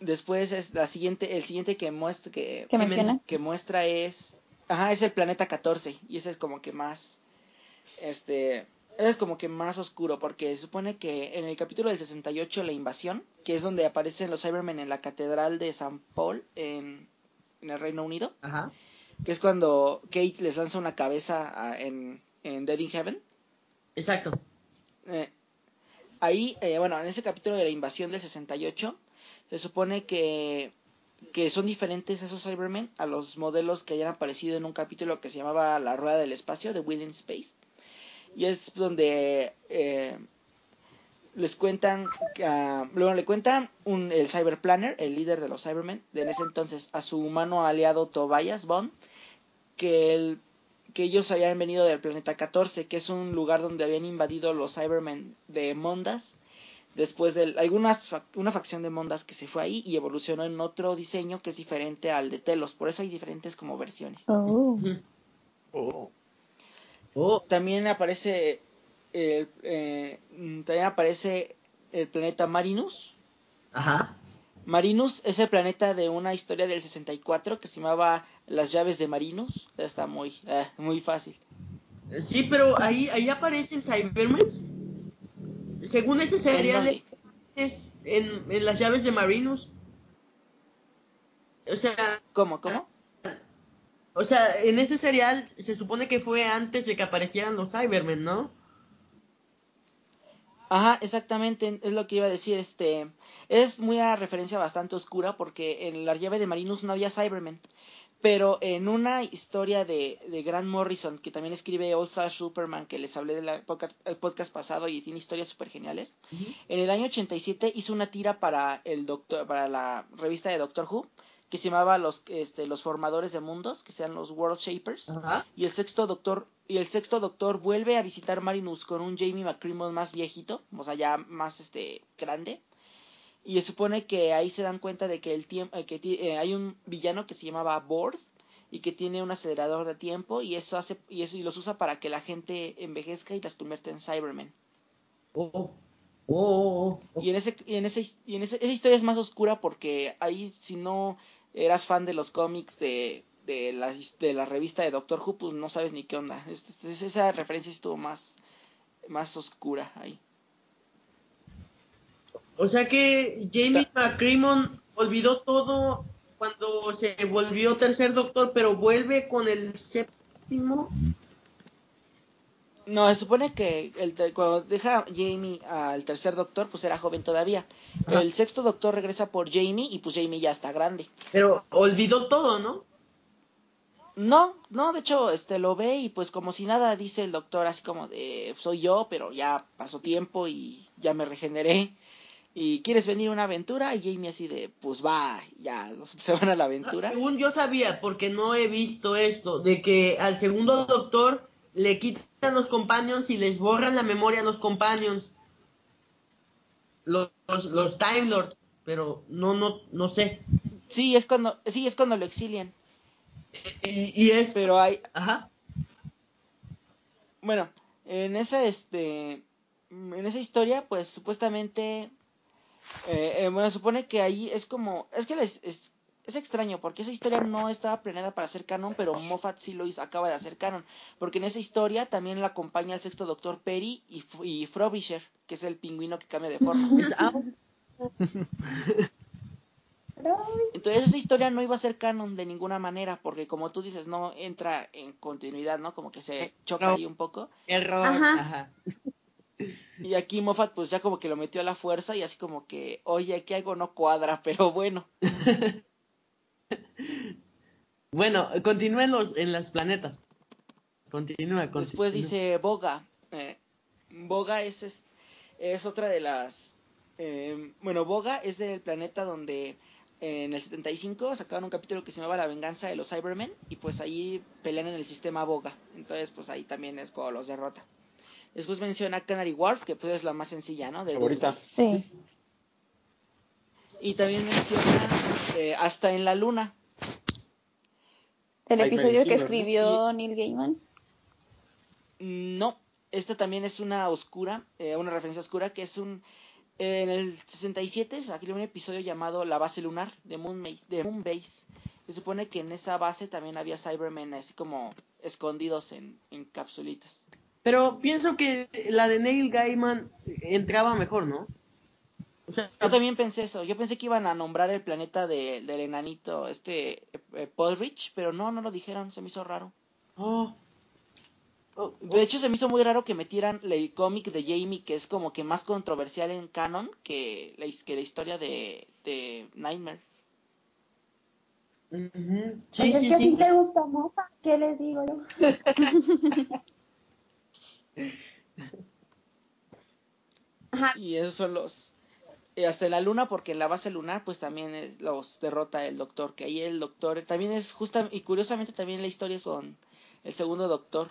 Después es la siguiente, el siguiente que muestra que, ¿Qué menciona? que muestra es, ajá, es el planeta 14 y ese es como que más, este, es como que más oscuro porque se supone que en el capítulo del 68 la invasión, que es donde aparecen los Cybermen en la catedral de San Paul en, en el Reino Unido, Ajá. que es cuando Kate les lanza una cabeza a- en, en Dead in Heaven. Exacto. Eh, ahí, eh, bueno, en ese capítulo de la invasión del 68, se supone que, que son diferentes esos Cybermen a los modelos que hayan aparecido en un capítulo que se llamaba La Rueda del Espacio, de Within Space. Y es donde eh, les cuentan, ah, luego le cuentan un, el Cyberplanner, el líder de los Cybermen, de en ese entonces, a su humano aliado Tobias Bond, que el que ellos habían venido del planeta 14, que es un lugar donde habían invadido los Cybermen de Mondas. Después de algunas una facción de Mondas que se fue ahí y evolucionó en otro diseño que es diferente al de Telos. Por eso hay diferentes como versiones. Oh. Oh. Oh, También aparece el, eh, también aparece el planeta Marinus. ajá. Marinus es el planeta de una historia del 64 que se llamaba Las llaves de Marinus. Está muy, eh, muy fácil. Sí, pero ahí, ahí aparecen Cybermen. Según ese ¿En serial dónde? es en, en las llaves de Marinus. O sea, ¿Cómo? ¿Cómo? o sea, en ese serial se supone que fue antes de que aparecieran los Cybermen, ¿no? Ajá, exactamente, es lo que iba a decir, este, es muy a referencia bastante oscura porque en la llave de Marinus no había Cybermen, pero en una historia de, de Grant Morrison, que también escribe All Star Superman, que les hablé del podcast pasado y tiene historias súper geniales, en el año 87 hizo una tira para el doctor, para la revista de Doctor Who, que se llamaba los, este, los formadores de mundos, que sean los World Shapers, y el sexto doctor y el sexto doctor vuelve a visitar Marinus con un Jamie McCrimmon más viejito, o sea, ya más este grande. Y se supone que ahí se dan cuenta de que el tiempo que ti- eh, hay un villano que se llamaba Bord y que tiene un acelerador de tiempo y eso hace y eso y los usa para que la gente envejezca y las convierta en Cybermen. Oh, oh, oh, oh. Y en ese y en ese y en ese- esa historia es más oscura porque ahí si no eras fan de los cómics de de la, de la revista de Doctor Who, pues no sabes ni qué onda. Es- es- esa referencia estuvo más, más oscura ahí. O sea que Jamie McCrimmon olvidó todo cuando se volvió tercer doctor, pero vuelve con el séptimo. No, se supone que el, cuando deja Jamie al tercer doctor, pues era joven todavía. Ajá. El sexto doctor regresa por Jamie y pues Jamie ya está grande. Pero olvidó todo, ¿no? No, no, de hecho, este lo ve y pues como si nada dice el doctor así como de soy yo, pero ya pasó tiempo y ya me regeneré. ¿Y quieres venir a una aventura? Y Jamie así de, pues va, ya se van a la aventura. Según yo sabía, porque no he visto esto, de que al segundo doctor le quitan los companions y les borran la memoria a los companions. Los, los, los Time Lords, pero no, no, no sé. Sí, es cuando, sí, es cuando lo exilian. Y, y es, Pero hay, ajá, bueno, en esa, este, en esa historia, pues supuestamente, eh, eh, bueno, supone que ahí es como, es que les- es, es extraño porque esa historia no estaba planeada para ser canon, pero Moffat sí lo hizo, acaba de hacer canon, porque en esa historia también la acompaña el sexto doctor Perry y, y Frobisher, que es el pingüino que cambia de forma. es- Entonces esa historia no iba a ser canon de ninguna manera, porque como tú dices, no entra en continuidad, ¿no? Como que se choca No. ahí un poco. error, Ajá. ajá. Y aquí Moffat pues ya como que lo metió a la fuerza y así como que, oye, aquí algo no cuadra, pero bueno. Bueno, continúa en los, en las planetas. Continúa, continúa. Después dice Boga. Eh, Boga es, es, es otra de las... eh, bueno, Boga es del planeta donde en el 75 sacaron un capítulo que se llamaba La venganza de los Cybermen y pues ahí pelean en el sistema Boga. Entonces pues ahí también es como los derrota. Después menciona Canary Wharf, que pues es la más sencilla, ¿no? De Favorita. Sí. Y también menciona eh, Hasta en la Luna. El Hay episodio que escribió Neil Gaiman. No, esta también es una oscura, eh, una referencia oscura, que es un... eh, en el 67 salió un episodio llamado La Base Lunar de Moonbase. De Moonbase. Se supone que en esa base también había Cybermen así como escondidos en, en capsulitas. Pero pienso que la de Neil Gaiman entraba mejor, ¿no? O sea, Yo también pensé eso. Yo pensé que iban a nombrar el planeta de- del enanito, este, eh, Paulrich, pero no, no lo dijeron. Se me hizo raro. oh. Oh, De hecho, se me hizo muy raro que metieran el cómic de Jamie, que es como que más controversial en canon que la, que la historia de, de Nightmare. Sí, es sí, que así sí. te gusta Mofa, ¿qué les digo yo? Ajá, Y esos son los... y hasta la luna, porque en la base lunar, pues también es- los derrota el doctor, que ahí el doctor también es justa... Y curiosamente también la historia es con el segundo doctor.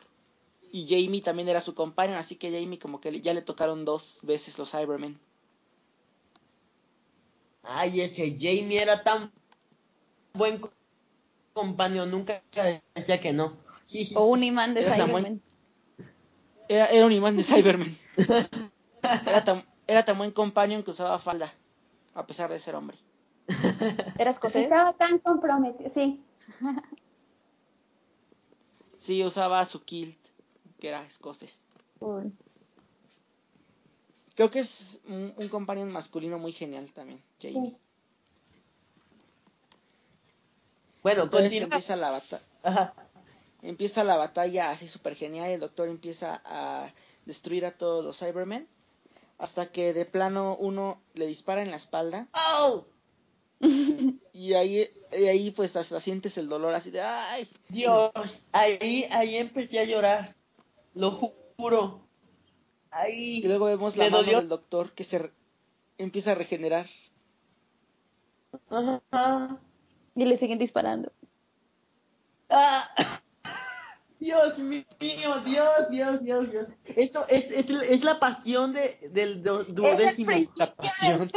Y Jamie también era su compañero, así que Jamie como que ya le tocaron dos veces los Cybermen. Ay, ese Jamie era tan buen co- compañero, nunca decía que no. Sí, sí, O un imán de Cyberman. Era, era un imán de Cybermen. Era tan, era tan buen companion que usaba falda, a pesar de ser hombre. ¿Era escocés? Estaba tan comprometido, sí. Sí, usaba su kilt, que era escocés. Uy. Creo que es un, un companion masculino muy genial también, Jamie. Sí. Bueno, Entonces continúa. empieza la batalla. Empieza la batalla así súper genial. El doctor empieza a destruir a todos los Cybermen. Hasta que de plano uno le dispara en la espalda. ¡Oh! Y ahí, y ahí pues hasta sientes el dolor así de ¡ay! Dios, ahí, ahí empecé a llorar. Lo ju- juro. Ahí. Y luego vemos la mano dolió. del doctor que se re- empieza a regenerar. Ajá. Y le siguen disparando. Ah. Dios mío, Dios, Dios, Dios, Dios. Esto es, es, es la pasión de, del du- Es el duodécimo. principio La pasión.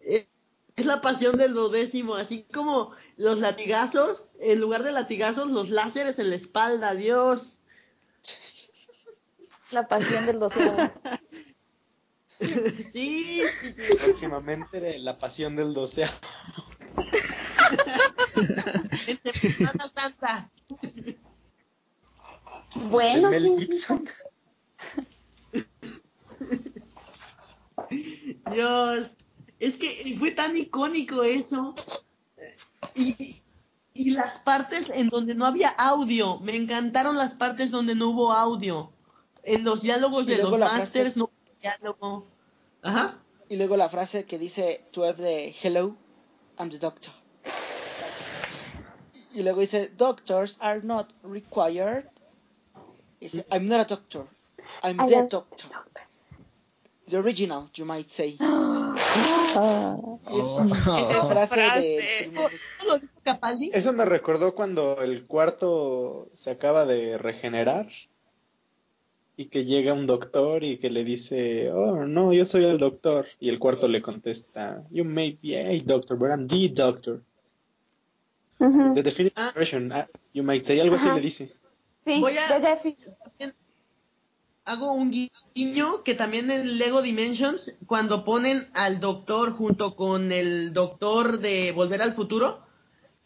Es es la pasión del duodécimo, así como los latigazos, en lugar de latigazos, los láseres en la espalda, Dios. La pasión del doceavo. Sí, sí, sí. Próximamente la pasión del doceavo. En Semana Santa. Bueno, Mel Gibson. Dios, es que fue tan icónico eso. Y, y las partes en donde no había audio, me encantaron las partes donde no hubo audio. En los diálogos Y de los frase- masters no hubo diálogo. Ajá. Y luego la frase que dice 12 de Hello, I'm the doctor. Y luego dice Doctors are not required. Y dice I'm not a doctor. I'm I the doctor. The original, you might say. Es Oh. esa Esa frase frase. de ¿No lo dijo Capaldi? Eso me recordó cuando el cuarto se acaba de regenerar y que llega un doctor y que le dice, oh, no, yo soy el doctor. Y el cuarto le contesta, you may be a doctor, but I'm the doctor. Ujú. The definitive Ah. version, ah, you might say, algo así le dice. Sí, Voy a-. Hago un gui- guiño que también en Lego Dimensions, cuando ponen al doctor junto con el doctor de Volver al Futuro,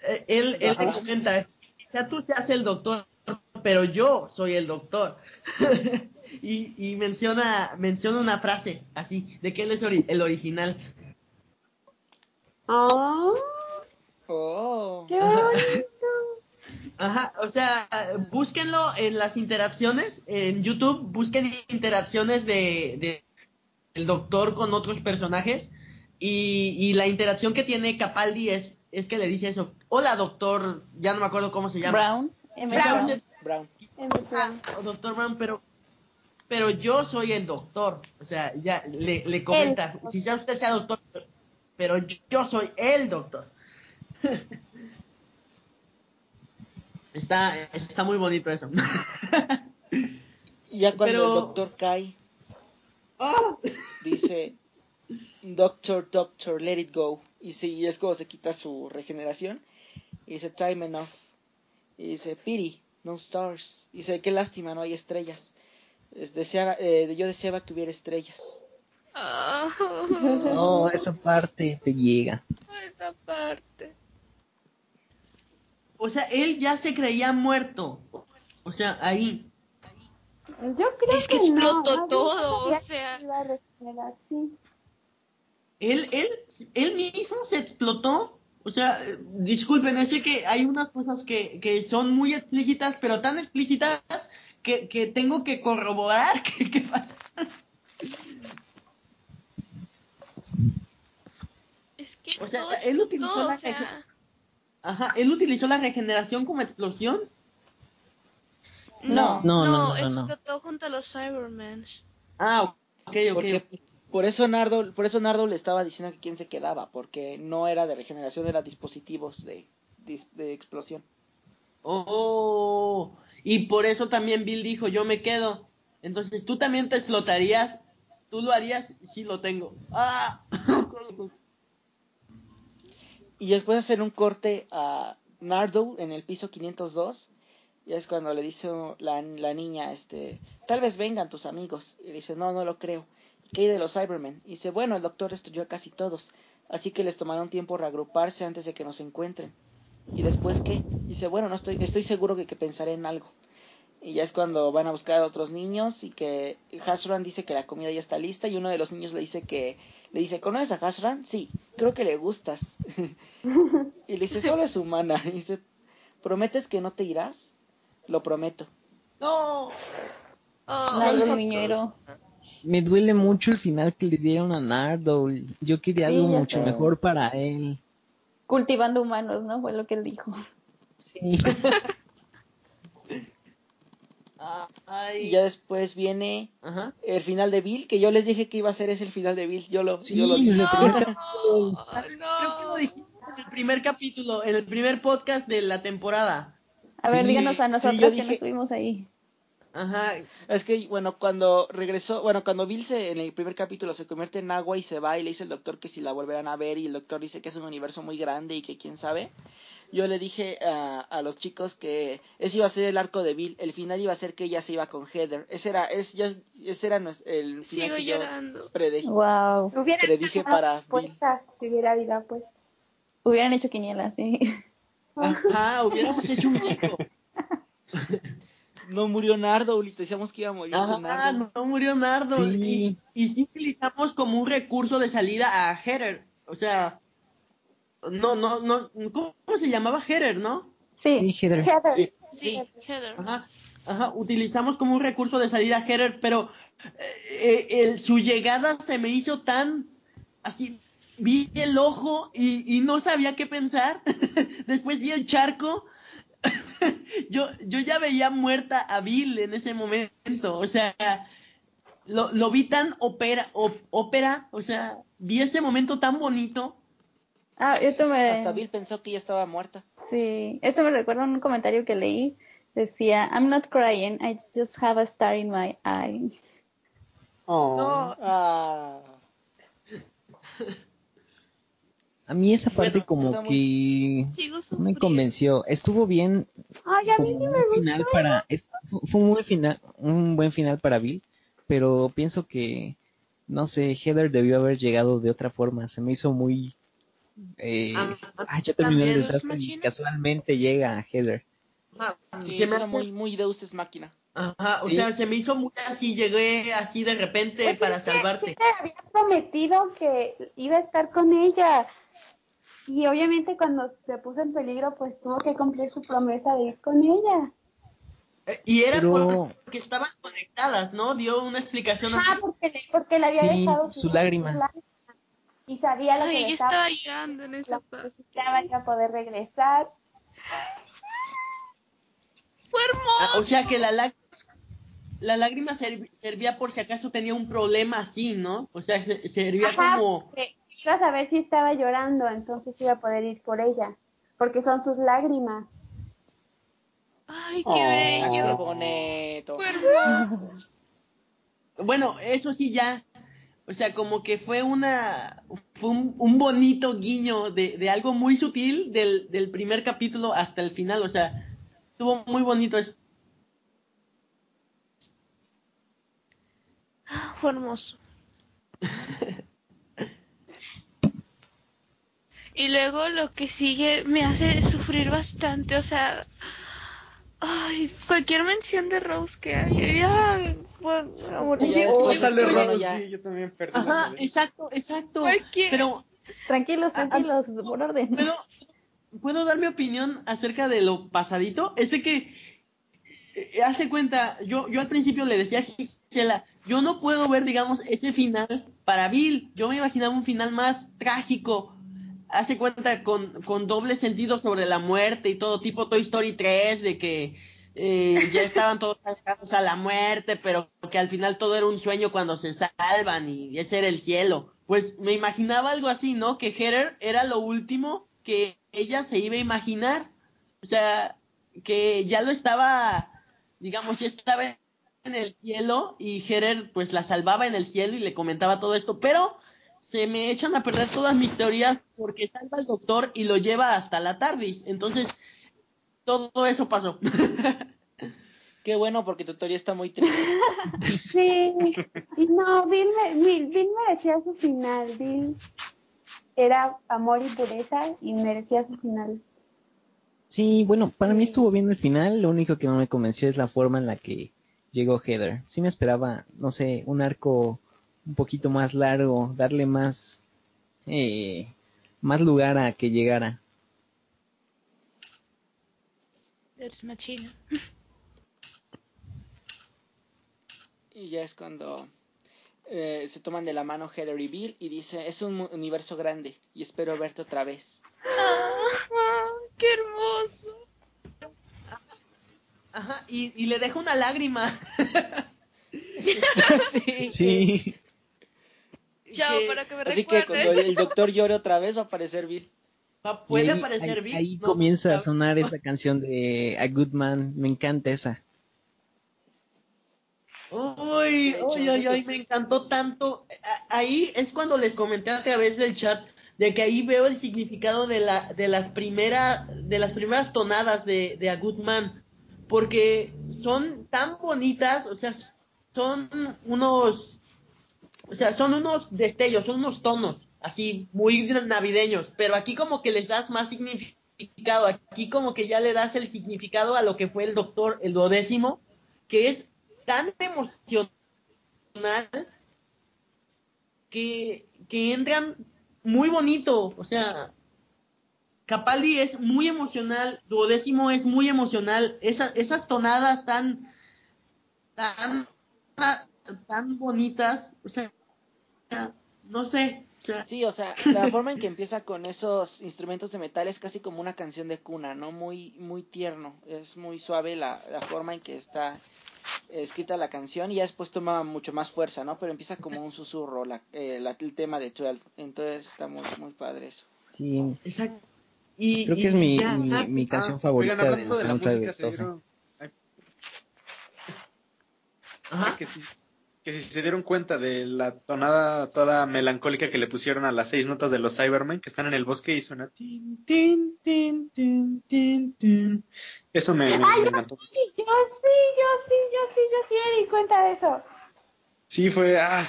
eh, él, él le comenta, quizá tú seas el doctor, pero yo soy el doctor. y y menciona, menciona una frase así, de que él es ori- el original. Ah, Oh. qué bonito. Ajá, o sea, búsquenlo en las interacciones, en YouTube, busquen interacciones de, de el doctor con otros personajes y, y la interacción que tiene Capaldi es, es que le dice eso, hola doctor, ya no me acuerdo cómo se llama. Brown. M. Brown. Brown. Brown. Ah, doctor Brown, pero pero yo soy el doctor, o sea, ya le, le comenta, El- quizá usted sea doctor, pero yo, yo soy el doctor. Está, está muy bonito eso. Y ya cuando Pero- el doctor cae, ¡Ah! dice Doctor, Doctor, let it go. Y sí, y es como se quita su regeneración. Y dice Time enough. Y dice Pity, no stars. Y dice qué lástima, no hay estrellas. Es- deseaba, eh, yo deseaba que hubiera estrellas. Oh, esa parte te llega. esa parte. O sea, él ya se creía muerto. O sea, ahí. Yo creo Es que explotó todo, o sea. que iba a sí. Él, él, él mismo se explotó. O sea, disculpen, es que hay unas cosas que, que son muy explícitas, pero tan explícitas que, que tengo que corroborar qué qué pasa. Es que O sea, todo él utilizó la o sea, Ajá, él utilizó la regeneración como explosión. no, No, no, no, no, no, no. explotó junto a los Cybermans. Ah, ok, ok. Por eso Nardo, por eso Nardo le estaba diciendo que quién se quedaba, porque no era de regeneración, era dispositivos de dis- de explosión. Oh, y por eso también Bill dijo, yo me quedo. Entonces, ¿tú también te explotarías? ¿Tú lo harías? Sí, lo tengo. ¡Ah! Y después hacer un corte a Nardo en el piso 502. Y es cuando le dice la, la niña, este, tal vez vengan tus amigos. Y le dice, no, no lo creo. ¿Qué hay de los Cybermen? Y dice, bueno, el doctor destruyó a casi todos. Así que les tomará un tiempo reagruparse antes de que nos encuentren. ¿Y después qué? Dice, bueno, no estoy, estoy seguro que, que pensaré en algo. Y ya es cuando van a buscar a otros niños y que Hashran dice que la comida ya está lista y uno de los niños le dice que le dice, ¿conoces a Hashran? Sí, creo que le gustas. y le dice, solo es humana. Y dice, ¿prometes que no te irás? Lo prometo. No. Oh, niñero. Me duele mucho el final que le dieron a Nardo. Yo quería Sí, algo mucho sé. mejor para él. Cultivando humanos, ¿no? Fue lo que él dijo. Sí. Ay. Y ya después viene Ajá. el final de Bill, que yo les dije que iba a ser ese el final de Bill. Yo lo, Sí, yo lo dije. No, Creo que lo no. dijiste en el primer capítulo, en el primer podcast de la temporada. A ver, Sí, díganos a sí, nosotros yo que dije- no estuvimos ahí. Ajá. Es que, bueno, cuando regresó, bueno, cuando Bill se, en el primer capítulo se convierte en agua y se va y le dice el doctor que si la volverán a ver y el doctor dice que es un universo muy grande y que quién sabe, yo le dije a, a los chicos que ese iba a ser el arco de Bill, el final iba a ser que ella se iba con Heather, ese era, es, yo- ese era el final Sigo que yo llorando. predije. Wow. Hubiera Predije hecho para apuesta si hubiera habido apuesta. Hubieran hecho quinielas, sí. Ajá, hubiéramos hecho un hijo. No murió Nardo, y decíamos que iba a morir Ajá, Nardo. no murió Nardo. Sí. Y, y sí utilizamos como un recurso de salida a Header. O sea, no, no, no, ¿cómo, cómo se llamaba Header, no? Sí. Sí, Heather. Heather. Sí. Sí, Heather. Ajá, ajá, utilizamos como un recurso de salida a Header, pero eh, eh, el- su llegada se me hizo tan así. Vi el ojo y, y no sabía qué pensar. Después vi el charco. yo, yo ya veía muerta a Bill en ese momento. O sea, lo, lo vi tan ópera, op- ópera. O sea, vi ese momento tan bonito. Ah, esto me... Hasta Bill pensó que ella estaba muerta. Sí, esto me recuerda a un comentario que leí. Decía, I'm not crying, I just have a star in my eye. Oh. No, Ah. A mí esa parte Bueno, como que no me convenció. Estuvo bien Ay, a mí sí me gustó. final para es- fue un buen final, un buen final para Bill, pero pienso que no sé, Heather debió haber llegado de otra forma. Se me hizo muy eh, Ah, ah, ya terminó el desastre y casualmente llega Heather. ajá, Sí, se me era muy, muy Deus es máquina. Ajá, o Sí. sea, se me hizo muy así, llegué así de repente Pues para salvarte. Heather había prometido que iba a estar con ella. Y obviamente cuando se puso en peligro, pues tuvo que cumplir su promesa de ir con ella. Eh, Y era Pero- porque estaban conectadas, ¿no? Dio una explicación así. Ah, porque le, porque le había Sí, dejado su lágrima. Y sabía lo que Ay, yo estaba estaba llorando en esa que parte. para poder regresar. Fue Ah, hermoso. o sea que la, la lágrima serv- servía por si acaso tenía un problema así, ¿no? O sea, se- servía Ajá, como... porque iba a saber si estaba llorando, entonces iba a poder ir por ella. Porque son sus lágrimas. Ay, qué Oh. Ah, qué bonito. Fue hermoso. Bueno, eso sí ya. O sea, como que fue una... Fue un, un bonito guiño de, de algo muy sutil del, del primer capítulo hasta el final. O sea, estuvo muy bonito eso. Fue hermoso. Y luego lo que sigue me hace sufrir bastante, o sea, ay, cualquier mención de Rose que hay, ya, bueno, yo- sale Rose, ya. sí, yo también perdí Ajá, exacto, exacto. Cualquier- Pero Tranquilos, tranquilos, por orden. ¿Puedo, ¿Puedo dar mi opinión acerca de lo pasadito? Es de que, eh, hace cuenta, yo, yo al principio le decía a Gisela, yo no puedo ver, digamos, ese final para Bill. Yo me imaginaba un final más trágico. Hace cuenta con, con doble sentido sobre la muerte y todo, tipo Toy Story 3, de que eh, ya estaban todos alejados a la muerte, pero que al final todo era un sueño cuando se salvan y ese era el cielo. Pues me imaginaba algo así, ¿no? Que Heather era lo último que ella se iba a imaginar. O sea, que ya lo estaba, digamos, ya estaba en el cielo y Heather pues la salvaba en el cielo y le comentaba todo esto, pero se me echan a perder todas mis teorías porque salva al doctor y lo lleva hasta la TARDIS. Entonces, todo eso pasó. Qué bueno, porque tu teoría está muy triste. Sí, y no, Bill, me- Bill, Bill merecía su final. Bill era amor y pureza y merecía su final. Sí, bueno, para mí estuvo bien el final. Lo único que no me convenció es la forma en la que llegó Heather. Sí me esperaba, no sé, un arco un poquito más largo, darle más, eh, más lugar a que llegara. Eres machina. Y ya es cuando eh, se toman de la mano Heather y Bill y dice, es un universo grande y espero verte otra vez. Ah, ¡Qué hermoso! Ajá, y, y le deja una lágrima. sí. Sí, Chao, Que para que me Así que cuando recuerdes. el doctor llore otra vez va a aparecer Bill. va- puede ahí, aparecer ahí- Bill, ahí ¿no? comienza a sonar esa canción de A Good Man. Me encanta esa. Uy, uy, uy, uy, me encantó tanto. Ahí es cuando les comenté a través del chat de que ahí veo el significado de la de las primeras de las primeras tonadas de, de A Good Man porque son tan bonitas, o sea, son unos o sea, son unos destellos, son unos tonos así muy navideños, pero aquí como que les das más significado, aquí como que ya le das el significado a lo que fue el doctor, el duodécimo, que es tan emocional que, que entran muy bonito, o sea, Capaldi es muy emocional, Duodécimo es muy emocional, esas, esas tonadas tan, tan bonitas, o sea, no sé, o sea, Sí, o sea, la forma en que empieza con esos instrumentos de metal es casi como una canción de cuna, ¿no? Muy, muy tierno, es muy suave la, la forma en que está escrita la canción y ya después toma mucho más fuerza, ¿no? Pero empieza como un susurro la, eh, la- el tema de 12, entonces está muy, muy padre eso. Sí, exacto. Y, creo que y es mi, ya- mi, mi canción Ah, favorita oigan, del hablando de la de música, se 12. dieron, ay, Ajá. que, si, que si se dieron cuenta de la tonada toda melancólica que le pusieron a las seis notas de los Cybermen que están en el bosque y suena tin, tin, tin, tin, tin, tin. Eso me, me- me encantó. Sí, yo sí, yo sí, yo sí, yo sí me di cuenta de eso. Sí, fue. Ah,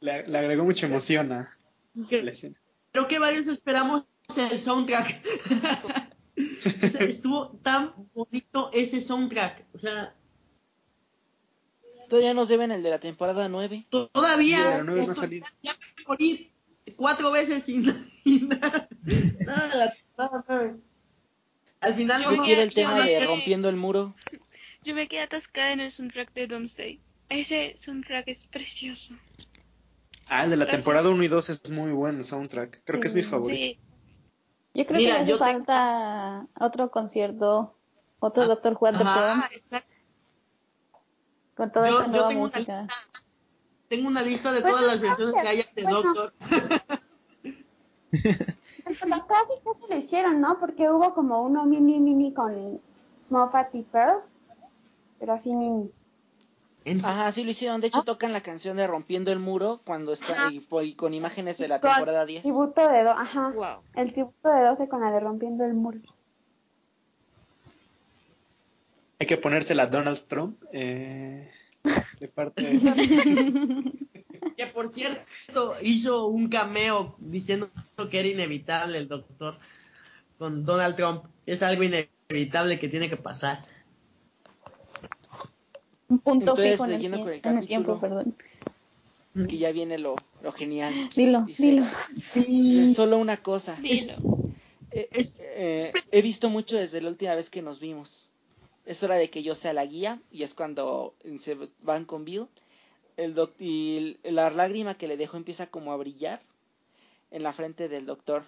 le, le agregó mucha emoción a la escena. Creo que varios esperamos el soundtrack. O sea, estuvo tan bonito ese soundtrack. O sea, Todavía nos deben el de la temporada 9. to- todavía. Sí, pero no- no ha esto- salido. ya me morí cuatro veces sin, sin nada. Nada, nada, nada. Al final Yo Yo no- quiero el tema me de quedé- Rompiendo el Muro. Yo me quedé atascada en el soundtrack de Doomsday. Ese soundtrack es precioso. Ah, el de la Gracias. temporada 1 y 2 es muy buen el soundtrack. Creo que es mi Sí. favorito. Sí. Yo creo Mira, que le yo hace tengo- falta otro concierto, otro Ah, Doctor the Ajá, Prom, exacto. Con toda Yo, esta yo tengo, una lista, tengo una lista de Pues todas las versiones que haya de bueno. Doctor. Pero casi, casi lo hicieron, ¿no? Porque hubo como uno mini, mini con Moffat y Pearl. Pero así mini. Ajá, sí lo hicieron. De hecho, tocan la canción de Rompiendo el Muro cuando está y, y con imágenes de la temporada 10. Tributo de Do, ajá. Wow. El tributo de 12 con la de Rompiendo el Muro. Hay que ponérsela a Donald Trump. eh, de parte. Que por cierto, hizo un cameo diciendo que era inevitable el doctor con Donald Trump. Es algo inevitable que tiene que pasar. Un punto Entonces, fijo en el, siguiendo tie- con el en el tiempo, perdón. Que ya viene lo, lo genial. Dilo, Dice, dilo. Sí. Solo una cosa. Dilo. Eh, Es- eh, he visto mucho desde la última vez que nos vimos. Es hora de que yo sea la guía y es cuando se van con Bill. El doc y la lágrima que le dejó empieza como a brillar en la frente del doctor.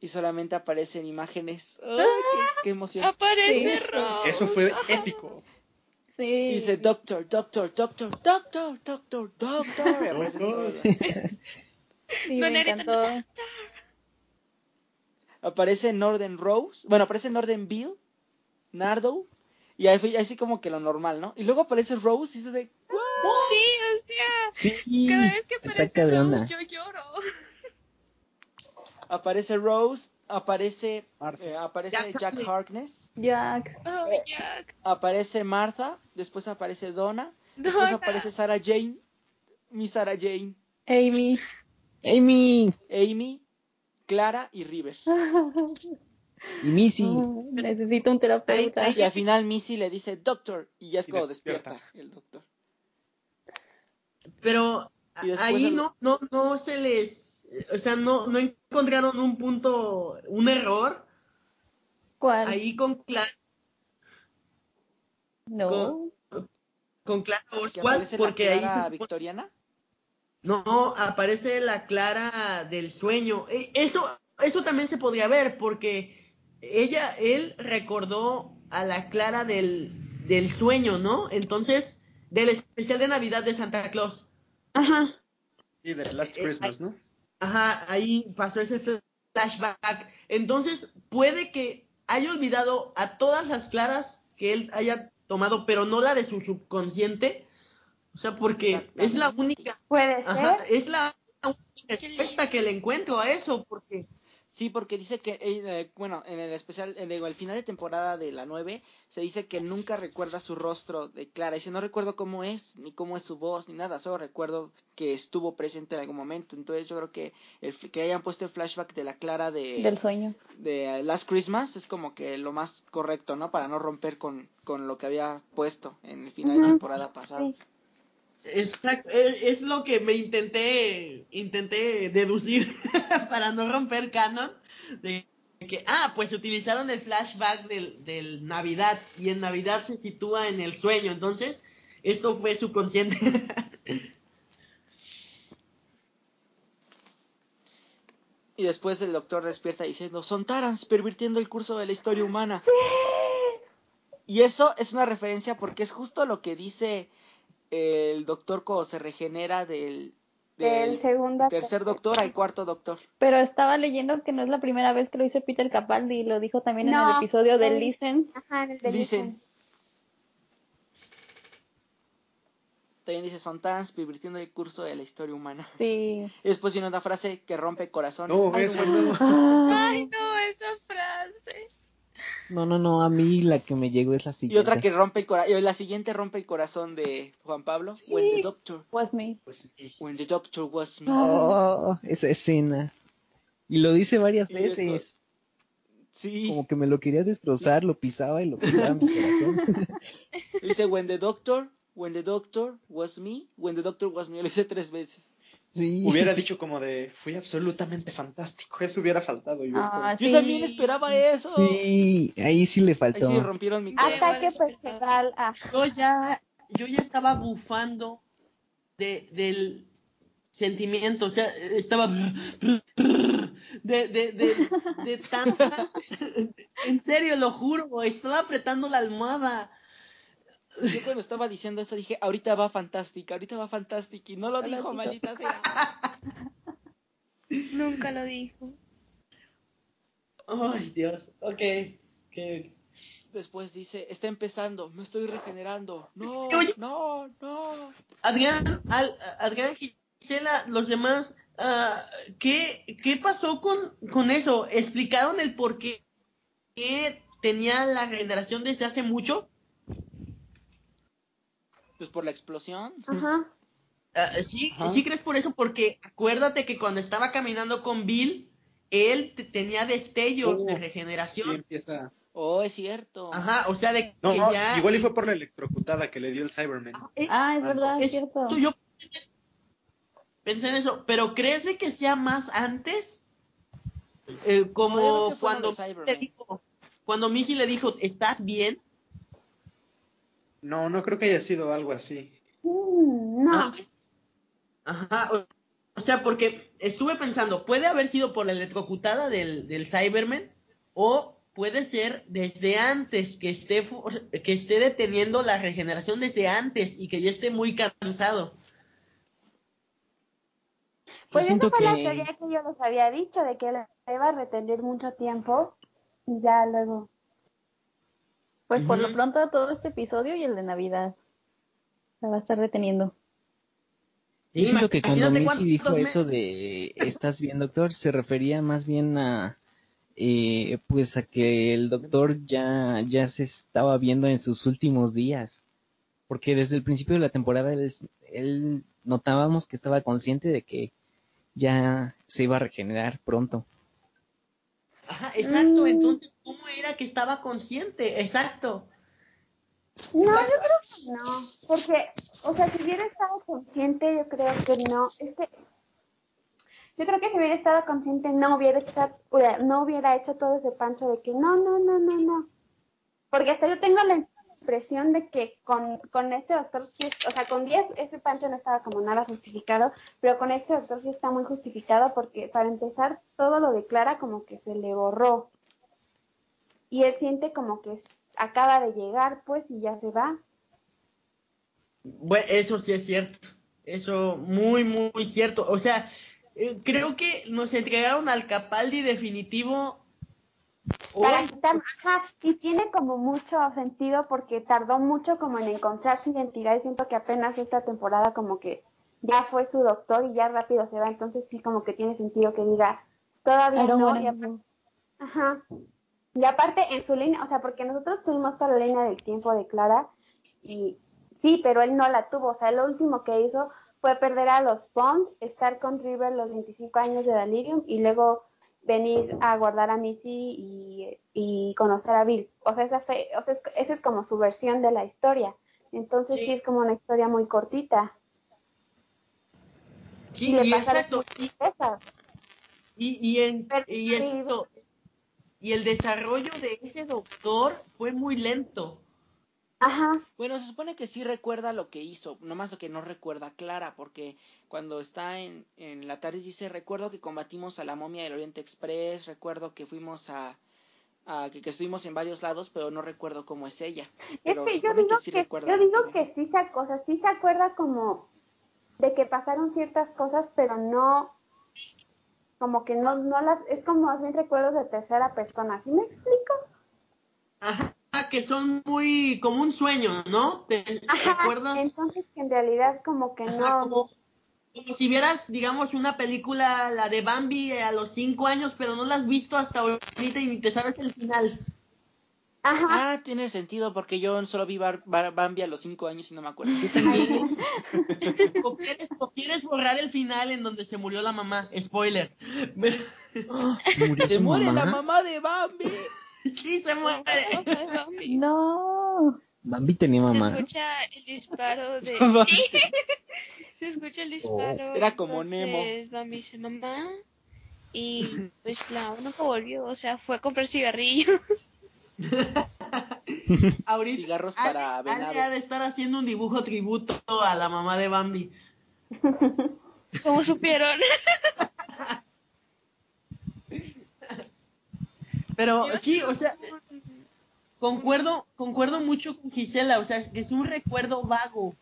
Y solamente aparecen imágenes. ¡Ay, qué, qué emoción! Aparece Sí. Rose. Eso fue épico. Sí. Dice Doctor, Doctor, Doctor, Doctor, Doctor, Doctor. Sí, me encantó. aparece Norden Rose, bueno, aparece Norden Bill, Nardo, y ahí, fue- así como que lo normal, ¿no? Y luego aparece Rose y dice de, Sí, o sea, Sí, cada vez que aparece Rose, yo lloro. aparece Rose, aparece, Martha. eh, aparece Jack Jack Harkness. Jack. Oh, Jack. aparece Martha, después aparece Donna, después Donna. aparece Sarah Jane, mi Sarah Jane, Amy. Amy Amy, Clara y River. y Missy. Oh, necesito un terapeuta. Y al final Missy le dice Doctor y ya es Y cuando despierta. despierta el doctor. Pero ahí el- no, no, no se les, o sea, no, no encontraron un punto, un error ¿Cuál? ahí con Clara, No. con Clara Oswald, aparece la porque ahí se victoriana. no aparece la Clara del sueño. E- Eso, eso también se podría ver porque ella, él recordó a la Clara del, del sueño, ¿no? Entonces, del especial de Navidad de Santa Claus. Ajá. Sí, de Last Eh, Christmas, ¿no? Ajá, ahí pasó ese flashback. Entonces, puede que haya olvidado a todas las claras que él haya tomado, pero no la de su subconsciente. O sea, porque es la única, Puede ser. ajá, es la única respuesta que le encuentro a eso, porque Sí, porque dice que, eh, eh, bueno, en el especial, eh, digo, el final de temporada de la 9, se dice que nunca recuerda su rostro de Clara. Dice, no recuerdo cómo es, ni cómo es su voz, ni nada, solo recuerdo que estuvo presente en algún momento. Entonces yo creo que el, que hayan puesto el flashback de la Clara de, Del sueño. de Last Christmas es como que lo más correcto, ¿no? Para no romper con, con lo que había puesto en el final de temporada pasada. Sí. Exacto, es, es lo que me intenté, intenté deducir para no romper canon, de que, ah, pues utilizaron el flashback del, del Navidad, y en Navidad se sitúa en el sueño, entonces, esto fue subconsciente. Y después el doctor despierta diciendo, son Tarans pervirtiendo el curso de la historia humana. Y eso es una referencia porque es justo lo que dice el doctor cuando se regenera del, del Del segundo tercer doctor al cuarto doctor. Pero estaba leyendo que no es la primera vez que lo hizo Peter Capaldi, lo dijo también en el episodio de él- Listen. Ajá, en el de. Listen. También dice, son Tarans pervirtiendo el curso de la historia humana. Sí. Y después viene una frase que rompe corazones. No, Ay, no. Ay, no, esa frase. No, no, no, a mí la que me llegó es la Y siguiente. otra que rompe el corazón, la siguiente rompe el corazón de Juan Pablo. When the doctor, Was me. Pues sí. when the doctor was me. Oh, esa escena. Y lo dice varias Y veces. después- Sí. Como que me lo quería destrozar, lo pisaba y lo pisaba mi corazón. Dice, when the doctor, when the doctor was me, when the doctor was me, lo hice tres veces. Sí. Hubiera dicho como de, fui absolutamente fantástico, eso hubiera faltado. Yo Ah, Yo también esperaba eso. Sí, ahí sí le Ahí faltó. sí rompieron mi Ataque personal. Ah. yo ya, yo ya estaba bufando de, del sentimiento, o sea, estaba de, de, de, de tanta, en serio, lo juro, estaba apretando la almohada. Yo cuando estaba diciendo eso dije, ahorita va fantástica, ahorita va fantástica. Y no lo No lo dijo, maldita sea. Nunca lo dijo. Ay, Dios, ok. ok. Después dice, está empezando, me estoy regenerando. No, no, no. Adrián, Al- Adrián, Gisela, los demás, ah, ¿qué, ¿qué pasó con, con eso? ¿Explicaron el por qué que tenía la regeneración desde hace mucho? Pues por la explosión. Ajá. Ah, ¿sí, Ajá. ¿Sí crees por eso? Porque acuérdate que cuando estaba caminando con Bill, él te- tenía destellos Oh, de Sí, regeneración. empieza. Oh, es cierto. Ajá, o sea, de No, que no, ya... igual y fue por la electrocutada que le dio el Cyberman. Eh, Ah, es verdad, es cierto. Yo pensé en eso, pero ¿crees de que sea más antes? Eh, como cuando dijo, cuando Missy le dijo, ¿estás bien? No, no creo que haya sido algo así. Mm, no. Ah, Ajá, o, sea, porque estuve pensando, puede haber sido por la electrocutada del, del Cyberman o puede ser desde antes que esté que esté deteniendo la regeneración desde antes y que ya esté muy cansado. Pues esa siento fue la que- teoría que yo les había dicho, de que la iba a retener mucho tiempo y ya luego. Pues por lo pronto todo este episodio y el de Navidad. La va a estar reteniendo. Yo siento que cuando Missy dijo eso de ¿estás bien, doctor? se refería más bien a eh, pues a que el doctor ya, ya se estaba viendo en sus últimos días. Porque desde el principio de la temporada él, él notábamos que estaba consciente de que ya se iba a regenerar pronto. Ajá, exacto, Mm. entonces, ¿cómo era que estaba consciente? Exacto. No, yo creo que no, porque, o sea, si hubiera estado consciente, yo creo que no. Es yo creo que si hubiera estado consciente, no hubiera hecho, no hubiera hecho todo ese pancho de que no, no, no, no, no. Porque hasta yo tengo la impresión de que con, con este doctor sí, o sea, con 10 ese pancho no estaba como nada justificado, pero con este doctor sí está muy justificado porque para empezar todo lo declara como que se le borró. Y él siente como que acaba de llegar, pues, y ya se va. Bueno, eso sí es cierto. Eso muy, muy cierto. O sea, eh, creo que nos entregaron al Capaldi definitivo. Para hoy. quitar, ajá, y tiene como mucho sentido porque tardó mucho como en encontrar su identidad y siento que apenas esta temporada como que ya fue su doctor y ya rápido se va, entonces sí como que tiene sentido que diga, todavía no, y ajá, y aparte en su línea, o sea, porque nosotros tuvimos toda la línea del tiempo de Clara y sí, pero él no la tuvo, o sea, lo último que hizo fue perder a los Bond, estar con River los 25 años de Delirium y luego venir a guardar a Missy y, y conocer a Bill. O sea, esa, fue, o sea, es- esa es como su versión de la historia. Entonces sí, Sí. es como una historia muy cortita. Sí, y le y exacto. Y, y, y, en- Pero y sí, esto- y el desarrollo de ese doctor fue muy lento. Ajá, Bueno, se supone que sí recuerda lo que hizo, nomás lo que no recuerda Clara, porque cuando está en, en la tarde dice, recuerdo que combatimos a la momia del Oriente Express, recuerdo que fuimos a, a que, que estuvimos en varios lados, pero no recuerdo cómo es ella. Pero es que yo digo sí que, recuerda yo digo que sí se, sea, sí se acuerda como de que pasaron ciertas cosas, pero no, como que no, no las, es como más bien recuerdos de tercera persona, ¿sí me explico? Ajá, que son muy como un sueño, ¿no? ¿Te Ajá, recuerdas? entonces que en realidad como que Ajá, no, como, como si vieras, digamos, una película, la de Bambi eh, a los cinco años, pero no la has visto hasta ahorita y ni te sabes el final. Ajá, Ah, tiene sentido, porque yo solo vi Bar- Bar- Bambi a los cinco años y no me acuerdo. o, quieres, o quieres borrar el final en donde se murió la mamá. Spoiler. ¿Murió ¡Se su muere la mamá? mamá de Bambi! sí, se muere. Bambi. No. Bambi tenía Se mamá. escucha el disparo de... Bambi. Se escucha el disparo. Era como entonces Bambi dice mamá. Y pues la nunca volvió. O sea, fue a comprar cigarrillos. Ahorita Cigarros para Ale venado. ha de estar haciendo un dibujo tributo a la mamá de Bambi. Como supieron. Pero Yo sí, o sea, concuerdo, concuerdo mucho con Gisela, o sea, que es un recuerdo vago,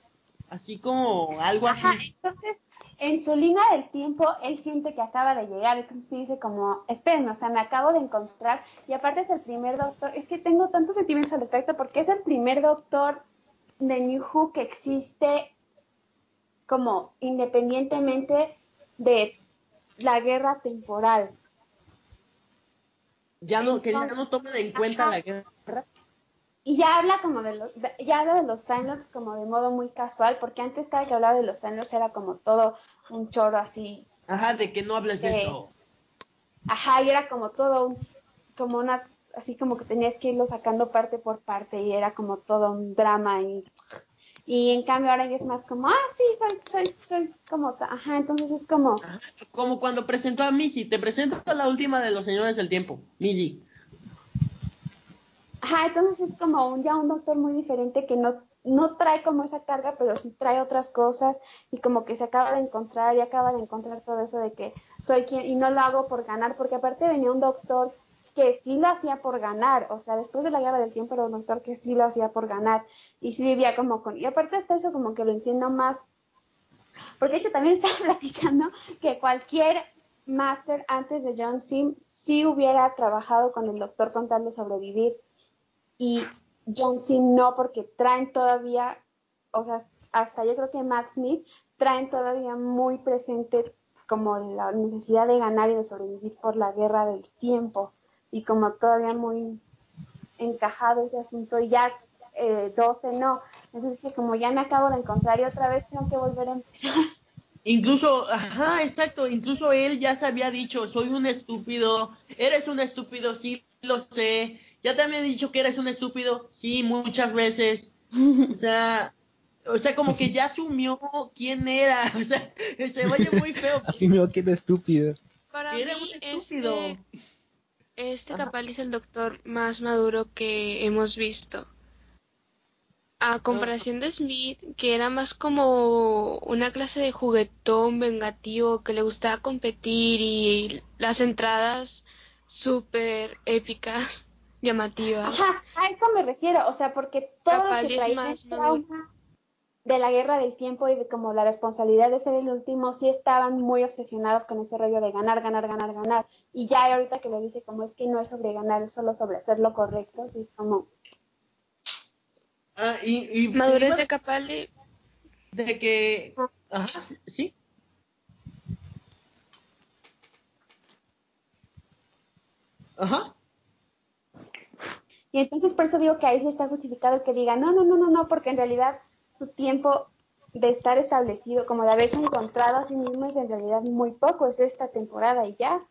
así como algo así. ajá, entonces en su línea del tiempo él siente que acaba de llegar, entonces dice como, esperen, o sea, me acabo de encontrar y aparte es el primer doctor, es que tengo tantos sentimientos al respecto porque es el primer doctor de New Who que existe como independientemente de la guerra temporal. Ya no, que ya no toman en cuenta Ajá. la guerra. Y ya habla como de los, de- ya habla de los Time Lords como de modo muy casual, porque antes cada que hablaba de los Time Lords era como todo un choro así. Ajá, de que no hables de Sí. eso. Ajá, y era como todo un, como una, así como que tenías que irlo sacando parte por parte y era como todo un drama y, y en cambio ahora ya es más como, ah, sí, soy, soy, soy como, ajá, entonces es como, Ajá, Como cuando presentó a Missy, te presento a la última de los señores del tiempo, Missy. Ajá, entonces es como un, ya un doctor muy diferente que no, no trae como esa carga, pero sí trae otras cosas y como que se acaba de encontrar y acaba de encontrar todo eso de que soy quien y no lo hago por ganar, porque aparte venía un doctor que sí lo hacía por ganar, o sea, después de la guerra del tiempo era un doctor que sí lo hacía por ganar y sí vivía como con, y aparte hasta eso como que lo entiendo más porque de hecho también estaba platicando que cualquier máster antes de John Sim sí hubiera trabajado con el doctor con tal de sobrevivir y John Sim no porque traen todavía, o sea, hasta yo creo que Matt Smith traen todavía muy presente como la necesidad de ganar y de sobrevivir por la guerra del tiempo y como todavía muy encajado ese asunto y ya eh, 12 no. Entonces, como ya me acabo de encontrar y otra vez tengo que volver a empezar. Incluso, ajá, exacto, incluso él ya se había dicho, soy un estúpido, eres un estúpido, sí, lo sé, ya te había dicho que eres un estúpido, sí, muchas veces, o sea, o sea, como que ya asumió quién era, o sea, se oye muy feo. Asumió que era estúpido. Para Que era mí, un estúpido. este, este es el doctor más maduro que hemos visto. A comparación de Smith, que era más como una clase de juguetón vengativo que le gustaba competir y las entradas súper épicas, llamativas. Ajá, a eso me refiero, o sea, porque todos los Capaldi que es traían más el trauma de la guerra del tiempo y de como la responsabilidad de ser el último, sí estaban muy obsesionados con ese rollo de ganar, ganar, ganar, ganar. Y ya ahorita que le dice como es que no es sobre ganar, es solo sobre hacer lo correcto, sí es como, Ah, y, y Madurez de Capaldi, de que, ajá, sí, ajá, Y entonces por eso digo que ahí sí está justificado el que diga, no, no, no, no, no, porque en realidad su tiempo de estar establecido, como de haberse encontrado a sí mismo, es en realidad muy poco, es esta temporada y ya.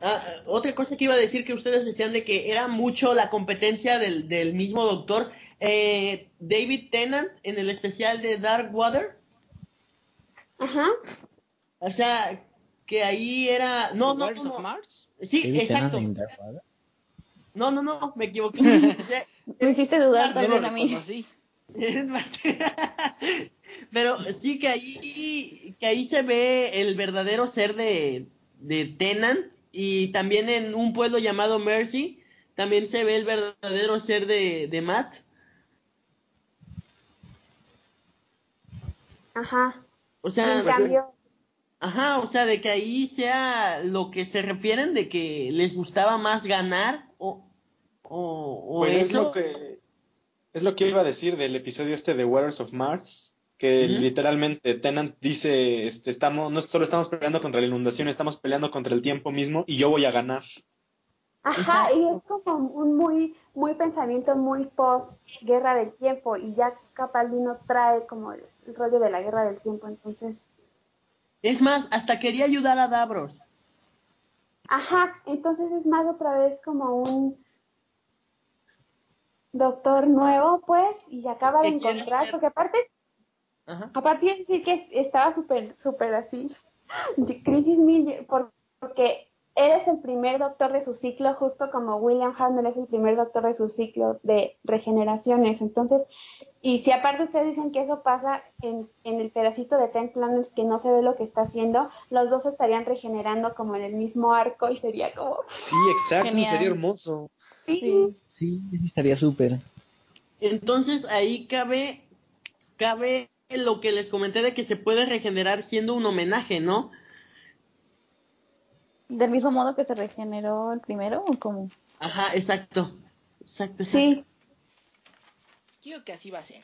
Ah, ah, otra cosa que iba a decir que ustedes decían de que era mucho la competencia del, del mismo doctor. Eh, David Tennant en el especial de Dark Water. Ajá. O sea, que ahí era... No, no. Mars? Sí, David Tennant exacto. No, no, no, me equivoqué. Me hiciste dudar también a mí. Pero sí que ahí, que ahí se ve el verdadero ser de, de Tennant y también en un pueblo llamado Mercy también se ve el verdadero ser de, de Matt. Ajá. O sea, en cambio, ajá, o sea, de que ahí sea lo que se refieren de que les gustaba más ganar o, Pues es lo que es lo que iba a decir del episodio este de Waters of Mars, que literalmente Tennant dice, este, estamos, no solo estamos peleando contra la inundación, estamos peleando contra el tiempo mismo y yo voy a ganar. ajá, y es como un muy, muy pensamiento muy post guerra del tiempo, y ya Capaldi no trae como el, el rollo de la guerra del tiempo, entonces, Es más, hasta quería ayudar a Davros. ajá, entonces es más otra vez como un doctor nuevo, pues, y se acaba de encontrar, ser- porque aparte Ajá. Aparte de decir que estaba súper, súper así, crisis mil, por- porque eres el primer doctor de su ciclo, justo como William Hartnell es el primer doctor de su ciclo de regeneraciones. Entonces, y si aparte ustedes dicen que eso pasa en, en el pedacito de Ten Planets que no se ve lo que está haciendo, los dos estarían regenerando como en el mismo arco y sería como, Sí, exacto, Genial. sería hermoso. Sí, Sí. Estaría súper. Entonces ahí cabe, cabe lo que les comenté de que se puede regenerar siendo un homenaje, ¿no? Del mismo modo que se regeneró el primero, o como. Ajá, exacto. Exacto, exacto. sí. Creo que así va a ser.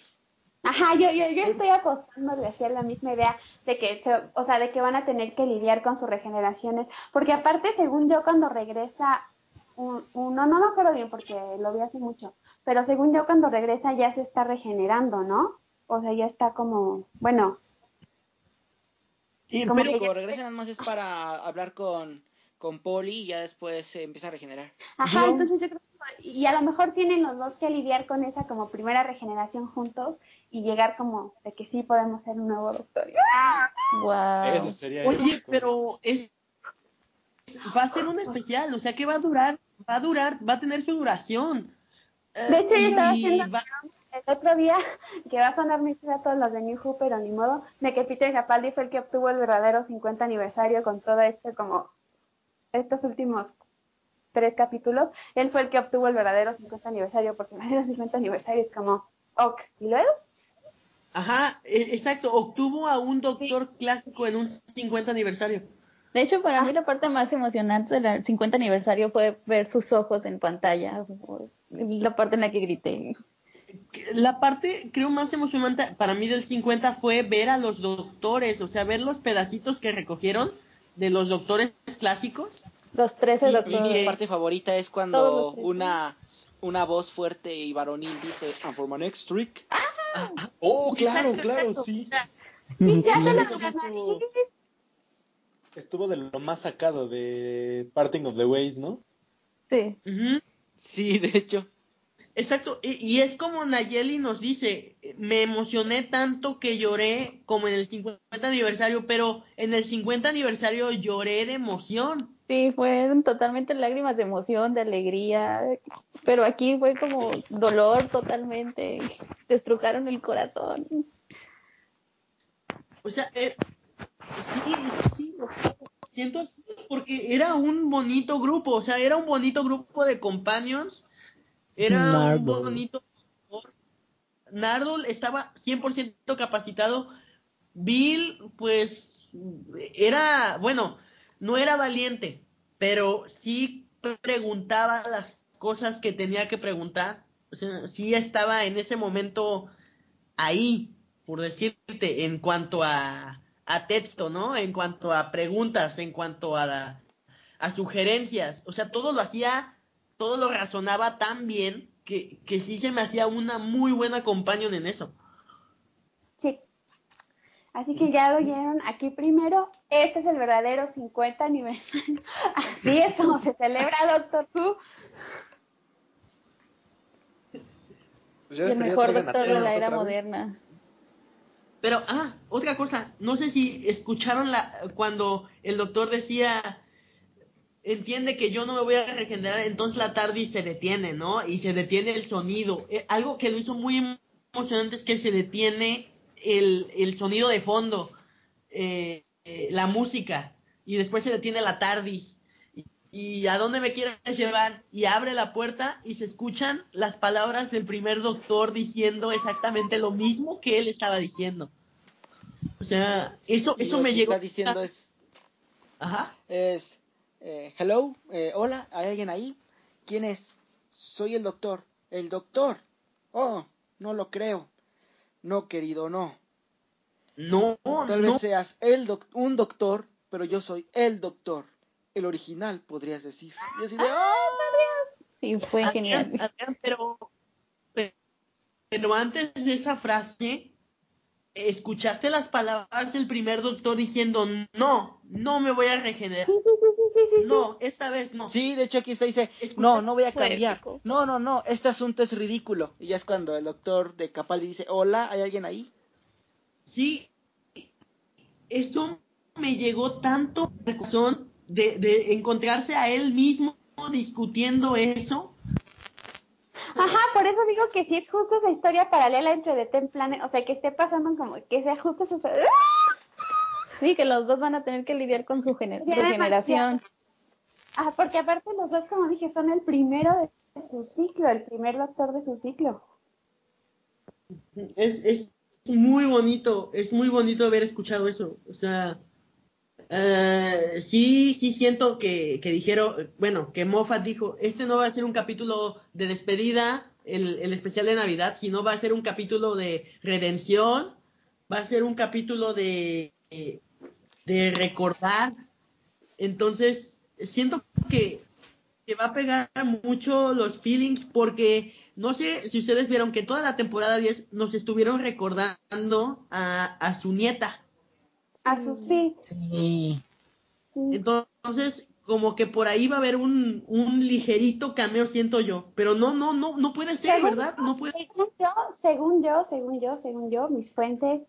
Ajá, yo, yo, yo estoy apostando de hacer la misma idea de que, se- o sea, de que van a tener que lidiar con sus regeneraciones, porque aparte, según yo, cuando regresa uno, no me acuerdo bien porque lo vi hace mucho, pero según yo, cuando regresa ya se está regenerando, ¿no? O sea, ya está como, bueno, Y- Como pero- que Cuando regresa nada más es para hablar con, con Polly y ya después se empieza a regenerar. ajá, entonces yo creo que, y a lo mejor tienen los dos que lidiar con esa como primera regeneración juntos y llegar como de que sí podemos ser un nuevo doctor. Wow. Eso sería Oye, épico. pero es va a ser un especial, o sea que va a durar, va a durar, va a tener su duración. Eh, De hecho, yo estaba haciendo va- el otro día, que va a sonar a todos los de New Who, pero ni modo, de que Peter Capaldi fue el que obtuvo el verdadero 50 aniversario con todo esto, como estos últimos tres capítulos, él fue el que obtuvo el verdadero 50 aniversario, porque el verdadero 50 aniversario es como, ok, ¿y luego? Ajá, e- exacto, obtuvo a un doctor clásico en un 50 aniversario. De hecho, para mí la parte más emocionante del 50 aniversario fue ver sus ojos en pantalla. La parte en la que grité. La parte, creo, más emocionante para mí del 50 fue ver a los doctores, o sea, ver los pedacitos que recogieron de los doctores clásicos. Los 13 Y- Y doctores. mi parte favorita es cuando una, una voz fuerte y varonil dice, I'm for my next trick. Oh, claro, claro, sí. Y ya se los estuvo, de lo más sacado de Parting of the Ways, ¿no? Sí. Sí, de hecho. Exacto, y, y es como Nayeli nos dice, me emocioné tanto que lloré como en el 50 aniversario, pero en el 50 aniversario lloré de emoción. Sí, fueron totalmente lágrimas de emoción, de alegría, pero aquí fue como dolor totalmente, te estrujaron el corazón. O sea, eh, sí, sí, sí, o sea, siento así porque era un bonito grupo, o sea, era un bonito grupo de companions, era un bonito... Nardol estaba 100% capacitado, Bill, pues, era, bueno, no era valiente, pero sí preguntaba las cosas que tenía que preguntar, o sea, sí estaba en ese momento ahí, por decirte, en cuanto a, a texto, ¿no? En cuanto a preguntas, en cuanto a, a sugerencias. O sea, todo lo hacía, todo lo razonaba tan bien que, que sí se me hacía una muy buena companion en eso. Sí. Así que ya lo oyeron aquí primero. Este es el verdadero 50 aniversario. Así es como se celebra Doctor Who. Pues el mejor doctor de la era moderna. Pero, ah, otra cosa, no sé si escucharon la, cuando el doctor decía, entiende que yo no me voy a regenerar, entonces la TARDIS se detiene, ¿no? Y se detiene el sonido. Eh, algo que lo hizo muy emocionante es que se detiene el, el sonido de fondo, eh, eh, la música, y después se detiene la TARDIS. Y, a dónde me quieres llevar? Y abre la puerta y se escuchan las palabras del primer doctor diciendo exactamente lo mismo que él estaba diciendo. O sea, eso, eso lo me que llegó. está diciendo es, Ajá. es eh, hello, eh, hola, ¿hay alguien ahí? ¿Quién es? Soy el doctor. El doctor. Oh, no lo creo. No, querido, no. No, Tal no. vez seas el doc- un doctor, pero yo soy el doctor. El original, podrías decir. Y así de, ¡ah! Sí, fue Adrián, genial. Adrián, pero, pero antes de esa frase, escuchaste las palabras del primer doctor diciendo, no, no me voy a regenerar. Sí, sí, sí, sí, sí. No, esta vez no. Sí, de hecho aquí está, dice, Escucha, no, no voy a cambiar. No, no, no, este asunto es ridículo. Y ya es cuando el doctor de Capaldi dice, hola, ¿hay alguien ahí? Sí, eso me llegó tanto al corazón de, de encontrarse a él mismo discutiendo eso. Ajá, por eso digo que sí es justo esa historia paralela entre The Ten Planet, o sea, que esté pasando como que sea justo esa... Sí, que los dos van a tener que lidiar con su, gener- Ya generación. Ah, porque aparte los dos, como dije, son el primero de su ciclo, el primer doctor de su ciclo. Es, es muy bonito, es muy bonito haber escuchado eso. O sea, eh, sí, sí siento que, que dijeron, bueno, que Moffat dijo, este no va a ser un capítulo de despedida, el, el especial de Navidad, sino va a ser un capítulo de redención, va a ser un capítulo de, de recordar. Entonces, siento que, que va a pegar mucho los feelings porque no sé si ustedes vieron que toda la temporada 10 nos estuvieron recordando a, a su nieta. A su sí. Sí. Entonces, como que por ahí va a haber un, un ligerito cameo, siento yo. Pero no, no, no, no puede ser, Según ¿verdad? yo, No puede Según yo, según yo, según yo, según yo, mis fuentes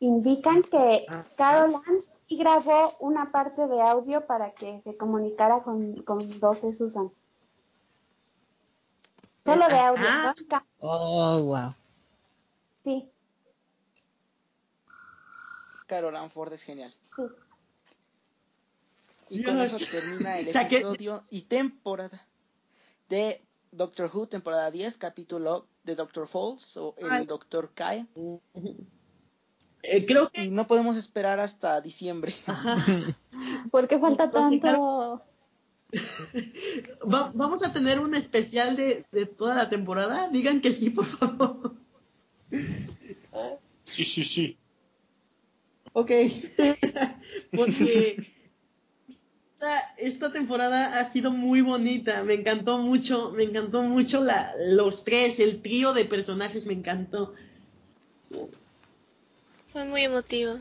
indican que Ah. Carol Ann sí grabó una parte de audio para que se comunicara con, con 12 Susan. Solo de audio, Ah. ¿no? Oh, wow. Sí, Carol Ann Ford es genial. Y con eso termina el episodio y temporada de Doctor Who, temporada 10, capítulo de Doctor Falls o el Ay. Doctor Cae. Eh, creo que Y no podemos esperar hasta diciembre. ajá, ¿Por qué falta tanto? va- vamos a tener un especial de, de toda la temporada. Digan que sí, por favor. Sí, sí, sí. Ok. Porque esta, esta temporada ha sido muy bonita. Me encantó mucho. Me encantó mucho la, los tres, el trío de personajes me encantó. Fue muy emotivo.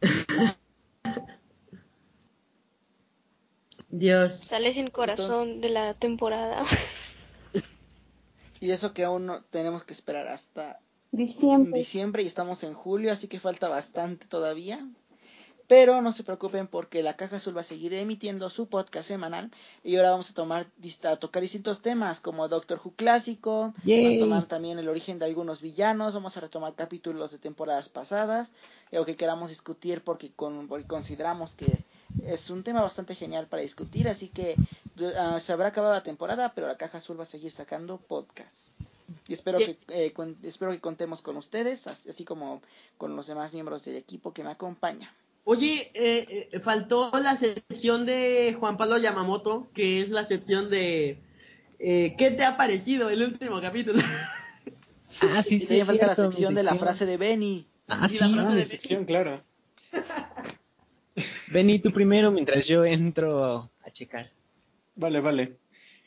Dios. Sale sin corazón de la temporada. Y eso que aún no tenemos que esperar hasta Diciembre. diciembre y estamos en julio, así que falta bastante todavía. Pero no se preocupen porque la Caja Azul va a seguir emitiendo su podcast semanal y ahora vamos a tomar a tocar distintos temas como Doctor Who clásico, Yay. vamos a tomar también el origen de algunos villanos, vamos a retomar capítulos de temporadas pasadas, y lo que queramos discutir porque, con, porque consideramos que es un tema bastante genial para discutir, así que ah, se habrá acabado la temporada, pero la Caja Azul va a seguir sacando podcast. Y espero que, eh, espero que contemos con ustedes, as- así como con los demás miembros del equipo que me acompañan. Oye, eh, eh, faltó la sección de Juan Pablo Yamamoto, que es la sección de eh, ¿qué te ha parecido el último capítulo? Ah, sí, y sí. también es falta la sección de la frase de Benny. Ah, Y sí. la frase Ah, de sección, claro. Vení tú primero mientras yo entro a checar. Vale, vale.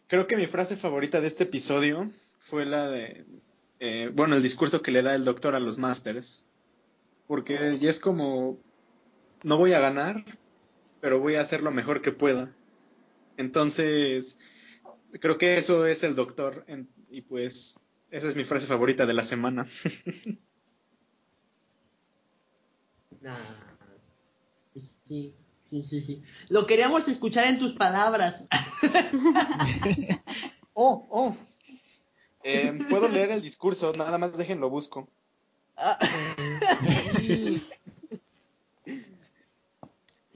Creo que mi frase favorita de este episodio fue la de, eh, bueno, el discurso que le da el doctor a los Masters. Porque ya es como, no voy a ganar, pero voy a hacer lo mejor que pueda. Entonces, creo que eso es el doctor. en- y pues, esa es mi frase favorita de la semana. Sí, sí, sí, sí. Lo queríamos escuchar en tus palabras. oh, oh. Eh, Puedo leer el discurso, nada más déjenlo busco. Ah.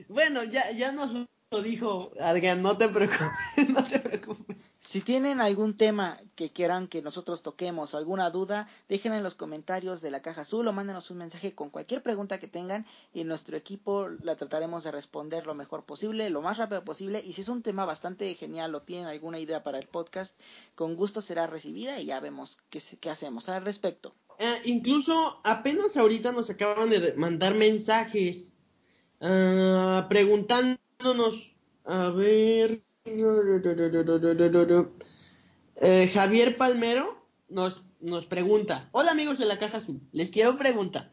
bueno, ya, ya nos lo dijo Adrián, no te preocupes, no te preocupes. Si tienen algún tema que quieran que nosotros toquemos o alguna duda, déjenla en los comentarios de la caja azul o mándenos un mensaje con cualquier pregunta que tengan y nuestro equipo la trataremos de responder lo mejor posible, lo más rápido posible y si es un tema bastante genial o tienen alguna idea para el podcast, con gusto será recibida y ya vemos qué, qué hacemos al respecto. Eh, incluso apenas ahorita nos acaban de mandar mensajes ah, preguntándonos, a ver, Eh, Javier Palmero nos, nos pregunta, hola amigos de la caja azul, les quiero preguntar,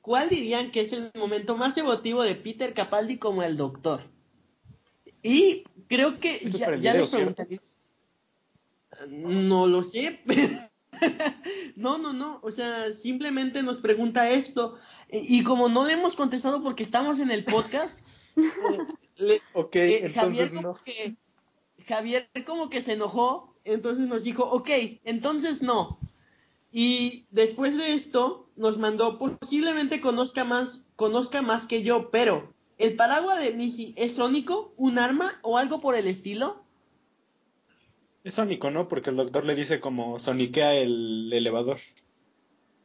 ¿cuál dirían que es el momento más emotivo de Peter Capaldi como el doctor? Y creo que Esto ya, ya video, les preguntaría. No lo sé. no, no, no. O sea, simplemente nos pregunta esto. Y como no le hemos contestado porque estamos en el podcast, eh, le- Ok, eh, entonces Javier, como no. que, Javier como que se enojó, entonces nos dijo, ok, entonces no. Y después de esto nos mandó, posiblemente conozca más, conozca más que yo, pero ¿el paraguas de Missy es sónico, un arma o algo por el estilo? Es sónico, ¿no? Porque el doctor le dice como soniquea el elevador.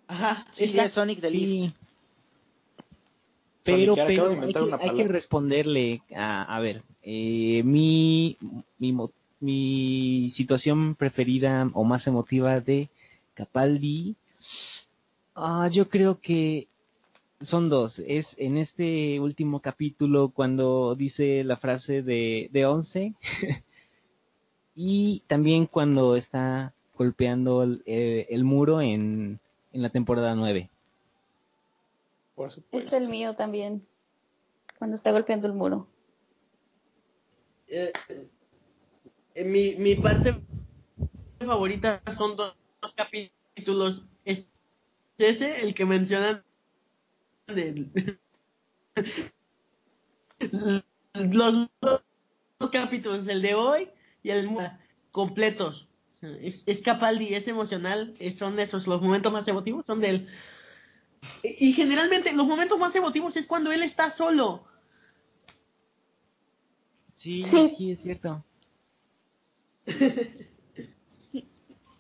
Ajá, Sí, exacto. es Sonic the Lift. Sí. Pero, hay que, hay responderle a, a ver, eh, mi, mi, situación preferida o más emotiva de Capaldi, ah, yo creo que son dos. Es en este último capítulo cuando dice la frase de, de 11 y también cuando está golpeando el, eh, el muro en, en la temporada 9. Por Es el mío también. Cuando está golpeando el muro. Eh, eh, mi, mi parte favorita son dos, dos capítulos. Es ese, el que mencionan los dos, dos capítulos, el de hoy y el completos. Es, es Capaldi, es emocional, es- son esos los momentos más emotivos, son de él. Y, y generalmente los momentos más emotivos es cuando él está solo. Sí, Sí. sí, es cierto.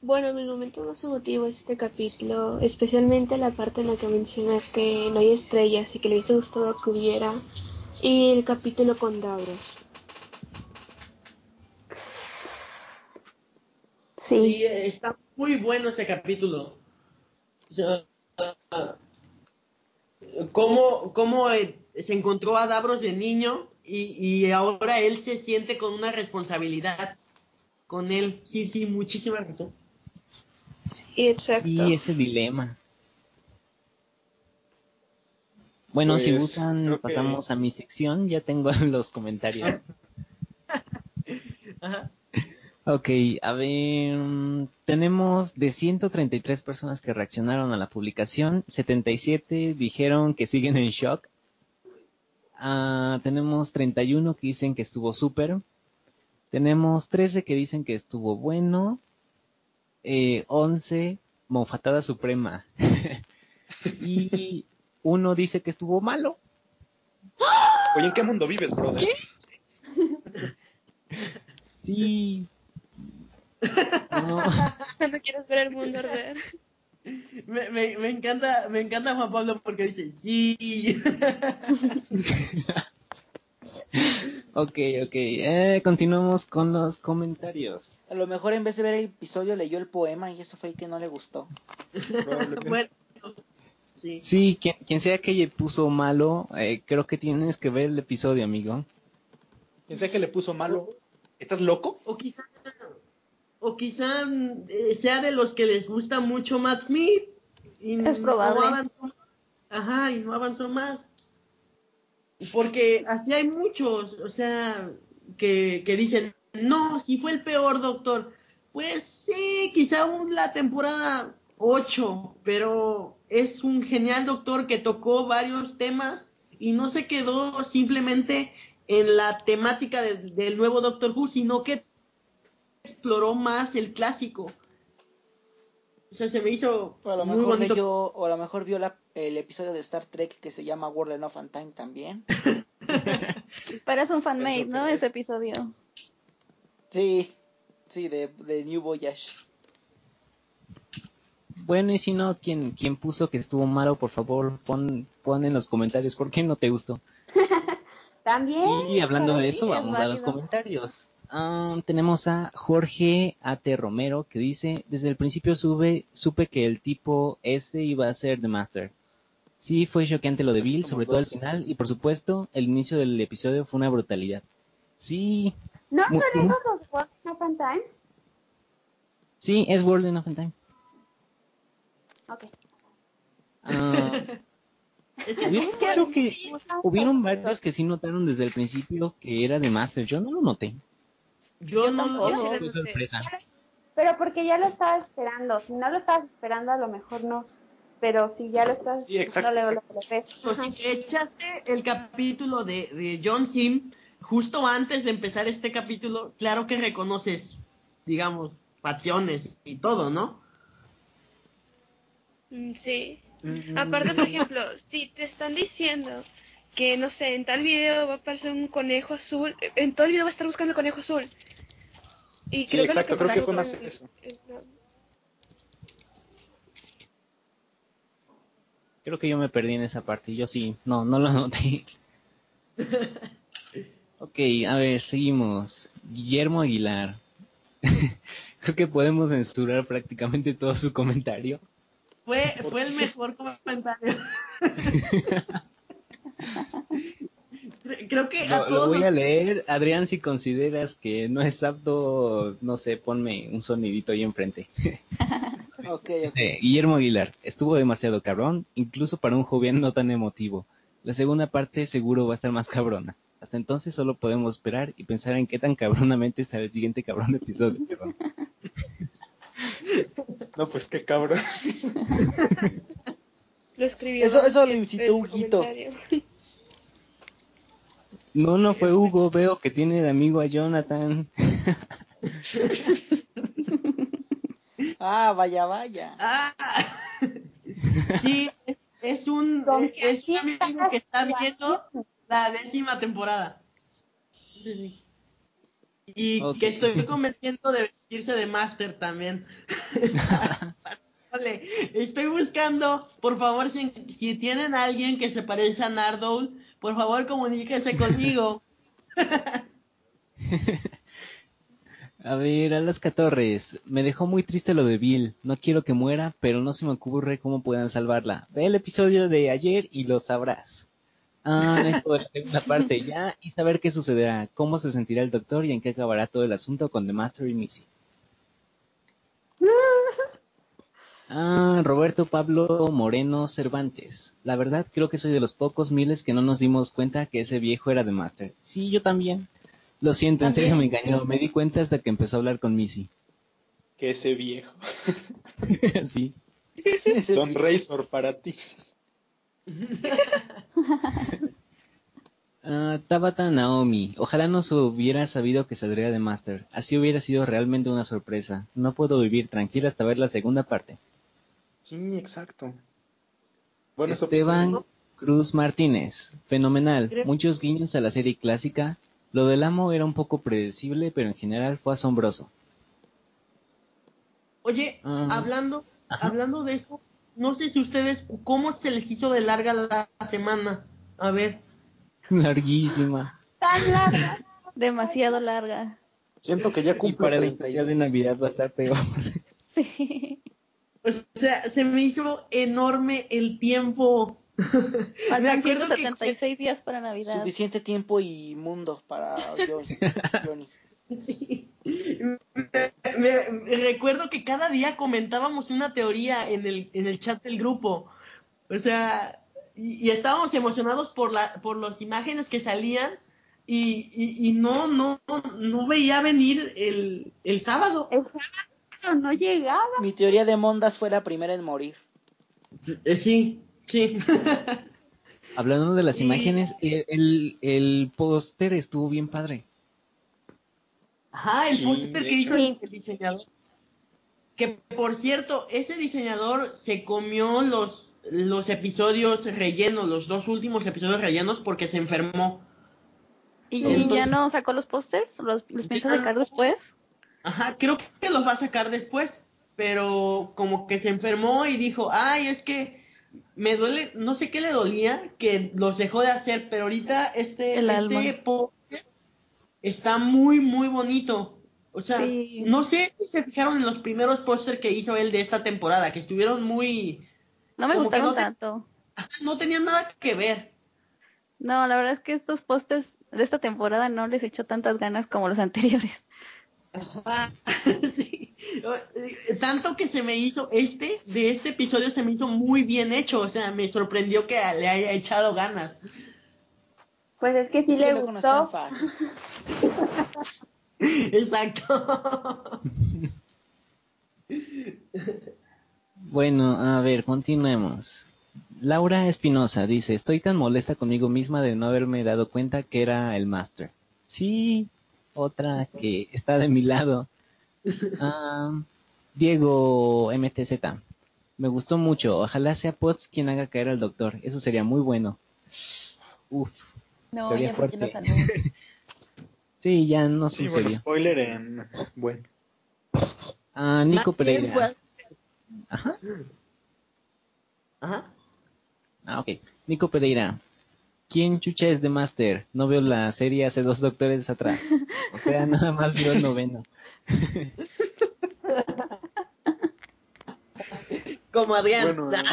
Bueno, mi momento más emotivo es este capítulo, especialmente la parte en la que menciona que no hay estrellas y que le hubiese gustado que hubiera, y el capítulo con Davros. Sí, Sí. está muy bueno ese capítulo. O sea, cómo, cómo eh, se encontró a Davros de niño y, y ahora él se siente con una responsabilidad con él. Sí, sí, muchísima razón. Sí, exacto. Sí, ese dilema. Bueno, si Pues, gustan, que- pasamos a mi sección. Ya tengo los comentarios. Ajá. Ok, a ver, mm, tenemos de 133 personas que reaccionaron a la publicación, 77 dijeron que siguen en shock. Ah, tenemos 31 que dicen que estuvo súper. Tenemos 13 que dicen que estuvo bueno. Eh, 11, mofatada suprema. y uno dice que estuvo malo. Oye, ¿en qué mundo vives, brother? Sí. No. Cuando quieres ver el mundo arder. Me, me, me encanta, me encanta Juan Pablo porque dice, sí. Ok, ok. Eh, continuamos con los comentarios. A lo mejor en vez de ver el episodio leyó el poema y eso fue el que no le gustó. Bueno, sí. Sí, quien, quien sea que le puso malo, eh, creo que tienes que ver el episodio, amigo. Quien sea que le puso malo, ¿estás loco? O quizá, o quizá eh, sea de los que les gusta mucho Matt Smith. Y Es probable. No avanzó, ajá, y no avanzó más. Porque así hay muchos, o sea, que, que dicen, no, si fue el peor doctor. Pues sí, quizá un- la temporada 8, pero es un genial doctor que tocó varios temas y no se quedó simplemente en la temática del nuevo Doctor Who, sino que exploró más el clásico. O sea, se me hizo O a lo muy mejor bonito. leyó, o a lo mejor vio la- el episodio de Star Trek que se llama World and Time también. Pero es un fanmade, ¿no? Ese episodio. Sí, sí, de, de New Voyage. Bueno, y si no, quien, quien puso que estuvo malo, por favor, pon, pon en los comentarios por qué no te gustó. También. Y hablando de sí, eso, es vamos a los comentarios. Ah, tenemos a Jorge A.T. Romero que dice, desde el principio sube, supe que el tipo ese iba a ser The Master. Sí, fue choqueante lo de Bill, sobre todo al final, y por supuesto, el inicio del episodio fue una brutalidad. Sí, ¿No son esos los World Enough and Time? sí, es World Enough in Time. Ok. Es Hubieron, que- creo que sí, hubieron varios que sí notaron desde el principio que era The Master. Yo no lo noté. Yo Yo no tampoco. lo sorpresa. Pero porque ya lo estaba esperando. Si no lo estabas esperando, a lo mejor no. Pero si ya lo estás Sí, exacto, no le exacto. lo ves. Pues, si echaste el capítulo de, de John Sim justo antes de empezar este capítulo, claro que reconoces, digamos, facciones y todo, ¿no? Mm, Sí. Mm, Aparte, por ejemplo, si te están diciendo que, no sé, en tal video va a aparecer un conejo azul, en todo el video va a estar buscando el conejo azul. Y Sí, creo que exacto, creo que fue más con- eso. Creo que yo me perdí en esa parte. Yo sí, no, no lo noté. Ok, a ver, seguimos. Guillermo Aguilar. Creo que podemos censurar prácticamente todo su comentario. Fue, fue el mejor comentario. Creo que a Lo, lo todos voy nos- a leer. Adrián, si consideras que no es apto, no sé, ponme un sonidito ahí enfrente. Ok, ok. Dice, Guillermo Aguilar, estuvo demasiado cabrón, incluso para un joven no tan emotivo. La segunda parte seguro va a estar más cabrona. Hasta entonces solo podemos esperar y pensar en qué tan cabronamente estará el siguiente cabrón episodio. perdón. No, pues qué cabrón. Lo escribió. Eso- eso lo incitó Huguito. No, no fue Hugo, veo que tiene de amigo a Jonathan. Ah, vaya, vaya. Ah, sí, es- un, es, es un que amigo que está viendo la décima temporada. Y que estoy convenciendo de irse de Master también. Estoy buscando, por favor, si, si tienen a alguien que se parece a Nardole, por favor comuníquese conmigo. A ver, Alaska Torres, me dejó muy triste lo de Bill. No quiero que muera, pero no se me ocurre cómo puedan salvarla. Ve el episodio de ayer y lo sabrás. Ah, esto de la segunda parte ya y saber qué sucederá, cómo se sentirá el doctor y en qué acabará todo el asunto con The Master y Missy. Ah, Roberto Pablo Moreno Cervantes. La verdad creo que soy de los pocos miles que no nos dimos cuenta que ese viejo era The Master. Sí, yo también. Lo siento, en serio me engañó. Me di cuenta hasta que empezó a hablar con Missy. Que ese viejo. sí. Ese Don. Razor para ti. Ah, Tabata Naomi. Ojalá nos hubiera sabido que saldría de Master. Así hubiera sido realmente una sorpresa. No puedo vivir tranquila hasta ver la segunda parte. Sí, exacto. Bueno, Esteban. Cruz Martínez. Fenomenal. Muchos guiños a la serie clásica. Lo del amo era un poco predecible, pero en general fue asombroso. Oye, Ah. hablando, Ajá. hablando de eso, no sé si ustedes, ¿cómo se les hizo de larga la semana? A ver. Larguísima. Tan larga. Demasiado larga. Siento que ya Y cumplo para el 32. especial de Navidad va a estar peor. Sí. O sea, se me hizo enorme el tiempo. Me Faltan acuerdo que- 176 días para Navidad. Suficiente tiempo inmundo para Johnny. Johnny. Sí. Me, me- me recuerdo que cada día comentábamos una teoría en el, en el chat del grupo. O sea, y, y estábamos emocionados por la, por las imágenes que salían y, y, y no, no, no veía venir el, el sábado. El sábado no llegaba. Mi teoría de Mondas fue la primera en morir. Eh, sí, sí. Hablando de las Sí. imágenes, el, el, el póster estuvo bien padre. Ajá, el Sí, póster que hizo el, el diseñador. Que por cierto, ese diseñador se comió los, los episodios rellenos, los dos últimos episodios rellenos porque se enfermó. ¿Y Entonces- ya no sacó los pósters? ¿Los, los piensa sacar no. después? Ajá, creo que los va a sacar después, pero como que se enfermó y dijo, ay, es que me duele, no sé qué le dolía, que los dejó de hacer, pero ahorita este, El este póster está muy, muy bonito. O sea, Sí. no sé si se fijaron en los primeros póster que hizo él de esta temporada, que estuvieron muy... No me gustaron no tanto. no tenían nada que ver. No, la verdad es que estos pósters de esta temporada no les echó tantas ganas como los anteriores. Ajá, sí. Tanto que se me hizo este, de este episodio se me hizo muy bien hecho, o sea, me sorprendió que le haya echado ganas. Pues es que sí Es le gustó. Exacto. Bueno, a ver, continuemos. Laura Espinosa dice, estoy tan molesta conmigo misma de no haberme dado cuenta que era el Master. Sí, otra que está de mi lado. Ah, Diego MTZ, me gustó mucho. Ojalá sea Potts quien haga caer al doctor. Eso sería muy bueno. Uf, No, ya porque lo fuerte. sí, ya no Sí, bueno, sucedió. spoiler en... Bueno. Ah, Nico Pereira. Ajá. Ajá. Ah, ok. Nico Pereira. ¿Quién chucha es de Master? No veo la serie hace dos doctores atrás. O sea, nada más veo el noveno. Como Adrián. Bueno, eh,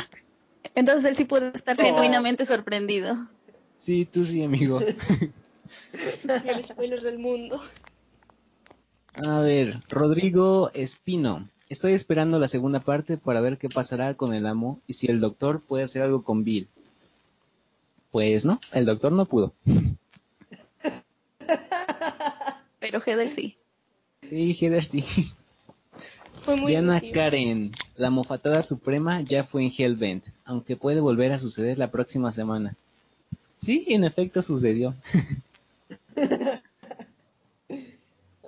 Entonces él sí puede estar No. genuinamente sorprendido. Sí, tú sí, amigo. El spoiler del mundo. A ver, Rodrigo Espino. Estoy esperando la segunda parte para ver qué pasará con el amo y si el doctor puede hacer algo con Bill. Pues no, el doctor no pudo. Pero Heather sí. Sí, Heather sí. Fue muy Diana emotivo. Karen, la mofatada suprema ya fue en Hellbent, aunque puede volver a suceder la próxima semana. Sí, en efecto sucedió.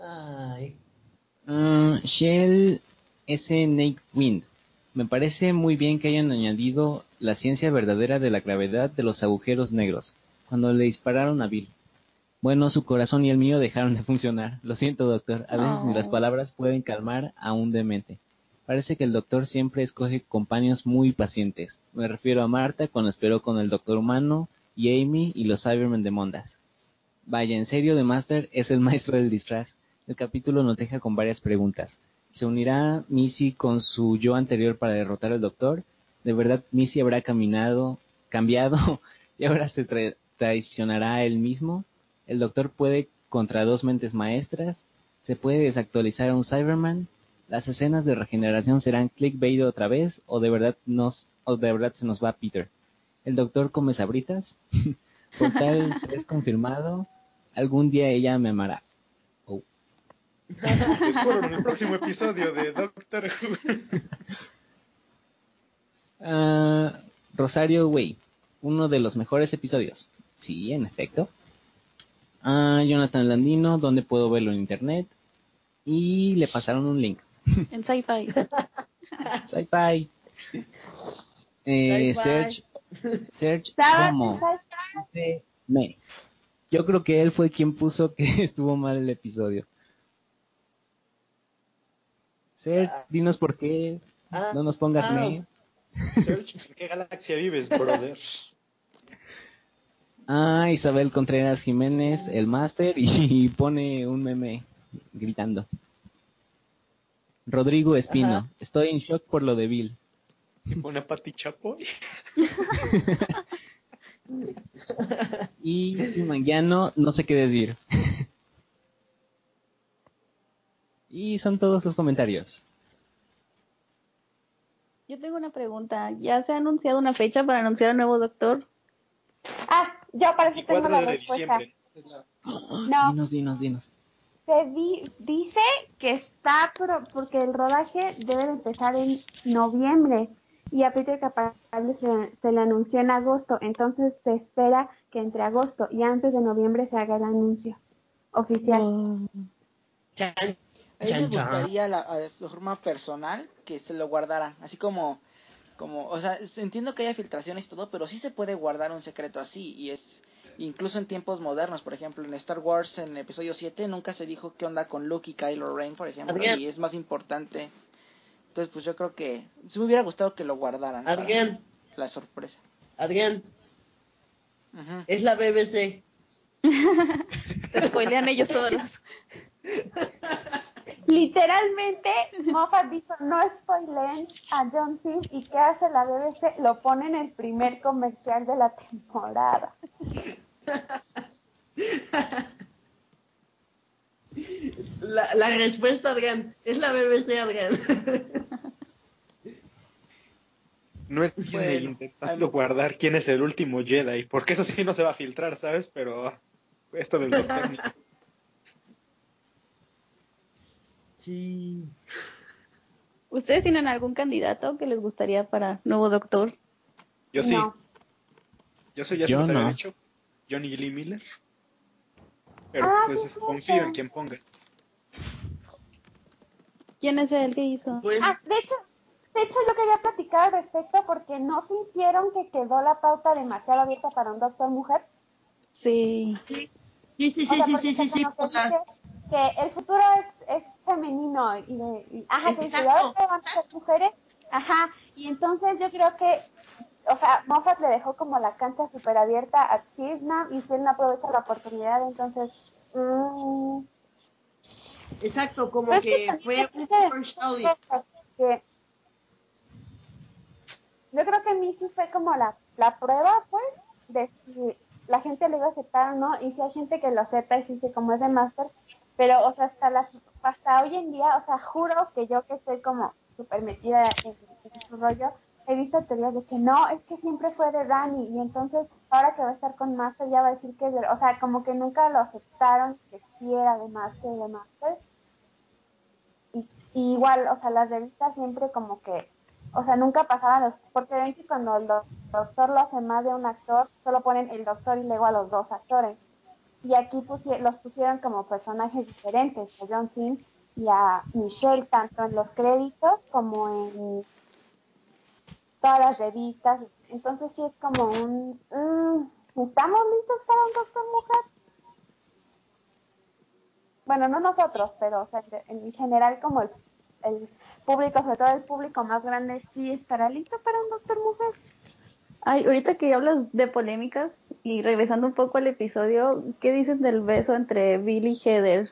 Ay. Ah, Shell S. Snake Wind. Me parece muy bien que hayan añadido la ciencia verdadera de la gravedad de los agujeros negros, cuando le dispararon a Bill. Bueno, su corazón y el mío dejaron de funcionar. Lo siento, doctor. A veces ni las Oh. palabras pueden calmar a un demente. Parece que el doctor siempre escoge compañeros muy pacientes. Me refiero a Marta cuando esperó con el doctor humano y Amy y los Cybermen de Mondas. Vaya, en serio, The Master es el maestro del disfraz. El capítulo nos deja con varias preguntas. ¿Se unirá Missy con su yo anterior para derrotar al doctor? ¿De verdad Missy habrá caminado, cambiado y ahora se tra- traicionará a él mismo? ¿El doctor puede contra dos mentes maestras? ¿Se puede desactualizar a un Cyberman? ¿Las escenas de regeneración serán clickbait otra vez o de verdad nos o de verdad se nos va Peter? ¿El doctor come sabritas? Portal 3 confirmado. Algún día ella me amará. Oh. Descubro en el próximo episodio de Doctor Who. Ah, Rosario Way, uno de los mejores episodios. Sí, en efecto. Ah, Jonathan Landino, ¿dónde puedo verlo en internet? Y le pasaron un link. En sci-fi. Sci-fi. Eh, Search, Search como me. Yo creo que él fue quien puso que estuvo mal el episodio. Search, dinos por qué. Ah, No nos pongas ah, me. Search, ¿en qué galaxia vives, brother? Ah, Isabel Contreras Jiménez, el máster, y pone un meme gritando. Rodrigo Espino, Ajá. estoy en shock por lo de Bill. Y pone a Pati Chapoy. Y Simon Llano, no sé qué decir. y son todos los comentarios. Yo tengo una pregunta. ¿Ya se ha anunciado una fecha para anunciar al nuevo doctor? Ah, yo parece que tengo 24 la de respuesta. diciembre. No, Dinos, dinos, dinos. se di- dice que está pro- porque el rodaje debe de empezar en noviembre y a Peter Capaldi se, se le anunció en agosto, entonces se espera que entre agosto y antes de noviembre se haga el anuncio oficial. Oh. A mí me gustaría, la, a- de forma personal, que se lo guardaran. Así como, como, o sea, entiendo que haya filtraciones y todo, pero sí se puede guardar un secreto así. Y es, incluso en tiempos modernos, por ejemplo, en Star Wars, en episodio 7, nunca se dijo qué onda con Luke y Kylo Ren, por ejemplo, Adrián. y es más importante. Entonces, pues yo creo que, sí me hubiera gustado que lo guardaran. Adrián, La sorpresa. Adrián, es la BBC. Te spoilean ellos solos. Literalmente, Moffat dijo, no spoileen a John Sim y ¿qué hace la BBC? Lo pone en el primer comercial de la temporada. La, la respuesta, Adrián, es la BBC, Adrián. No es Disney Bueno, intentando I'm- guardar quién es el último Jedi, porque eso sí no se va a filtrar, ¿sabes? Pero esto del doctor ni- sí. ¿Ustedes tienen algún candidato que les gustaría para nuevo doctor? Yo sí, No. yo sé, ya Yo se los había dicho. Johnny Lee Miller. Pero Ah, pues sí, confío sí. en quien ponga. ¿Quién es el que hizo? Ah, de hecho, de hecho yo quería platicar al respecto porque no sintieron que quedó la pauta demasiado abierta para un doctor mujer. Sí. sí, sí, sí, O sea, sí, sí, sí, sí, por las- que el futuro es, es femenino y, de, y- ajá, que van a ser mujeres, ajá, y entonces yo creo que, o sea, Moffat le dejó como la cancha súper abierta a Chisnam y si él no aprovecha la oportunidad, entonces, mm, Exacto, como Pero es que fue un que- foreshadowing. que yo creo que Missy fue como la, la prueba, pues, de si la gente lo iba a aceptar o no, y si hay gente que lo acepta y si como es de Master, pero, o sea, hasta, la, hasta hoy en día, o sea, juro que yo que estoy como súper metida en, su rollo, he visto teorías de que no, es que siempre fue de Dani, y entonces ahora que va a estar con Master ya va a decir que es de, o sea, como que nunca lo aceptaron, que sí era de Master, de Master, y, y igual, o sea, las revistas siempre como que, o sea, nunca pasaban los, porque ven que cuando el do- doctor lo hace más de un actor, solo ponen el doctor y luego a los dos actores. Y aquí los pusieron como personajes diferentes, a John Sim y a Michelle, tanto en los créditos como en todas las revistas. Entonces sí es como un, mm, ¿estamos listos para un doctor mujer? bueno, no nosotros, pero o sea, en general como el, el público, sobre todo el público más grande, sí estará listo para un Doctor Mujer. Ay, ahorita que hablas de polémicas y regresando un poco al episodio, ¿qué dicen del beso entre Bill y Heather?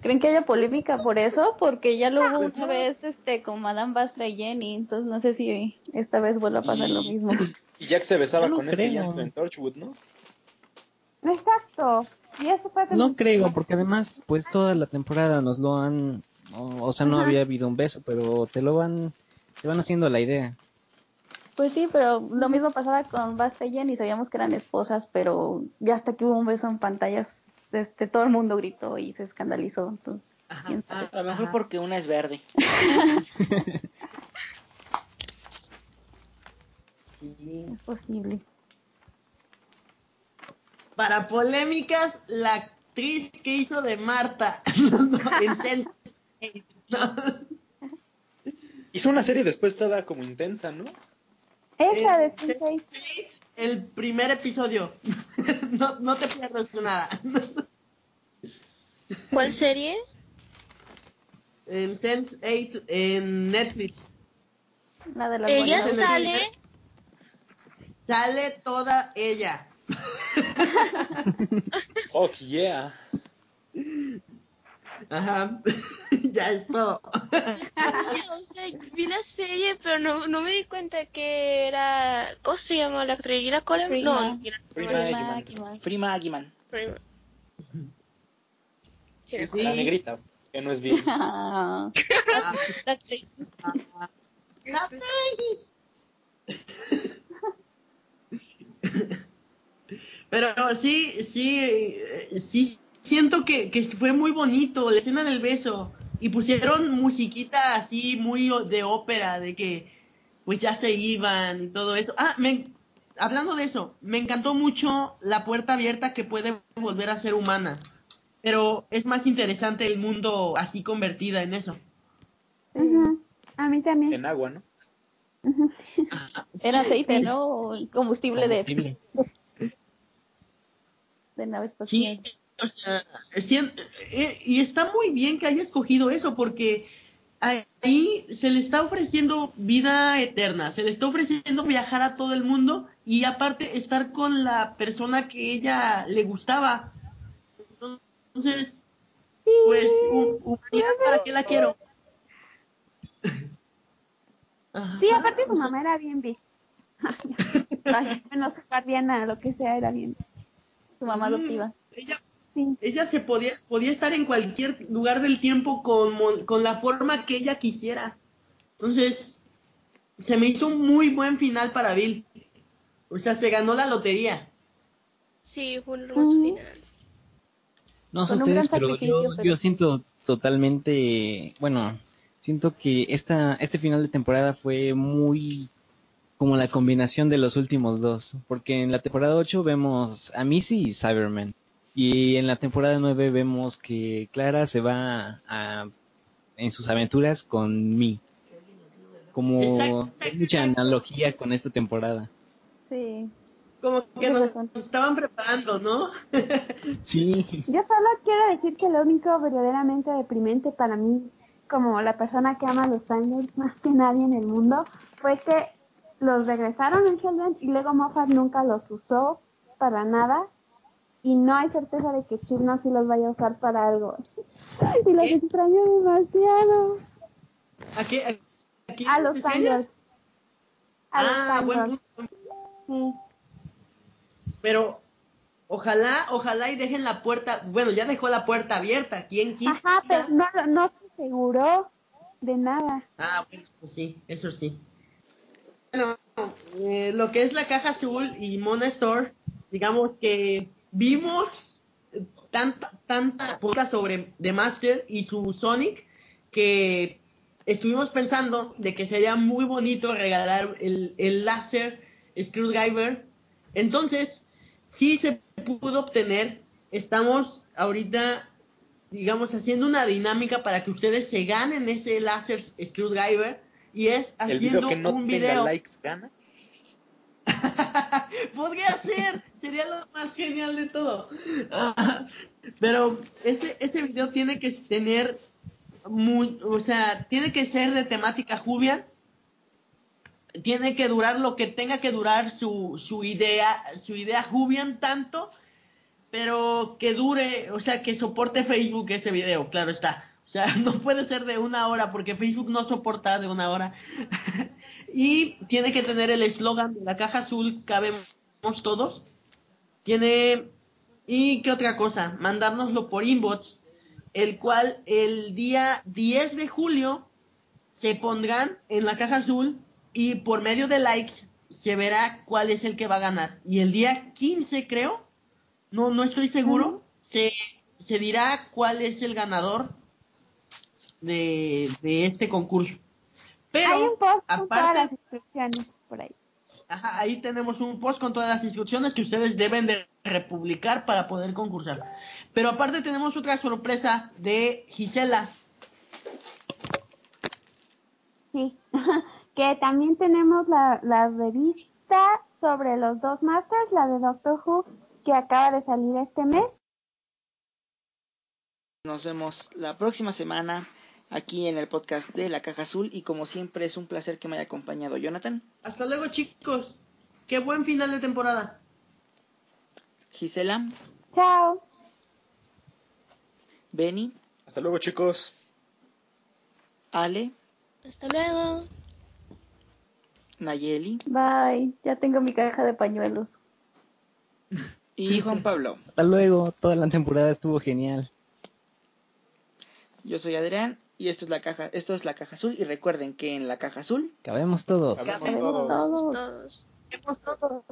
¿Creen que haya polémica por eso? Porque ya lo hubo una vez este con Madame Bastra y Jenny, entonces no sé si esta vez vuelva a pasar Y- lo mismo. Y Jack se besaba no con este creo. llanto en Torchwood, ¿no? Exacto. Y eso fue No creo, porque además, pues toda la temporada nos lo han, o, o sea, no Ajá. había habido un beso, pero te lo van, te van haciendo la idea. Pues sí, pero lo mismo pasaba con Bastra y Jenny, sabíamos que eran esposas, pero ya hasta que hubo un beso en pantallas, este, todo el mundo gritó y se escandalizó, entonces, quién sabe. A lo mejor porque una es verde. Sí. Es posible. Para polémicas, la actriz que hizo de Marta en Sense8, ¿no? Hizo una serie después toda como intensa, ¿no? Esa de En Sense8. Sense8, el primer episodio. no, no te pierdas de nada. ¿Cuál serie? en Sense8 en Netflix. La de Ella sale. Sale toda ella. Fuck yeah. Ajá. ya es todo. o sea, vi la serie, pero no, no me di cuenta que era. ¿Cómo se llama la actriz? ¿Gina Coleman? Prima. No, Prima. Eggman. Prima Aguiman. Prima. La negrita, que no es bien. Ah. La. Pero sí, sí, eh, sí siento que, que fue muy bonito la escena del beso y pusieron musiquita así muy o- de ópera de que pues ya se iban y todo eso. Ah, me, hablando de eso, me encantó mucho la puerta abierta que puede volver a ser humana, pero es más interesante el mundo así convertida en eso. Ujú. A mí también. En agua, ¿no? Era aceite, ¿no? El combustible de, Combustible. de nave espacial. Sí, o sea, eh, y está muy bien que haya escogido eso porque ahí se le está ofreciendo vida eterna, se le está ofreciendo viajar a todo el mundo y aparte estar con la persona que ella le gustaba. Entonces, pues, hu- humanidad, ¿para qué la quiero? Sí, aparte su mamá era bien Bueno, su guardiana, lo que sea, era bien. Su mamá adoptiva. ella Sí. ella se podía, podía estar en cualquier lugar del tiempo con, con la forma que ella quisiera. Entonces, se me hizo un muy buen final para Bill. O sea, se ganó la lotería. Sí, fue un hermoso Mm. final. No sé ustedes, pero sacrificio, yo, pero- yo siento totalmente, bueno, siento que esta, este final de temporada fue muy como la combinación de los últimos dos, porque en la temporada 8 vemos a Missy y Cyberman, y en la temporada 9 vemos que Clara se va a, en sus aventuras con Mi, como hay mucha analogía con esta temporada. Sí. Como que nos razón. estaban preparando, ¿no? Sí, Yo solo quiero decir que lo único verdaderamente deprimente para mí, como la persona que ama a los Angels más que nadie en el mundo, fue que los regresaron en Hellbent y luego Moffat nunca los usó para nada y no hay certeza de que Chip no sí los vaya a usar para algo. Y los ¿Qué? extraño demasiado. ¿A qué? ¿A, quién A los te extrañas? Angels. A los Ah, buen punto. Sí. Pero ojalá, ojalá y dejen la puerta, bueno, ya dejó la puerta abierta. ¿Quién quita? Ajá, pero no, no se aseguró de nada. Ah, bueno, pues sí, eso sí. Bueno, eh, lo que es la caja azul y Mona Store, digamos que vimos tanta, tanta cosa sobre The Master y su Sonic que estuvimos pensando de que sería muy bonito regalar el, el láser Screwdriver. Entonces, sí se pudo obtener. Estamos ahorita digamos, haciendo una dinámica para que ustedes se ganen ese láser screwdriver y es El haciendo video que no un tenga video. likes gana. Podría ser, sería lo más genial de todo. Ah, Pero ese, ese video tiene que tener muy, o sea, tiene que ser de temática Jubian. Tiene que durar lo que tenga que durar su, su idea, su idea Jubian tanto, pero que dure, o sea, que soporte Facebook ese video, claro está. O sea, no puede ser de una hora porque Facebook no soporta de una hora. y tiene que tener el eslogan de la caja azul, cabemos todos. Tiene, y qué otra cosa, mandárnoslo por inbox, el cual el día 10 de julio se pondrán en la caja azul y por medio de likes se verá cuál es el que va a ganar. Y el día 15 creo, no, no estoy seguro, se, se dirá cuál es el ganador de, de este concurso. Pero, Hay un post con todas las instrucciones por ahí. Ajá, ahí tenemos un post con todas las instrucciones que ustedes deben de republicar para poder concursar. Pero aparte tenemos otra sorpresa de Gisela. Sí, que también tenemos la, la revista sobre los dos masters, la de Doctor Who, que acaba de salir este mes. Nos vemos la próxima semana aquí en el podcast de La Caja Azul y como siempre es un placer que me haya acompañado Jonathan, Hasta luego chicos. Qué buen final de temporada. Gisela, Chao. Benny, Hasta luego, chicos. Ale, Hasta luego. Nayeli Bye. Ya tengo mi caja de pañuelos. y Juan Pablo. Hasta luego, toda la temporada estuvo genial. Yo soy Adrián y esto es la caja, esto es la caja azul y recuerden que en la caja azul Cabemos todos. Cabemos Cabemos todos. todos. Vemos todos.